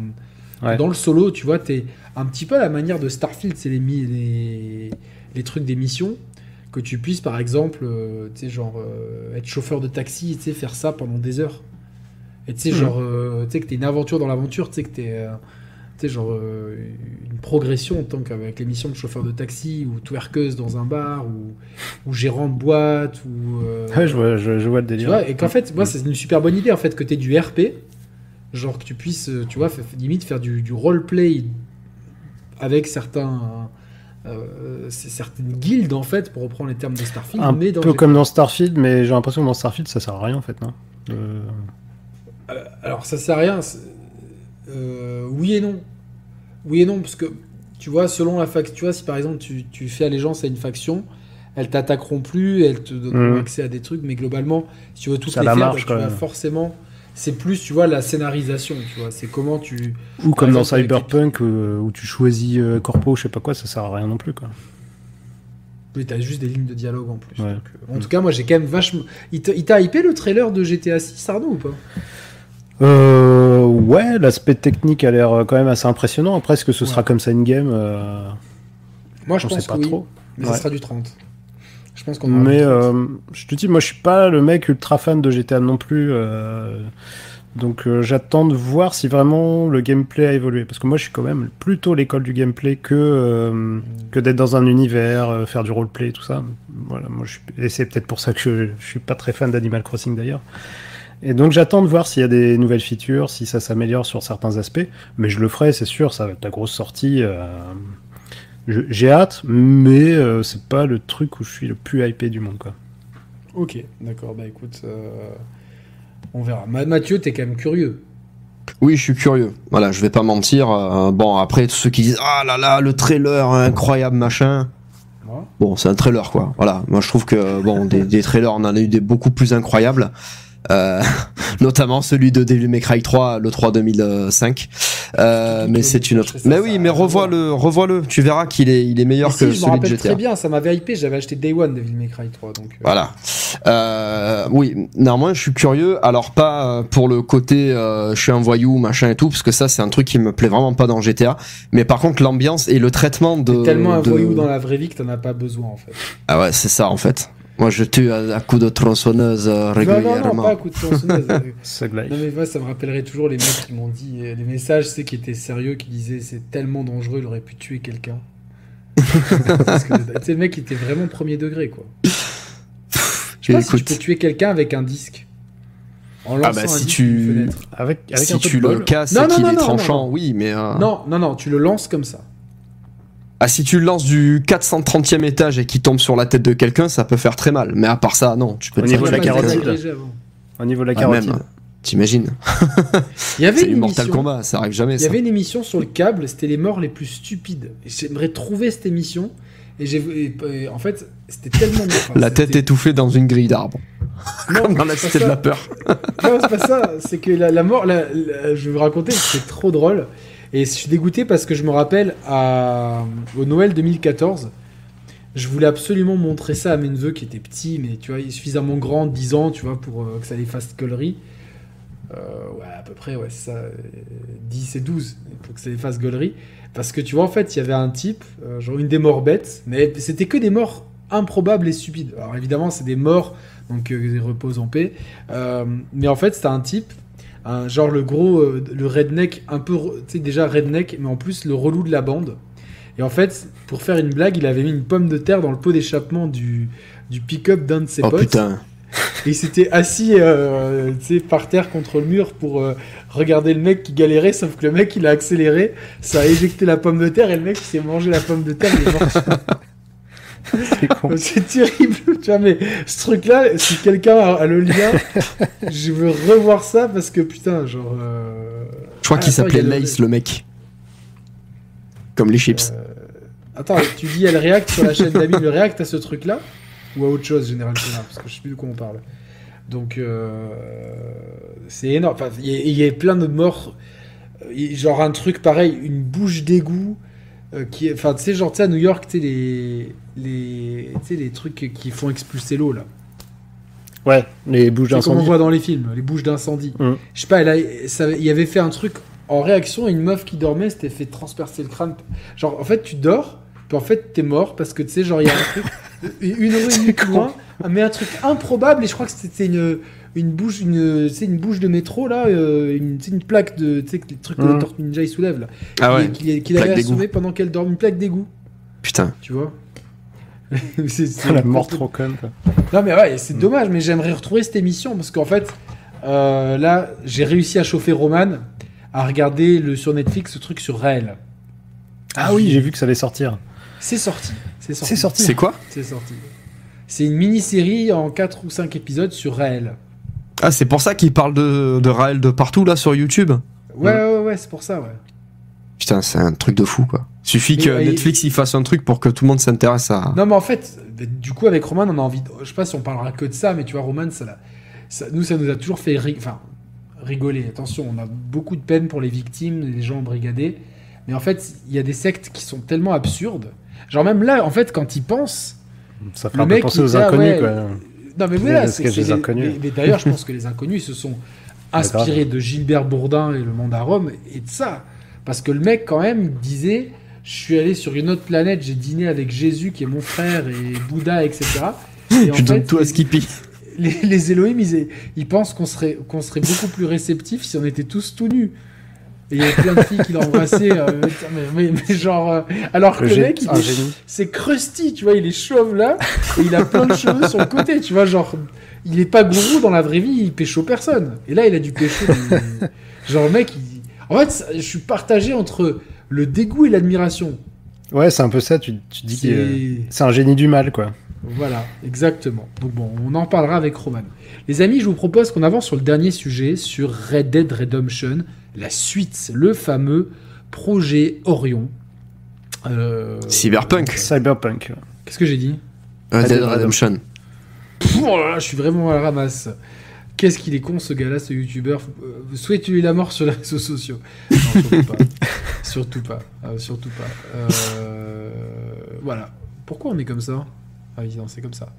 Ouais. dans le solo, tu vois, t'es un petit peu à la manière de Starfield, c'est les, mi- les, les trucs des missions, que tu puisses, par exemple, euh, tu sais, genre, euh, être chauffeur de taxi, tu sais, faire ça pendant des heures. Et tu sais, Mhm. genre, euh, tu sais, que t'es une aventure dans l'aventure, tu sais, que t'es, euh, tu sais, genre euh, une progression en tant qu'avec les missions de chauffeur de taxi ou twerkeuse dans un bar ou, ou gérant de boîte ou. Ouais, je vois, je, je vois le tu délire. vois, et qu'en fait, moi, c'est une super bonne idée en fait que tu du RP, genre que tu puisses, tu vois, limite faire du, du roleplay avec certains. euh, c'est certaines guildes en fait, pour reprendre les termes de Starfield, Un mais dans peu comme dans Starfield, mais j'ai l'impression que dans Starfield, ça sert à rien en fait, non? Euh, alors ça sert à rien. euh, oui et non. Oui et non, parce que tu vois, selon la faction, tu vois, si par exemple tu, tu fais allégeance à une faction, elles t'attaqueront plus, elles te donneront Mhm. accès à des trucs, mais globalement, si tu veux tout Ça les la faire, marche, bah, tu vas même. forcément. C'est plus, tu vois, la scénarisation, tu vois. C'est comment tu. Ou comme dans Cyberpunk euh, où tu choisis euh, corpo, je sais pas quoi, ça sert à rien non plus quoi. Oui, t'as juste des lignes de dialogue en plus. Ouais. Donc, euh, en tout cas, moi j'ai quand même vachement. Il t'a il t'a hypé le trailer de GTA 6, Arnaud, ou pas? Euh, ouais, l'aspect technique a l'air euh, quand même assez impressionnant. Après, est-ce que ce sera comme ça in-game euh, Moi je On pense sait pas que oui, trop. mais Ouais. ça sera du 30. Je pense qu'on Mais du 30. euh, je te dis, moi je suis pas le mec ultra fan de GTA non plus. donc euh, j'attends de voir si vraiment le gameplay a évolué. Parce que moi je suis quand même plutôt l'école du gameplay que, euh, que d'être dans un univers, euh, faire du roleplay et tout ça. Voilà, moi je suis... Et c'est peut-être pour ça que je, je suis pas très fan d'Animal Crossing d'ailleurs. Et donc j'attends de voir s'il y a des nouvelles features, si ça s'améliore sur certains aspects. Mais je le ferai, c'est sûr, ça va être la grosse sortie. euh, J'ai hâte, mais euh, c'est pas le truc où je suis le plus hypé du monde, quoi. Ok, d'accord, bah écoute, euh, on verra. Ma- Mathieu, t'es quand même curieux. Oui, je suis curieux. Voilà, je vais pas mentir. euh, bon, après, tous ceux qui disent Ah là là, le trailer, incroyable, machin. Bon, c'est un trailer, quoi. Voilà, moi je trouve que, bon, des, des trailers, on en a eu des beaucoup plus incroyables. Euh, notamment celui de Devil May Cry 3, le 3 2005. Euh, mais c'est une autre. Mais oui, mais revois-le, revois-le. Tu verras qu'il est, il est meilleur Mais que si, je me celui de rappelle GTA. très bien, ça m'avait hypé, j'avais acheté Day One Devil May Cry 3. Donc, euh, Voilà. Euh, oui, néanmoins, je suis curieux. Alors pas pour le côté, je suis un voyou, machin et tout, parce que ça, c'est un truc qui me plaît vraiment pas dans GTA. Mais par contre, l'ambiance et le traitement de. T'es tellement un de- voyou dans la vraie vie que t'en as pas besoin en fait. Ah ouais, c'est ça en fait. Moi, je tue à, à coups de tronçonneuse euh, Non, régulièrement. non, non, pas à coup de tronçonneuse. Non mais moi ça me rappellerait toujours les mecs qui m'ont dit, euh, les messages c'est qui étaient sérieux, qui disaient c'est tellement dangereux, il aurait pu tuer quelqu'un. Parce que tu sais, le mec il était vraiment premier degré quoi. Je sais pas si tu Écoute. peux tuer quelqu'un avec un disque. En lançant Ah bah un si disque tu-. Avec, avec si un tu le casses Non, et non, qu'il non, est non, tranchant, non. oui, mais. euh, Non, non, non, tu le lances comme ça. Ah, si tu le lances du 430e étage et qu'il tombe sur la tête de quelqu'un, ça peut faire très mal. Mais à part ça, non, tu peux Au niveau de la carotide. Au niveau de la Ah, carotide. même, t'imagines Il y avait C'est une Mortal émission. Kombat, ça arrive jamais Il y ça. avait une émission sur le câble, c'était les morts les plus stupides. J'aimerais trouver cette émission. Et j'ai, et- et en fait, c'était tellement. enfin, La tête étouffée dans une grille d'arbre. Non, Comme dans la cité de la peur. Non, c'est pas ça. C'est que la, la mort, la- la- je vais vous raconter, c'est trop drôle. Et je suis dégoûté parce que je me rappelle au Noël 2014, je voulais absolument montrer ça à mes neveux qui étaient petits, mais tu vois, suffisamment grands, 10 ans, tu vois, pour euh, que ça les fasse gaulerie. Euh, ouais, à peu près, ouais, ça, euh, 10 et 12, pour que ça les fasse gaulerie. Parce que tu vois, en fait, il y avait un type, euh, genre une des morts bêtes, mais c'était que des morts improbables et stupides. Alors évidemment, c'est des morts, donc euh, ils reposent en paix. Mais en fait, c'était un type, un, genre le gros, euh, le redneck, un peu, tu sais, déjà redneck, mais en plus le relou de la bande. Et en fait, pour faire une blague, il avait mis une pomme de terre dans le pot d'échappement du, du pick-up d'un de ses Oh potes. putain. Et il s'était assis euh, tu sais, par terre contre le mur pour euh, regarder le mec qui galérait, sauf que le mec il a accéléré, ça a éjecté la pomme de terre et le mec il s'est mangé la pomme de terre. il est mort. C'est terrible, tu vois, mais ce truc-là, si quelqu'un a, a le lien, je veux revoir ça parce que putain, genre. euh, Je crois Ah, qu'il attends, s'appelait y Lace, le mec. Comme les chips. euh, Attends, tu dis elle react sur la chaîne d'Ami, le react à ce truc-là ou à autre chose, Général Chénard, parce que je sais plus de quoi on parle. Donc, euh, c'est énorme. Enfin, il y, a- il y a plein de morts. Genre un truc pareil, une bouche d'égout. Euh, qui Enfin, tu sais, genre, tu sais, à New York, tu sais, les, les, les trucs qui font expulser l'eau, là. Ouais, les bouches C'est comme on d'incendie. voit dans les films, les bouches d'incendie. Mm. Je sais pas, ça- il avait fait un truc en réaction à une meuf qui dormait, s'était fait transpercer le crâne. Genre, en fait, tu dors, puis en fait, t'es mort parce que tu sais, genre, il y a un truc, une rue con. loin, mais un truc improbable, et je crois que c'était une, une bouche, une, sais, une bouche de métro là, euh, une, sais, une plaque de, tu sais, les trucs que les Tortues Ninja ils soulèvent là, Ah ouais. qu'il qu'il avait d'égout. assommé pendant qu'elle dorme, une plaque d'égout, Putain. tu vois. C'est- c'est- La mort trop conne, quoi. Non mais ouais, c'est dommage, mais j'aimerais retrouver cette émission parce qu'en fait, euh, là, j'ai réussi à chauffer Roman à regarder le sur Netflix ce truc sur Raël. Ah oui, j'ai vu que ça allait sortir. C'est sorti, c'est sorti. C'est sorti. C'est quoi? C'est sorti. C'est une mini-série en 4 ou 5 épisodes sur Raël. Ah, c'est pour ça qu'il parle de, de Raël de partout là sur YouTube. Ouais, ouais, ouais, c'est pour ça, ouais. Putain, c'est un truc de fou quoi. Suffit Mais, que euh, Netflix il fasse un truc pour que tout le monde s'intéresse à. Non, mais en fait, du coup, avec Roman, on a envie. de- Je sais pas si on parlera que de ça, mais tu vois, Roman, ça, ça- nous, ça nous a toujours fait ri- enfin, rigoler. Attention, on a beaucoup de peine pour les victimes, les gens embrigadés. Mais en fait, il y a des sectes qui sont tellement absurdes. Genre, même là, en fait, quand ils pensent. Ça fait Le un peu mec, penser il aux là, inconnus, ouais. quoi. Non, mais voilà, c'est des inconnus. Mais, mais d'ailleurs, je pense que les inconnus se sont inspirés de Gilbert Bourdin et le monde à Rome et de ça. Parce que le mec, quand même, disait Je suis allé sur une autre planète, j'ai dîné avec Jésus qui est mon frère et Bouddha, etc. Et en Je donne fait, tout à les- Skippy. les, les Elohim, ils, ils pensent qu'on serait, qu'on serait beaucoup plus réceptifs si on était tous tout nus. Et il y avait plein de filles qui l'embrassaient, euh, mais, mais- mais genre. euh, alors que Le mec, c'est Krusty, tu vois, il est chauve là, et il a plein de cheveux sur le côté, tu vois, genre. Il est pas gourou dans la vraie vie, il pécho personne. Et là, il a du pécho. mais- genre, le mec, il... En fait, je suis partagé entre le dégoût et l'admiration. Ouais, c'est un peu ça. Tu, tu dis que c'est un génie du mal, quoi. Voilà, exactement. Donc bon, on en parlera avec Roman. Les amis, je vous propose qu'on avance sur le dernier sujet, sur Red Dead Redemption, la suite, le fameux projet Orion. Euh, Cyberpunk. Cyberpunk. Qu'est-ce que j'ai dit Red Dead Redemption. Pff, Oh là là, je suis vraiment à la ramasse. Qu'est-ce qu'il est con ce gars-là, ce youtubeur. Euh, Souhaitez-lui la mort sur les réseaux sociaux? Non, surtout pas. surtout pas. Euh, surtout pas. Euh, Voilà. Pourquoi on est comme ça? Ah oui, c'est comme ça.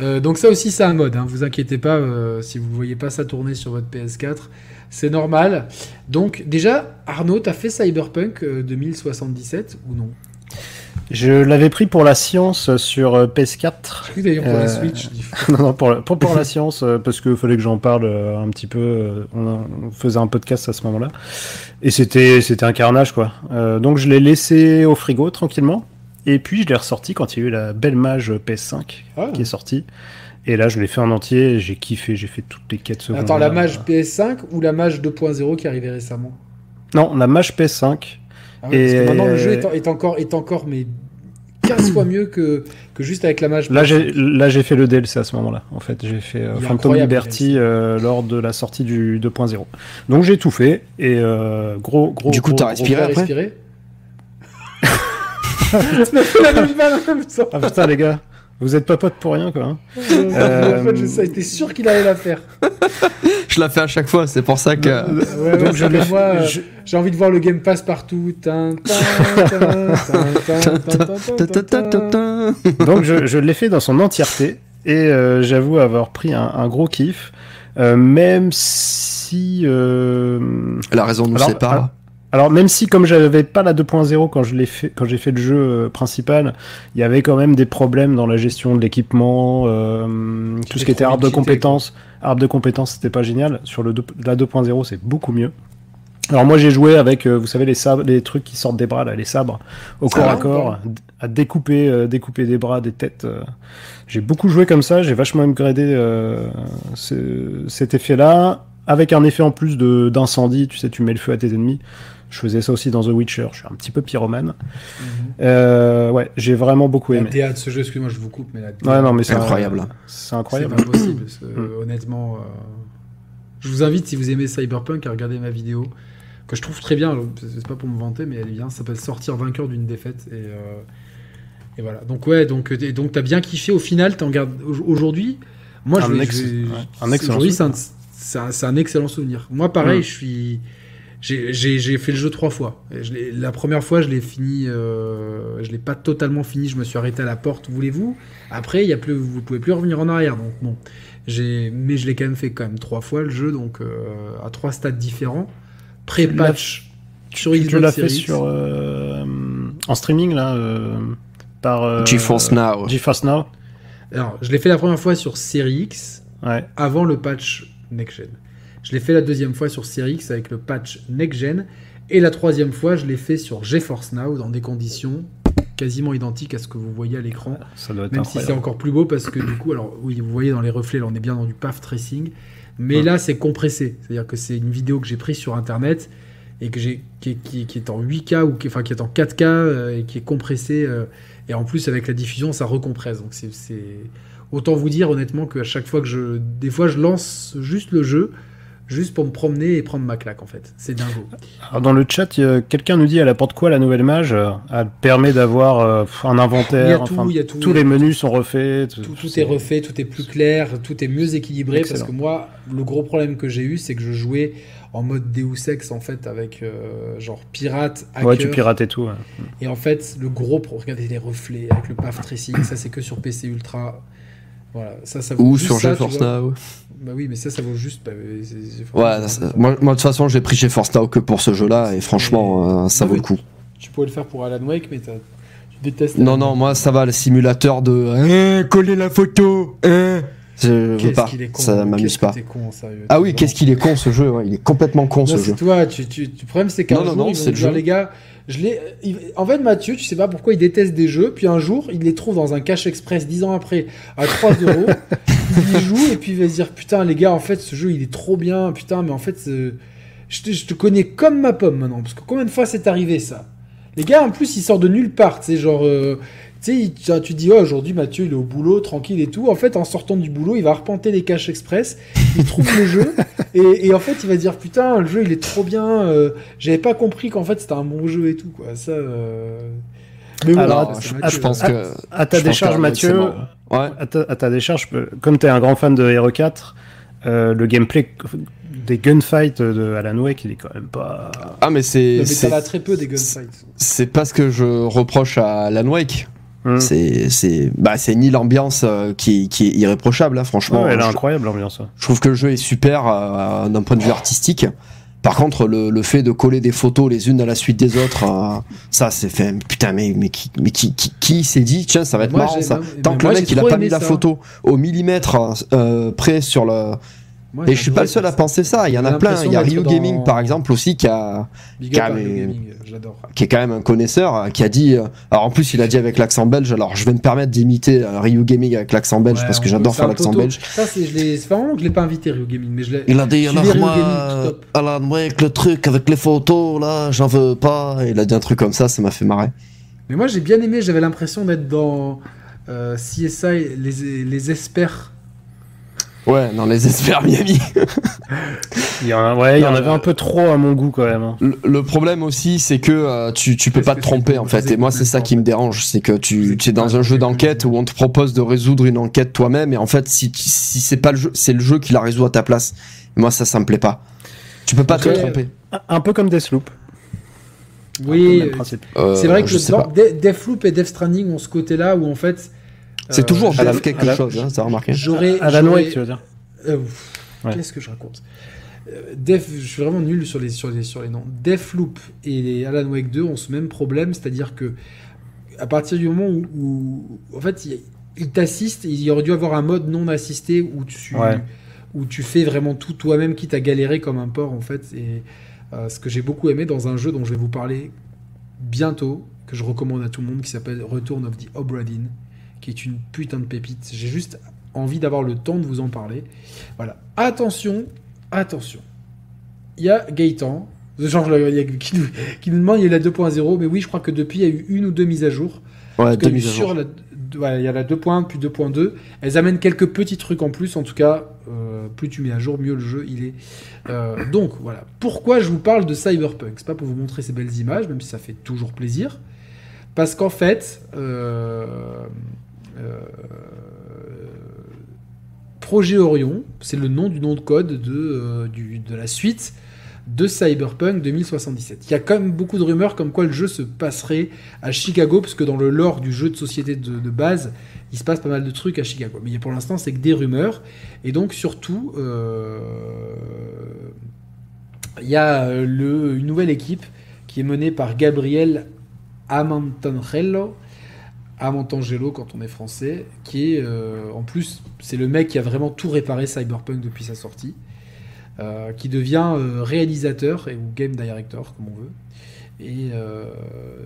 Euh, donc ça aussi, c'est un mode. Hein. Vous inquiétez pas euh, si vous voyez pas ça tourner sur votre PS4. C'est normal. Donc déjà, Arnaud, t'as fait Cyberpunk euh, 2077 ou non? Je l'avais pris pour la science sur euh, PS4. Je cru d'ailleurs pour la Euh, Switch. non, non, pour, la- pour, pour la science, euh, parce qu'il fallait que j'en parle euh, un petit peu. euh, On, on faisait un podcast à ce moment-là. Et c'était c'était un carnage, quoi. Euh, donc je l'ai laissé au frigo tranquillement. Et puis je l'ai ressorti quand il y a eu la belle mage PS5 Ah. qui est sortie. Et là, je l'ai fait en entier. J'ai kiffé. J'ai fait toutes les quêtes secondaires. Attends, la mage PS5 ou la mage 2.0 qui est arrivée récemment? Non, la mage PS5. Ah ouais, Parce Et- que maintenant le jeu est, en- est encore, est encore mais 15 fois mieux que, que juste avec la mage. Là, PS5. j'ai là j'ai fait le DLC à ce moment-là. En fait, j'ai fait euh, Phantom Liberty euh, lors de la sortie du 2.0. Donc j'ai tout fait et euh, gros gros. Du coup, t'as respiré après? Ah putain les gars, vous êtes pas potes pour rien, quoi. Hein. Euh, j'étais sûr qu'il allait la faire. je la fais à chaque fois, c'est pour ça que. Ouais, j'ai envie de voir le Game Pass partout. Donc, je, l'ai fait dans son entièreté et euh, j'avoue avoir pris un, gros kiff, euh, même si. La raison nous sépare alors- même si comme j'avais pas la 2.0 quand je l'ai fait quand j'ai fait le jeu euh, principal, il y avait quand même des problèmes dans la gestion de l'équipement, euh, tout ce qui était arbre de compétences. Arbre de compétences, c'était pas génial. Sur le la 2.0, c'est beaucoup mieux. Alors moi j'ai joué avec, euh, vous savez les sabres, les trucs qui sortent des bras là, les sabres au corps à corps, à découper, euh, découper des bras, des têtes. euh. J'ai beaucoup joué comme ça, j'ai vachement upgradé euh, ce- cet effet-là, avec un effet en plus de d'incendie. Tu sais, tu mets le feu à tes ennemis. Je faisais ça aussi dans The Witcher. Je suis un petit peu pyromane. Euh, ouais, j'ai vraiment beaucoup La aimé. DA de ce jeu, excuse-moi, je vous coupe, mais la DA, Ouais, non, mais c'est Incroyable. C'est c'est incroyable. pas possible. parce que, Mm. Honnêtement, euh, je vous invite, si vous aimez Cyberpunk, à regarder ma vidéo, que je trouve très bien. C'est pas pour me vanter, mais elle est bien. Ça s'appelle Sortir vainqueur d'une défaite. Et, euh, et voilà. Donc, ouais, donc, et donc t'as bien kiffé. Au final, t'en gardes au- aujourd'hui. Moi, Un je vais- ex- je vais- ouais, un c'est- excellent aujourd'hui, c'est un, souvenir. c'est un- c'est un excellent souvenir. Moi, pareil, Mm. je suis. J'ai fait le jeu trois fois. Je la première fois, je l'ai fini. Euh, je l'ai pas totalement fini. Je me suis arrêté à la porte. Voulez-vous? Après, il y a plus, vous pouvez plus revenir en arrière. Donc bon, j'ai, mais je l'ai quand même fait quand même trois fois le jeu, donc euh, à trois stades différents. Pré-patch sur Tu, tu Xbox l'as fait sur euh, en streaming là euh, par euh, GeForce Now. GeForce Now. Alors, je l'ai fait la première fois sur Series X Ouais. avant le patch Next Gen. Je l'ai fait la deuxième fois sur Series X avec le patch Next Gen. Et la troisième fois, je l'ai fait sur GeForce Now dans des conditions quasiment identiques à ce que vous voyez à l'écran. Ça doit être Même si c'est encore plus beau parce que du coup, alors oui, vous voyez dans les reflets, là on est bien dans du path tracing, mais Ouais. là c'est compressé. C'est-à-dire que c'est une vidéo que j'ai prise sur internet et que j'ai qui, est- qui- qui est en 8K ou qui, enfin, qui est en 4K euh, et qui est compressée. euh, et en plus avec la diffusion, ça recompresse. Donc c'est- autant vous dire honnêtement qu'à chaque fois que je, des fois je lance juste le jeu. Juste pour me promener et prendre ma claque en fait. C'est dingo. Alors, dans le chat, quelqu'un nous dit elle apporte quoi la nouvelle mage? Euh, Elle permet d'avoir euh, un inventaire. Il y a tout, enfin, il y a tout. tous les menus sont refaits. Tout, tout est refait, tout est plus clair, tout est mieux équilibré. Excellent. Parce que moi, le gros problème que j'ai eu, c'est que je jouais en mode Deus Ex en fait avec euh, genre pirate, hacker. Ouais, tu pirates et tout. ouais. Et en fait, le gros pro, regardez les reflets avec le path tracing, ça c'est que sur PC Ultra. Voilà, ça, ça vaut Ou sur GeForce. Now. Bah oui, mais ça, ça vaut juste. bah, c'est- Ouais, ça- moi, moi, de toute façon, j'ai pris GeForce Now que pour ce jeu-là, et franchement, euh, ça Non, vaut le coup. Tu pourrais le faire pour Alan Wake, mais tu détestes. Non, non, moi, ça va, le simulateur de. Hein, coller la photo hein. Je veux pas, qu'il est con, ça m'amuse pas. t'es con, sérieux, Ah oui, qu'est-ce qu'il est con ce jeu, ouais, il est complètement con Non, ce jeu. toi, tu, tu, le problème c'est qu'un jour, non, ils vont c'est le dire, jeu. les gars, je l'ai... il- En fait, Mathieu, tu sais pas pourquoi il déteste des jeux, puis un jour, il les trouve dans un cache express 10 ans après à 3 euros, il joue, et puis il va se dire, putain, les gars, en fait, ce jeu, il est trop bien, putain, mais en fait, c'est- je te, je te connais comme ma pomme maintenant, parce que combien de fois c'est arrivé ça? Les gars, en plus, il sort de nulle part, tu sais, genre... euh, tu sais, tu tu dis, oh, aujourd'hui, Mathieu, il est au boulot, tranquille et tout. En fait, en sortant du boulot, il va arpenter les caches express, il trouve le jeu, et, et en fait, il va dire putain, le jeu il est trop bien. euh, J'avais pas compris qu'en fait c'était un bon jeu et tout quoi. Ça. euh, Mais bon, Alors, c'est je, pense là. que. À ta décharge, Mathieu. Ouais. à ta, à ta décharge, comme tu es un grand fan de Hero 4, euh, le gameplay des gunfights de Alan Wake, il est quand même pas. Ah, mais c'est. Mais c'est- t'en as très peu des gunfights. C'est pas ce que je reproche à Alan Wake. Hmm. C'est, c'est, bah, c'est ni l'ambiance euh, qui, qui est irréprochable, hein, franchement. Ouais, elle est je, incroyable l'ambiance. je trouve que le jeu est super euh, d'un point de vue artistique. Par contre, le, le fait de coller des photos les unes à la suite des autres, euh, ça, c'est fait. Putain, mais, mais, qui, mais qui, qui, qui s'est dit, tiens, ça va être Moi, marrant ça. Tant que le mec, il a pas mis la photo au millimètre euh, près sur le. Moi, Et je suis pas le seul à penser ça. Il y en a plein. Il y a Ryu dans- Gaming, par exemple, aussi, qui a, Gaming, j'adore. qui est quand même un connaisseur, euh, qui a dit. euh, alors en plus, il a dit avec l'accent belge. Alors je vais me permettre d'imiter euh, Ryu Gaming avec l'accent belge Ouais, parce que j'adore faire l'accent belge. Ça, c'est, je l'ai, c'est pas vraiment que je l'ai pas invité Rio Gaming, mais je l'ai. Il a dit, alors Ryu moi, Gaming, euh. Alan Wake, le truc avec les photos, là, j'en veux pas. Il a dit un truc comme ça, ça m'a fait marrer. Mais moi, j'ai bien aimé. J'avais l'impression d'être dans euh, CSI, les, les experts. Ouais, dans les experts Miami. Il y en, a, ouais, il y en Non, avait euh, un peu trop à mon goût quand même. hein. Le, le problème aussi, c'est que euh, tu, tu peux pas te tromper en fait. Et moi, c'est ça qui me dérange, c'est que tu, es dans un jeu d'enquête où on te propose de résoudre une enquête toi-même, et en fait, si, c'est pas le jeu, c'est le jeu qui la résout à ta place. Moi, ça, ça me plaît pas. Tu peux pas te tromper. Un- peu comme Deathloop. Oui, euh. Euh, c'est vrai que je sais dans Deathloop et Death Stranding ont ce côté-là où en fait. C'est euh, toujours quelque Alan- chose, hein, t'as remarqué. J'aurais. Alan Wake, tu veux dire Euh, Ouais. Qu'est-ce que je raconte Euh, Def, je suis vraiment nul sur les, sur les, sur les noms. Deathloop et les Alan Wake 2 ont ce même problème, c'est-à-dire que à partir du moment où, où- en fait, il, il t'assiste, il y aurait dû avoir un mode non assisté où tu, Ouais. où tu fais vraiment tout toi-même, quitte à galérer comme un porc en fait. Et euh, ce que j'ai beaucoup aimé dans un jeu dont je vais vous parler bientôt, que je recommande à tout le monde, qui s'appelle Return of the Obra Dinn, qui est une putain de pépite. J'ai juste envie d'avoir le temps de vous en parler. Voilà. Attention, attention. Il y a Gaëtan, genre il y a- qui, nous, qui nous demande il y a la 2.0, mais oui, je crois que depuis il y a eu une ou deux mises à jour. Ouais, deux mises à jour. la, ouais, il y a la 2.1 puis 2.2. Elles amènent quelques petits trucs en plus. En tout cas, euh, plus tu mets à jour, mieux le jeu il est. Euh, donc voilà. Pourquoi je vous parle de Cyberpunk? C'est pas pour vous montrer ces belles images, même si ça fait toujours plaisir. Parce qu'en fait, euh, Projet Orion, c'est le nom du nom de code de, euh, la suite de Cyberpunk 2077. Il y a quand même beaucoup de rumeurs comme quoi le jeu se passerait à Chicago, parce que dans le lore du jeu de société de, base, il se passe pas mal de trucs à Chicago. Mais pour l'instant, c'est que des rumeurs. Et donc, surtout, euh, il y a euh, une nouvelle équipe qui est menée par Gabriel Amantonjello, à Montangelo quand on est français, qui est euh, en plus c'est le mec qui a vraiment tout réparé Cyberpunk depuis sa sortie, euh, qui devient euh, réalisateur et ou game director comme on veut. Et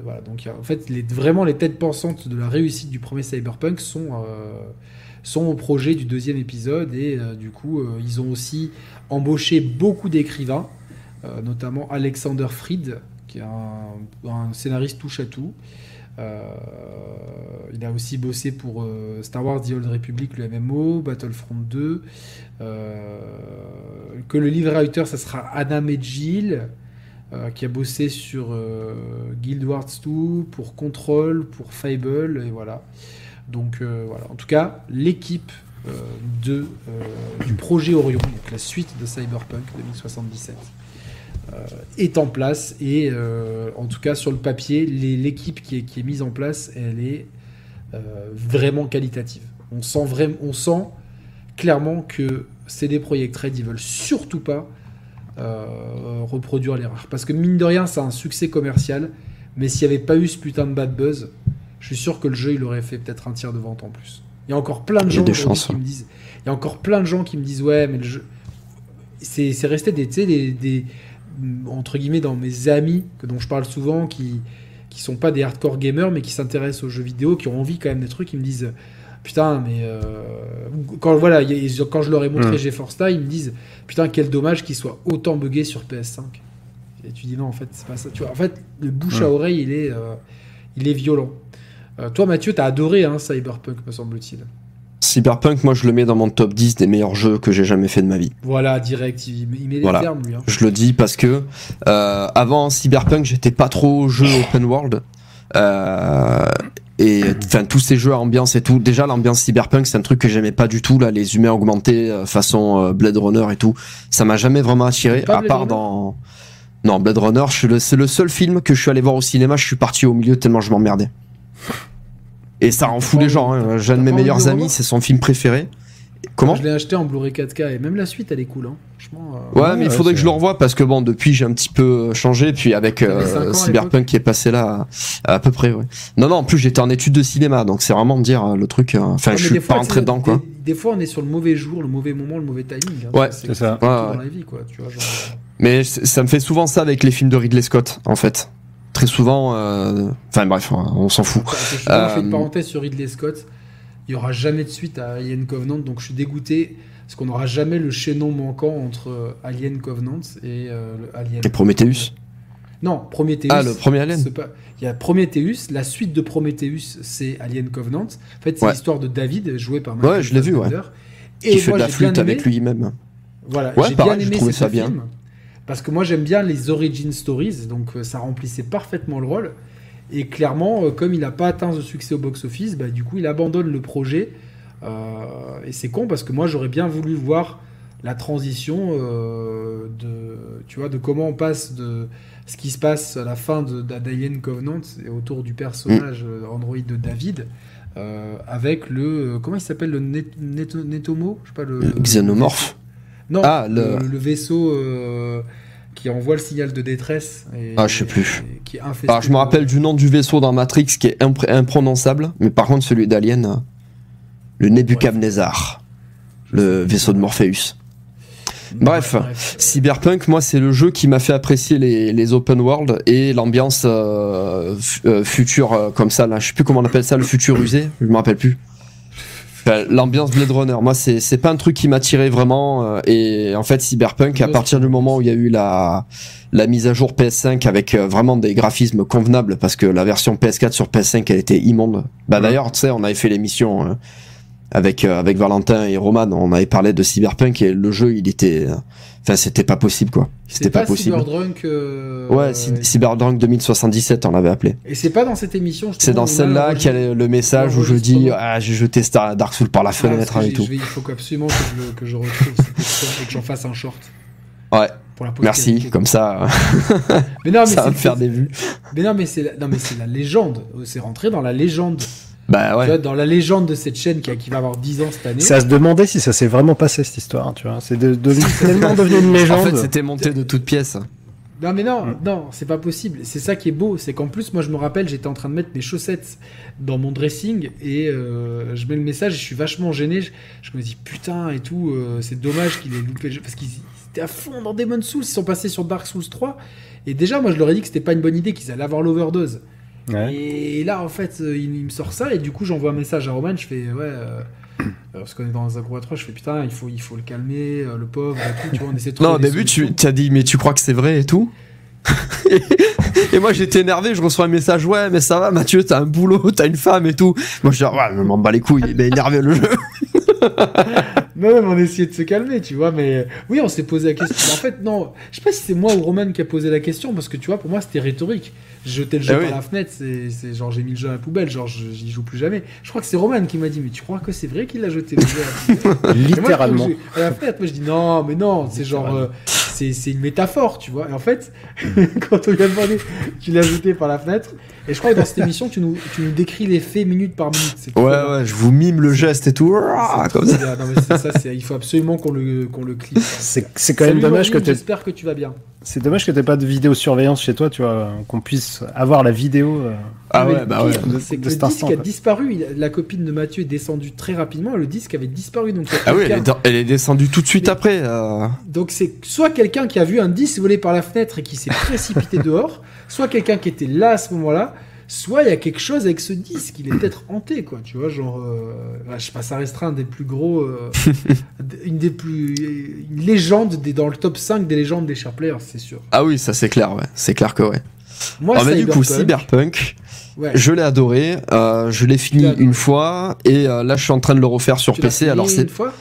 voilà donc en fait vraiment les têtes pensantes de la réussite du premier Cyberpunk sont au projet du deuxième épisode et du coup ils ont aussi embauché beaucoup d'écrivains, notamment Alexander Fried qui est un, un scénariste touche à tout. Euh, il a aussi bossé pour euh, Star Wars The Old Republic, le MMO, Battlefront 2. euh, que le livre writer, ça sera Medjil, euh, qui a bossé sur Guild Wars 2, pour Control, pour Fable, et voilà. Donc voilà. En tout cas, l'équipe de, du projet Orion, la suite de Cyberpunk 2077 euh, est en place et euh, en tout cas sur le papier, l'équipe qui est, qui est mise en place, elle est euh, vraiment qualitative. On sent vraiment, on sent clairement que CD Projekt Red, ils veulent surtout pas euh, reproduire l'erreur. Parce que mine de rien, c'est un succès commercial, mais s'il n'y avait pas eu ce putain de bad buzz, je suis sûr que le jeu, il aurait fait peut-être un tiers de vente en plus. Il y a encore plein de gens chances, qui me disent, il y a encore plein de gens qui me disent, ouais, mais le jeu, c'est resté des- entre guillemets dans mes amis que dont je parle souvent qui qui sont pas des hardcore gamers mais qui s'intéressent aux jeux vidéo qui ont envie quand même des trucs ils me disent putain mais euh, quand voilà quand je leur ai montré Mm. GeForce Now ils me disent putain quel dommage qu'il soit autant buggé sur PS5 et tu dis non en fait c'est pas ça tu vois en fait le bouche à Mm. oreille il est euh, il est violent Euh, toi Mathieu t'as adoré hein, Cyberpunk me semble-t-il Cyberpunk, moi je le mets dans mon top 10 des meilleurs jeux que j'ai jamais fait de ma vie. voilà direct il, met les Voilà. termes lui hein. Je le dis parce que euh, avant Cyberpunk, j'étais pas trop jeu open world. Euh, et enfin tous ces jeux à ambiance et tout. Déjà l'ambiance Cyberpunk, c'est un truc que j'aimais pas du tout là, les humains augmentés euh, façon Blade Runner et tout. Ça m'a jamais vraiment attiré. À Blade part Runner dans non Blade Runner, c'est le seul film que je suis allé voir au cinéma. Je suis parti au milieu tellement je m'emmerdais. Et ça rend fou T'as les gens. Hein. J'ai un de mes meilleurs le amis, c'est son film préféré. Comment je l'ai acheté en Blu-ray 4K et même la suite elle est cool hein. franchement euh, Ouais, mais il ouais, faudrait que je le revoie parce que bon, depuis j'ai un petit peu changé, puis avec euh, Cyberpunk qui est passé là à, à peu près, ouais. Non, non, en plus j'étais en études de cinéma, donc c'est vraiment me dire euh, le truc. Enfin, je suis pas rentré dedans, quoi. Des, fois, on est sur le mauvais jour, le mauvais moment, le mauvais timing. hein. Ouais, c'est ça. dans la vie, quoi. Tu vois, genre, Mais ça me fait souvent ça avec les films de Ridley Scott, en fait. Très souvent, euh, enfin bref, on s'en fout. je fais une Euh, parenthèse sur Ridley Scott. Il n'y aura jamais de suite à Alien Covenant, donc je suis dégoûté parce qu'on n'aura jamais le chaînon manquant entre euh, Alien Covenant et euh, le Alien. Et Prometheus. Non, Prometheus. Ah, le premier Alien. pas- Il y a Prometheus, la suite de Prometheus, c'est Alien Covenant. En fait, c'est Ouais. l'histoire de David, joué par Michael Ouais, je l'ai vu, ouais. Fassbender. Qui fait de la flûte aimé- avec lui-même. Voilà, Ouais, j'ai bien aimé ça bien. Parce que moi j'aime bien les origin stories, donc euh, ça remplissait parfaitement le rôle. Et clairement, euh, comme il n'a pas atteint de succès au box-office, bah, du coup il abandonne le projet. Euh, et c'est con parce que moi j'aurais bien voulu voir la transition euh, de, tu vois, de comment on passe de ce qui se passe à la fin de d'Alien Covenant et autour du personnage Mm. Android de David. euh, avec le comment il s'appelle le Net- Net- Netomo? Je sais pas le, Le Xénomorphe. Non, Ah, le... le- le vaisseau euh, qui envoie le signal de détresse. Et, Ah, je sais plus. et qui est infesté Alors, je me de- rappelle du nom du vaisseau dans Matrix qui est impr- imprononçable, mais par contre celui d'Alien, euh, le Nebuchadnezzar, le vaisseau de Morpheus. Bref. Cyberpunk, moi, c'est le jeu qui m'a fait apprécier les, les open world et l'ambiance euh, fu- euh, future euh, comme ça. Là, je sais plus comment on appelle ça, le futur usé. Je me rappelle plus. L'ambiance Blade Runner, moi, c'est c'est pas un truc qui m'attirait vraiment. euh, et en fait, Cyberpunk, à partir du moment où il y a eu la la mise à jour PS5 avec euh, vraiment des graphismes convenables, parce que la version PS4 sur PS5, elle était immonde. Bah d'ailleurs, tu sais, on avait fait l'émission. euh, avec avec Valentin et Roman, on avait parlé de Cyberpunk et le jeu, il était, euh, enfin, c'était pas possible quoi. C'était pas, pas, possible. Cyberdrunk. euh, Ouais, Cy- Cyberpunk 2077, on l'avait appelé. Et c'est pas dans cette émission. C'est dans celle-là qu'il y a le- message où je dis ah j'ai jeté Star Dark Souls par la fenêtre et tout. il faut qu'absolument que je, que je retrouve cette et que j'en fasse un short. Ouais. Pour la Merci, comme ça, Mais non, mais ça va c'est- me faire des vues. Mais non, mais c'est la... non, mais c'est la légende. C'est rentré dans la légende. Bah Tu ouais. vois, dans la légende de cette chaîne qui, a- qui va avoir 10 ans cette année. À se demander si ça s'est vraiment passé cette histoire, tu vois. C'est de, de- tellement devenu une En légende. fait, c'était monté de toutes pièces. Non mais non, Mm. non, c'est pas possible. C'est ça qui est beau, c'est qu'en plus moi je me rappelle, j'étais en train de mettre mes chaussettes dans mon dressing et euh, je mets le message et je suis vachement gêné. Je, je me dis putain et tout, euh, c'est dommage qu'il ait loupé le jeu parce qu'ils ils étaient à fond dans Demon Souls, ils sont passés sur Dark Souls 3 et déjà moi je leur ai dit que c'était pas une bonne idée qu'ils allaient avoir l'overdose. Ouais. Et là en fait euh, il, il me sort ça et du coup j'envoie un message à Roman, je fais ouais. euh, euh, parce qu'on est dans un gros 3, je fais putain, il faut, il faut le calmer, euh, le pauvre et tout, tu vois, on essaie de Non, au début, tu t'as dit, mais tu crois que c'est vrai et tout et, et moi j'étais énervé, je reçois un message, ouais, mais ça va, Mathieu, t'as un boulot, t'as une femme et tout. Moi je dis, ouais, je m'en bats les couilles, il est énervé le jeu. Non, mais on essayait de se calmer, tu vois, mais oui, on s'est posé la question. En fait, non, je sais pas si c'est moi ou Roman qui a posé la question, parce que tu vois, pour moi, c'était rhétorique. J'ai jeté le jeu Eh par oui. la fenêtre, c'est genre j'ai mis le jeu à la poubelle, genre je- j'y joue plus jamais. Je crois que c'est Roman qui m'a dit, mais tu crois que c'est vrai qu'il a jeté le jeu à la poubelle? Moi, Littéralement. j'ai- à la fenêtre, moi je dis non, mais non, c'est genre. euh, c'est c'est une métaphore, tu vois. Et en fait, quand on lui a demandé, tu l'as jeté par la fenêtre. Et je crois que dans cette émission, tu nous, tu nous décris les faits minute par minute. Ouais, ouais, je vous mime le geste et tout. Ah, comme ça. Non, mais c'est ça, c'est- il faut absolument qu'on le, qu'on le clip. C'est c'est quand même Salut, dommage que t'aies J'espère que tu vas bien. c'est dommage que t'aies pas de vidéosurveillance chez toi, tu vois, qu'on puisse avoir la vidéo. euh, Ah ouais, bah ouais. de- C'est que de le disque instant, a quoi. disparu. Il- La copine de Mathieu est descendue très rapidement. et Le disque avait disparu. Donc, Ah oui, elle est, dans- elle est descendue tout de suite Mais- après. euh. donc c'est soit quelqu'un qui a vu un disque voler par la fenêtre et qui s'est précipité dehors, soit quelqu'un qui était là à ce moment-là, soit il y a quelque chose avec ce disque. Il est peut-être hanté, quoi. Tu vois, genre, euh, ouais, je sais pas, ça restera un des plus gros, euh, une des plus, une légende des, dans le top 5 des légendes des Sharp Players, c'est sûr. Ah oui, ça c'est clair, ouais. C'est clair que ouais. Moi, Ah, mais du coup, Cyberpunk, ouais. je l'ai adoré. euh, je l'ai fini une fois et euh, là je suis en train de le refaire sur Tu PC. fini Alors c'est une fois?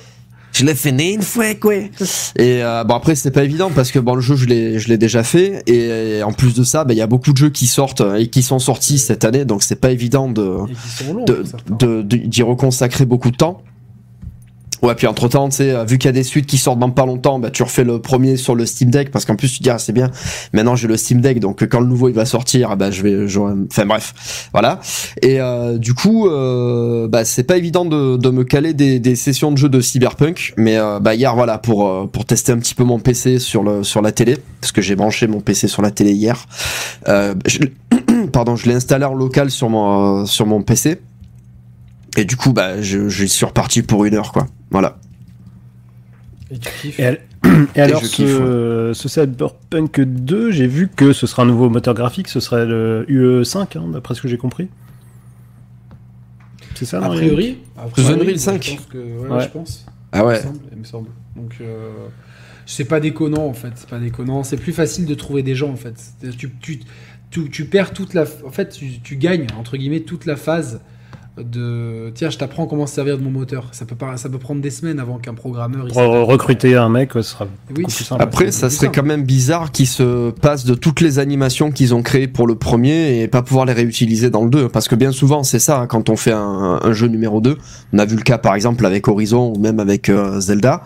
Je l'ai fini une fois, quoi. Et euh, bon après c'est pas évident parce que bon le jeu je l'ai je l'ai déjà fait et, en plus de ça bah, il y a beaucoup de jeux qui sortent et qui sont sortis cette année donc c'est pas évident de longs. de- de- d'y reconsacrer beaucoup de temps. Ouais, puis entre temps, tu sais, euh, vu qu'il y a des suites qui sortent dans pas longtemps, bah, tu refais le premier sur le Steam Deck parce qu'en plus tu te dis, ah, c'est bien. Maintenant, j'ai le Steam Deck, donc euh, quand le nouveau il va sortir, ah, bah, je vais, j'aurai- enfin bref, voilà. Et euh, du coup, euh, bah, c'est pas évident de, me caler des, sessions de jeu de Cyberpunk, mais euh, bah, hier, voilà, pour pour tester un petit peu mon PC sur le sur la télé, parce que j'ai branché mon PC sur la télé hier. Je pardon, je l'ai installé en local sur mon sur mon PC. Et du coup, bah, je, je suis reparti pour une heure, quoi. Voilà. Et tu kiffes. Et, elle- et alors, je kiffe, ce, ce Cyberpunk 2, j'ai vu que ce sera un nouveau moteur graphique, ce serait le UE5, hein, d'après ce que j'ai compris. C'est ça, A non, priori, a priori, Unreal je 5. pense que- ouais, Ouais. je pense. Ah Il me ouais. semble, il me semble. Donc, euh, c'est pas déconnant en fait. C'est pas déconnant. C'est plus facile de trouver des gens en fait. Tu, tu, tu, tu perds toute la. En fait, tu, tu gagnes entre guillemets toute la phase de. Tiens, je t'apprends comment se servir de mon moteur. Ça peut pas, ça peut prendre des semaines avant qu'un programmeur. il Pour recruter un mec, ce sera Oui. plus simple. Après, ça c'est serait quand même bizarre qu'ils se passent de toutes les animations qu'ils ont créées pour le premier et pas pouvoir les réutiliser dans le 2. Parce que bien souvent, c'est ça, hein, quand on fait un, un jeu numéro 2. On a vu le cas par exemple avec Horizon ou même avec euh, Zelda.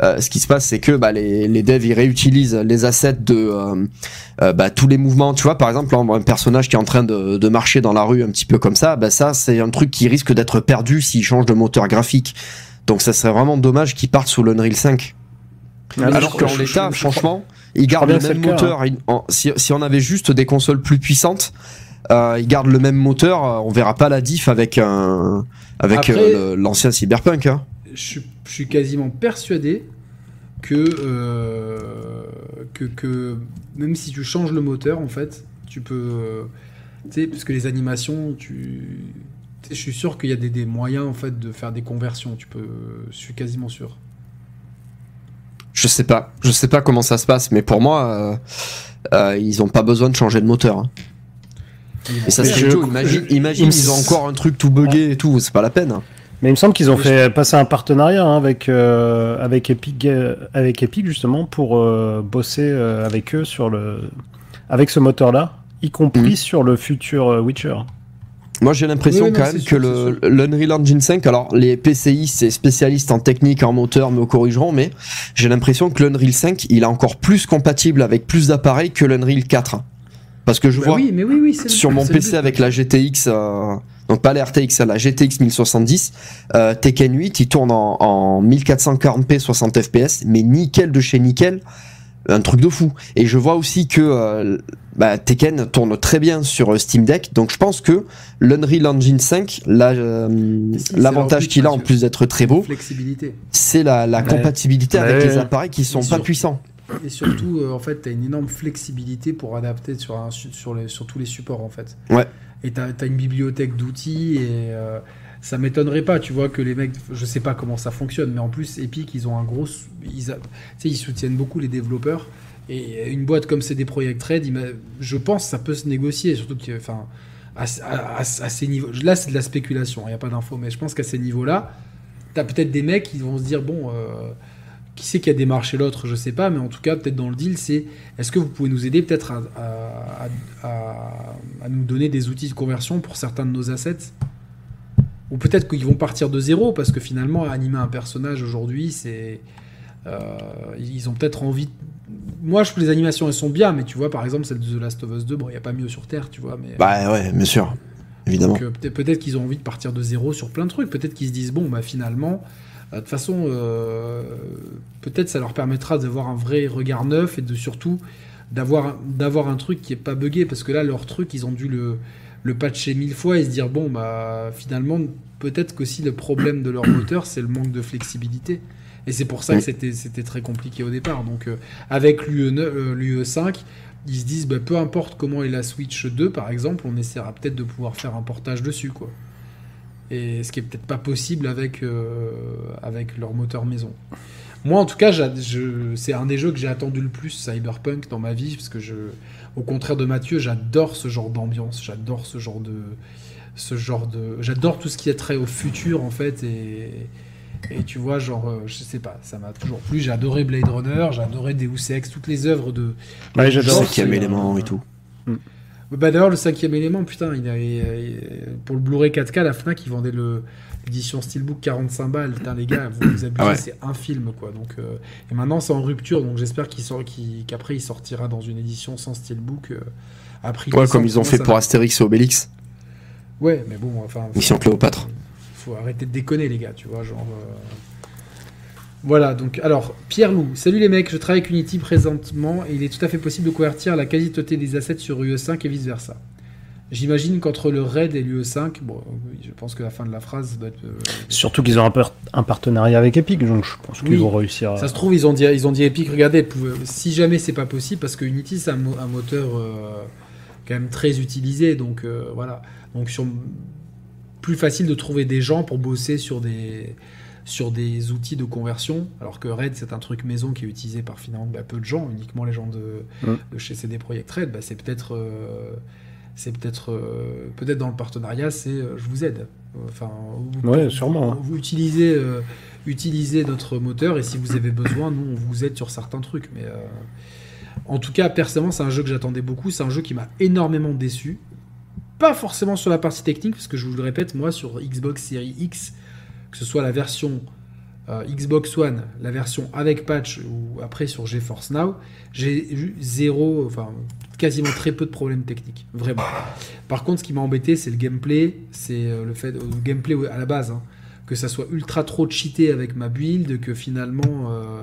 Euh, ce qui se passe, c'est que bah, les, les devs ils réutilisent les assets de euh, euh, bah, tous les mouvements. Tu vois, par exemple, un personnage qui est en train de, de marcher dans la rue un petit peu comme ça, bah, ça c'est un truc qui risque d'être perdu s'il change de moteur graphique. Donc ça serait vraiment dommage qu'ils partent sous l'Unreal 5. Ah, Alors qu'en l'état, franchement, ils gardent le même cas, moteur. En- si, si on avait juste des consoles plus puissantes, euh, ils gardent le même moteur. euh, on verra pas la diff avec un, avec euh, l'ancien Cyberpunk. Hein. Je, suis- je suis quasiment persuadé que, euh, que, que même si tu changes le moteur, en fait, tu peux. euh, tu sais, parce que les animations, tu. je suis sûr qu'il y a des, des moyens en fait de faire des conversions. Tu peux, je suis quasiment sûr. Je sais pas, je sais pas comment ça se passe, mais pour moi, euh, euh, ils ont pas besoin de changer de moteur. hein. Et ça idiot. Imagine, imagine, ils ont encore un truc tout buggé et tout. C'est pas la peine. Mais il me semble qu'ils ont fait passer un partenariat hein, avec, euh, avec, Epic, euh, avec Epic justement pour euh, bosser euh, avec eux sur le, avec ce moteur-là, y compris Mhm. sur le futur euh, Witcher. Moi, j'ai l'impression Oui, quand même que le l'Unreal Engine 5, alors les PCI, c'est spécialistes en technique, en moteur, me corrigeront, mais j'ai l'impression que l'Unreal 5, il est encore plus compatible avec plus d'appareils que l'Unreal 4. Parce que je Bah vois oui, mais oui, oui, c'est le- sur mon c'est PC avec la GTX, euh, donc pas la RTX, la GTX 1070, euh, Tekken 8, il tourne en, en 1440p 60 fps, mais nickel de chez nickel. un truc de fou. Et je vois aussi que euh, bah, Tekken tourne très bien sur euh, Steam Deck, donc je pense que l'Unreal Engine 5, là, euh, l'avantage qu'il a en plus d'être très beau, c'est la, la Ouais. compatibilité avec Ouais. les appareils qui sont pas puissants. Et surtout, euh, en fait, tu as une énorme flexibilité pour adapter sur, un, su- sur, les, sur tous les supports, en fait. Ouais. Et tu as, une bibliothèque d'outils et euh, ça m'étonnerait pas, tu vois, que les mecs, je sais pas comment ça fonctionne, mais en plus, Epic, ils ont un gros. Ils, ils soutiennent beaucoup les développeurs. Et une boîte comme CD Projekt Red, je pense que ça peut se négocier, surtout que, enfin, à ces niveaux. Là, c'est de la spéculation, il n'y a pas d'infos, mais je pense qu'à ces niveaux-là, tu as peut-être des mecs qui vont se dire, bon. euh, qui c'est qui a démarché l'autre, je sais pas, mais en tout cas, peut-être dans le deal, c'est est-ce que vous pouvez nous aider peut-être à, à- à- à nous donner des outils de conversion pour certains de nos assets? Ou peut-être qu'ils vont partir de zéro, parce que finalement, animer un personnage aujourd'hui, c'est. euh, ils ont peut-être envie. Moi, je trouve les animations, elles sont bien, mais tu vois, par exemple, celle de The Last of Us 2, bon, il n'y a pas mieux sur Terre, tu vois, mais. Bah ouais, bien sûr, évidemment. Euh, peut-être qu'ils ont envie de partir de zéro sur plein de trucs. Peut-être qu'ils se disent, bon, bah finalement, de toute façon, euh, peut-être ça leur permettra d'avoir un vrai regard neuf et de surtout d'avoir d'avoir un truc qui est pas buggé. Parce que là, leur truc, ils ont dû le, le patcher mille fois et se dire, bon, bah finalement, peut-être qu'aussi le problème de leur moteur, c'est le manque de flexibilité. Et c'est pour ça que c'était c'était très compliqué au départ. Donc, euh, avec l'UE euh, l'UE 5, ils se disent, bah, peu importe comment est la Switch 2, par exemple, on essaiera peut-être de pouvoir faire un portage dessus, quoi. Et ce qui est peut-être pas possible avec, euh, avec leur moteur maison. Moi, en tout cas, c'est un des jeux que j'ai attendu le plus, Cyberpunk, dans ma vie, parce que je, au contraire de Mathieu, j'adore ce genre d'ambiance, j'adore ce genre de, ce genre de, j'adore tout ce qui est trait au futur, en fait, et, et tu vois, genre, euh, je sais pas, ça m'a toujours plu. J'ai adoré Blade Runner, j'ai adoré Deus Ex, toutes les œuvres de, Ouais, j'adore. Cinquième élément euh, et tout. Bah d'ailleurs le cinquième élément, putain, il a, il- pour le Blu-ray 4K, la Fnac ils vendaient le l'édition Steelbook 45 balles. Putain les gars, vous vous abusez, Ah ouais. c'est un film quoi. Donc euh, et maintenant c'est en rupture, donc j'espère qu'il sort, qu'il- qu'après il sortira dans une édition sans Steelbook. euh, à prix Ouais, comme ils ont fait pour Astérix et Obélix. Ouais, mais bon, enfin. faut- Mission Cléopâtre. Faut arrêter de déconner les gars, tu vois, genre. euh, Voilà, donc, alors, Pierre Loup, salut les mecs, je travaille avec Unity présentement et il est tout à fait possible de convertir la quasi-totalité des assets sur UE5 et vice-versa. J'imagine qu'entre le RAID et l'UE5, bon, je pense que la fin de la phrase doit être. euh, Surtout qu'ils ont un, par- un partenariat avec Epic, donc je pense qu'ils vont réussir. à- Ça se trouve, ils ont dit, ils ont dit Epic, regardez, si jamais c'est pas possible, parce que Unity c'est un, mo- un moteur euh, quand même très utilisé, donc euh, voilà. Donc sur plus facile de trouver des gens pour bosser sur des sur des outils de conversion, alors que Red c'est un truc maison qui est utilisé par finalement bah, peu de gens, uniquement les gens de, de chez CD Projekt Red, bah, c'est peut-être euh, c'est peut-être euh, peut-être dans le partenariat, c'est euh, je vous aide. Enfin, vous, Ouais, sûrement. Vous, utilisez euh, utilisez notre moteur et si vous avez besoin, nous on vous aide sur certains trucs. Mais en tout cas, personnellement, c'est un jeu que j'attendais beaucoup. C'est un jeu qui m'a énormément déçu. Pas forcément sur la partie technique, parce que je vous le répète, moi sur Xbox Series X, que ce soit la version euh, Xbox One, la version avec patch ou après sur GeForce Now, j'ai eu zéro, enfin quasiment très peu de problèmes techniques, vraiment. Par contre, ce qui m'a embêté, c'est le gameplay, c'est euh, le fait, le gameplay à la base, hein, que ça soit ultra trop cheaté avec ma build, que finalement euh,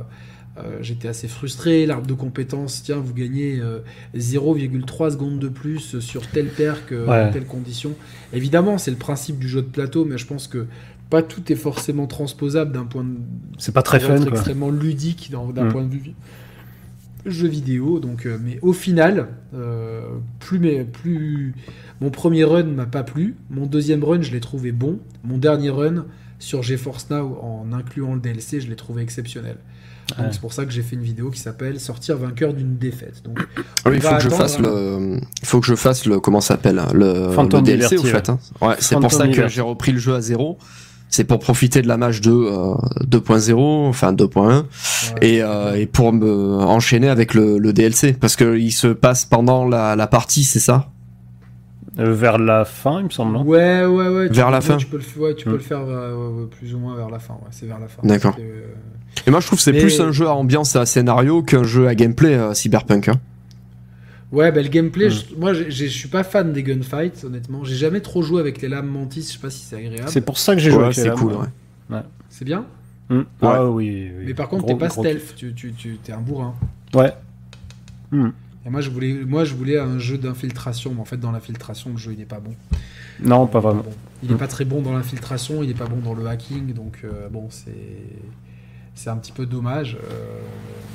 euh, j'étais assez frustré. L'arbre de compétences, tiens, vous gagnez euh, 0,3 secondes de plus sur telle perque, euh, Ouais. telle condition. Évidemment, c'est le principe du jeu de plateau, mais je pense que pas tout est forcément transposable d'un point de C'est pas très fun, quoi. extrêmement ludique dans- d'un Mm. point de vue jeu vidéo. Donc, euh, mais au final, euh, plus, mais, plus mon premier run m'a pas plu. Mon deuxième run, je l'ai trouvé bon. Mon dernier run sur GeForce Now, en incluant le DLC, je l'ai trouvé exceptionnel. Donc Ouais. c'est pour ça que j'ai fait une vidéo qui s'appelle Sortir vainqueur d'une défaite. Donc Ah oui, il faut que je fasse hein. le, il faut que je fasse le, comment ça s'appelle, le, Phantom le DLC Liberty, au fait. hein. Ouais, c'est pour ça que j'ai repris le jeu à zéro. C'est pour profiter de la match 2 euh, 2.0, enfin 2.1, ouais. et, euh, et pour me enchaîner avec le, le DLC, parce que il se passe pendant la, la partie, c'est ça? Euh, vers la fin, il me semble, non? Ouais, ouais, ouais. tu Vers peux- la fin Tu peux le, ouais, tu peux Mm. le faire euh, ouais, ouais, plus ou moins vers la fin. Ouais, c'est vers la fin. D'accord. Euh, Et moi je trouve que c'est Mais- plus un jeu à ambiance et à scénario qu'un jeu à gameplay euh, cyberpunk. Hein. Ouais, bah, le gameplay, je- moi je suis pas fan des gunfights, honnêtement. J'ai jamais trop joué avec les lames mantis, je sais pas si c'est agréable. C'est pour ça que j'ai joué Ouais, avec les c'est lames, cool. ouais. Ouais. C'est bien Hmm. Ah oui, oui. Mais par contre, t'es pas gros stealth, tu, tu, tu, t'es un bourrin. Ouais, Hmm. Et moi je voulais, moi je voulais un jeu d'infiltration, mais en fait dans l'infiltration le jeu il n'est pas bon. Non, pas vraiment. Bon, il n'est Mm. pas très bon dans l'infiltration, il n'est pas bon dans le hacking, donc euh, bon c'est c'est un petit peu dommage, euh,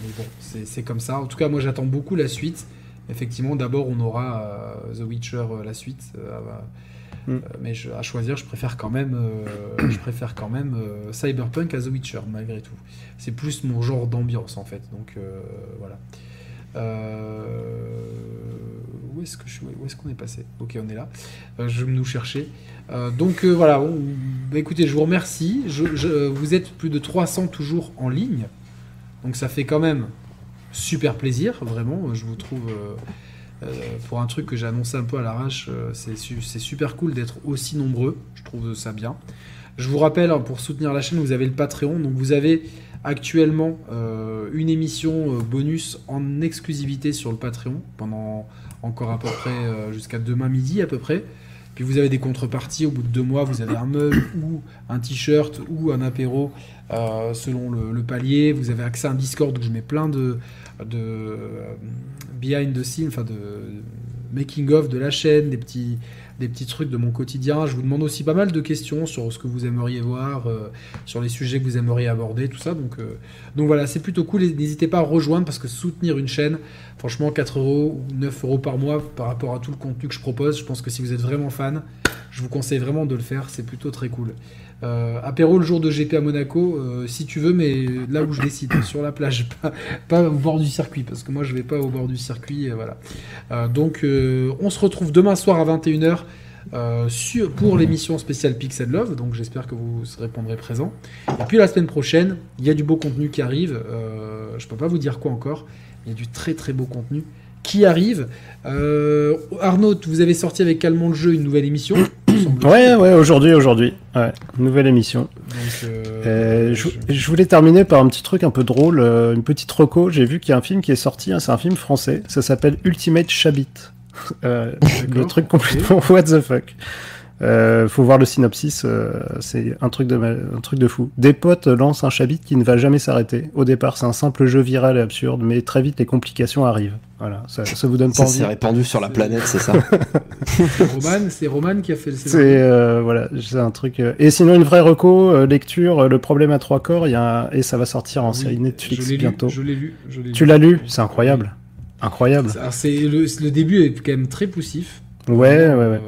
mais bon c'est c'est comme ça. En tout cas moi j'attends beaucoup la suite. Effectivement d'abord on aura euh, The Witcher euh, la suite, euh, Mm. mais je- à choisir je préfère quand même je préfère quand même Cyberpunk à The Witcher malgré tout. C'est plus mon genre d'ambiance en fait, donc voilà. Euh, où est-ce que je suis Où est-ce qu'on est passé? Ok, on est là. Euh, je vais nous chercher. Euh, donc voilà. on- bah, écoutez, je vous remercie. Je- je- vous êtes plus de 300 toujours en ligne, donc ça fait quand même super plaisir, vraiment. Je vous trouve euh, euh, pour un truc que j'ai annoncé un peu à l'arrache, euh, c'est su- c'est super cool d'être aussi nombreux. Je trouve ça bien. Je vous rappelle, hein, pour soutenir la chaîne, vous avez le Patreon. Donc vous avez actuellement une émission bonus en exclusivité sur le Patreon pendant encore à peu près jusqu'à demain midi à peu près. Puis vous avez des contreparties au bout de deux mois, vous avez un mug ou un t-shirt ou un apéro selon le, le palier. Vous avez accès à un Discord où je mets plein de, de euh, behind the scenes, enfin de making of de la chaîne, des petits, des petits trucs de mon quotidien. Je vous demande aussi pas mal de questions sur ce que vous aimeriez voir, euh, sur les sujets que vous aimeriez aborder, tout ça. Donc, euh, donc voilà, c'est plutôt cool. N'hésitez pas à rejoindre parce que soutenir une chaîne, franchement, 4 euros ou 9 euros par mois par rapport à tout le contenu que je propose, je pense que si vous êtes vraiment fan, je vous conseille vraiment de le faire. C'est plutôt très cool. Euh, apéro le jour de GP à Monaco, euh, si tu veux, mais là où je décide, sur la plage, pas, au bord du circuit, parce que moi je vais pas au bord du circuit, euh, voilà. Euh, donc on se retrouve demain soir à 21h euh, sur, pour l'émission spéciale Pixel Love, donc j'espère que vous répondrez présent. Et puis la semaine prochaine, il y a du beau contenu qui arrive, je peux pas vous dire quoi encore, il y a du très très beau contenu qui arrive. Euh, Arnaud, vous avez sorti avec Calmont le jeu une nouvelle émission. Ouais, ouais, aujourd'hui, aujourd'hui. Ouais, nouvelle émission. Donc, euh, Euh, je, voulais terminer par un petit truc un peu drôle, une petite reco. J'ai vu qu'il y a un film qui est sorti, hein, c'est un film français, ça s'appelle Ultimate Chabit. Euh, le truc complètement what the fuck. Euh, faut voir le synopsis, euh, c'est un truc de un truc de fou. Des potes lancent un chabit qui ne va jamais s'arrêter. Au départ, c'est un simple jeu viral et absurde, mais très vite les complications arrivent. Voilà, ça, ça vous donne pas Ça envie. s'est répandu sur la planète, c'est ça. C'est Roman, c'est Roman qui a fait le C'est euh, voilà, c'est un truc. Et sinon une vraie reco, lecture, le problème à trois corps, il y a un- et ça va sortir en Oui, série Netflix je l'ai lu, bientôt. Je l'ai lu. Tu l'as lu? C'est incroyable, incroyable. Alors, c'est le, le début est quand même très poussif. Ouais, ouais, Euh, ouais.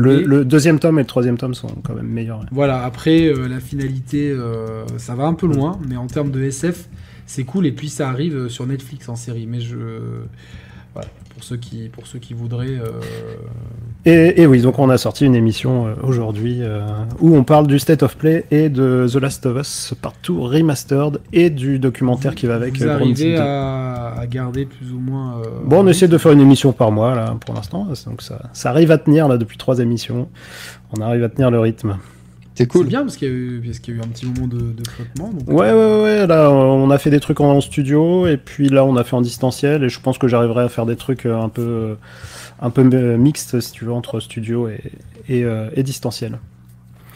Le, deuxième tome et le troisième tome sont quand même meilleurs. Voilà, après, euh, la finalité, euh, ça va un peu loin, mais en termes de SF, c'est cool. Et puis, ça arrive euh, sur Netflix en série. Mais je. Voilà, pour ceux qui, pour ceux qui voudraient. euh, Et, et oui, donc on a sorti une émission euh, aujourd'hui euh, où on parle du State of Play et de The Last of Us Partout Remastered et du documentaire qui va avec. Vous arrivez 2. à, à garder plus ou moins. euh, Bon, on essaie de faire une émission par mois là pour l'instant, donc ça, ça arrive à tenir là depuis trois émissions. On arrive à tenir le rythme. C'est C'est cool. bien parce qu'il y, a eu- parce qu'il y a eu un petit moment de, de flottement. donc, Ouais, euh, ouais, ouais, là, on a fait des trucs en studio, et puis là, on a fait en distanciel, et je pense que j'arriverai à faire des trucs euh, un peu, un peu euh, mixtes, si tu veux, entre studio et, et, euh, et distanciel.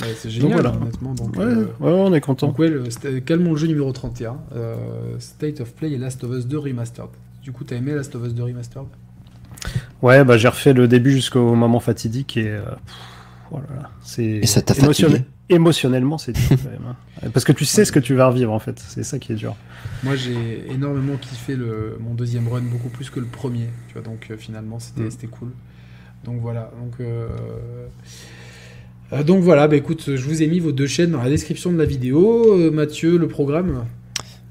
ouais, c'est génial, voilà. honnêtement. Donc, Ouais, euh, ouais, on est content. Donc ouais, le, calmons le jeu numéro 31, euh, State of Play et Last of Us 2 Remastered. Du coup, t'as aimé Last of Us 2 Remastered? Ouais, bah, j'ai refait le début jusqu'au moment fatidique, et. euh, pff, voilà, c'est. Et ça t'a émotionnel- fatigué? Émotionnellement, c'est dur quand même. hein. Parce que tu sais ce que tu vas revivre, en fait. C'est ça qui est dur. Moi, j'ai énormément kiffé le, mon deuxième run, beaucoup plus que le premier. Tu vois, donc euh, finalement, c'était Mm. c'était cool. Donc voilà. Donc, euh, euh, donc voilà, bah écoute, je vous ai mis vos deux chaînes dans la description de la vidéo. Mathieu, le programme?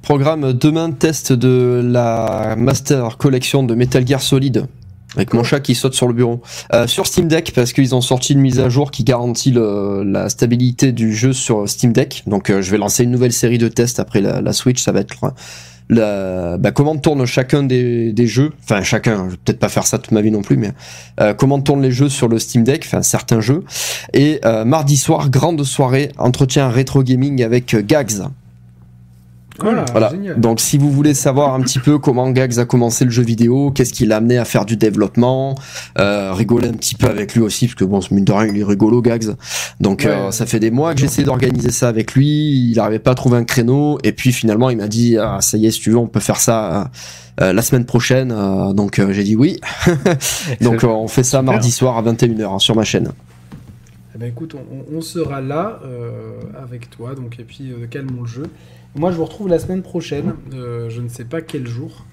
Programme demain, test de la Master Collection de Metal Gear Solid. Avec mon chat qui saute sur le bureau. Euh, sur Steam Deck, parce qu'ils ont sorti une mise à jour qui garantit le- la stabilité du jeu sur Steam Deck. Donc euh, je vais lancer une nouvelle série de tests après la, Switch. Ça va être la, bah, comment tourne chacun des, des jeux? Enfin chacun, je vais peut-être pas faire ça toute ma vie non plus, mais euh, comment tournent les jeux sur le Steam Deck, enfin certains jeux. Et euh, mardi soir, grande soirée, entretien rétro gaming avec euh, Gags. Voilà. Donc si vous voulez savoir un petit peu comment Gags a commencé le jeu vidéo, qu'est-ce qui l'a amené à faire du développement, euh, rigoler un petit peu avec lui aussi, parce que bon, mine de rien, il est rigolo Gags. Donc Ouais. euh, ça fait des mois que j'essaie d'organiser ça avec lui, il n'arrivait pas à trouver un créneau, et puis finalement il m'a dit, ah, ça y est, si tu veux, on peut faire ça euh, la semaine prochaine. Euh, donc j'ai dit oui. donc on fait ça Super. mardi soir à 21h sur ma chaîne. Eh ben, écoute, on, on sera là euh, avec toi, donc et puis euh, calmons le jeu. Moi, je vous retrouve la semaine prochaine. euh, je ne sais pas quel jour.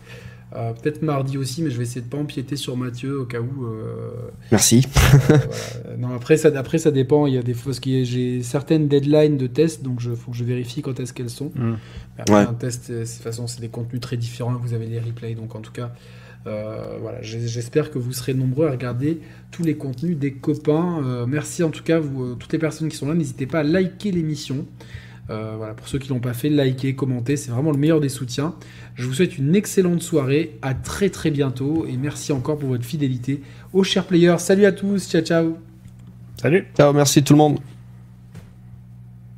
Euh, Peut-être mardi aussi, mais je vais essayer de pas empiéter sur Mathieu au cas où. euh, Merci. euh, voilà. Non, après ça, après ça dépend. Il y a des fois parce que j'ai certaines deadlines de tests, donc il faut que je vérifie quand est-ce qu'elles sont. Mm. Après, Ouais. un test, de toute façon, c'est des contenus très différents. Vous avez les replays, donc en tout cas, euh, voilà. J'espère que vous serez nombreux à regarder tous les contenus des copains. Euh, merci en tout cas, vous, euh, toutes les personnes qui sont là. N'hésitez pas à liker l'émission. Euh, voilà, pour ceux qui l'ont pas fait, liker, commenter, c'est vraiment le meilleur des soutiens. Je vous souhaite une excellente soirée, à très très bientôt et merci encore pour votre fidélité aux chers players. Salut à tous, ciao ciao. Salut Ciao, merci tout le monde.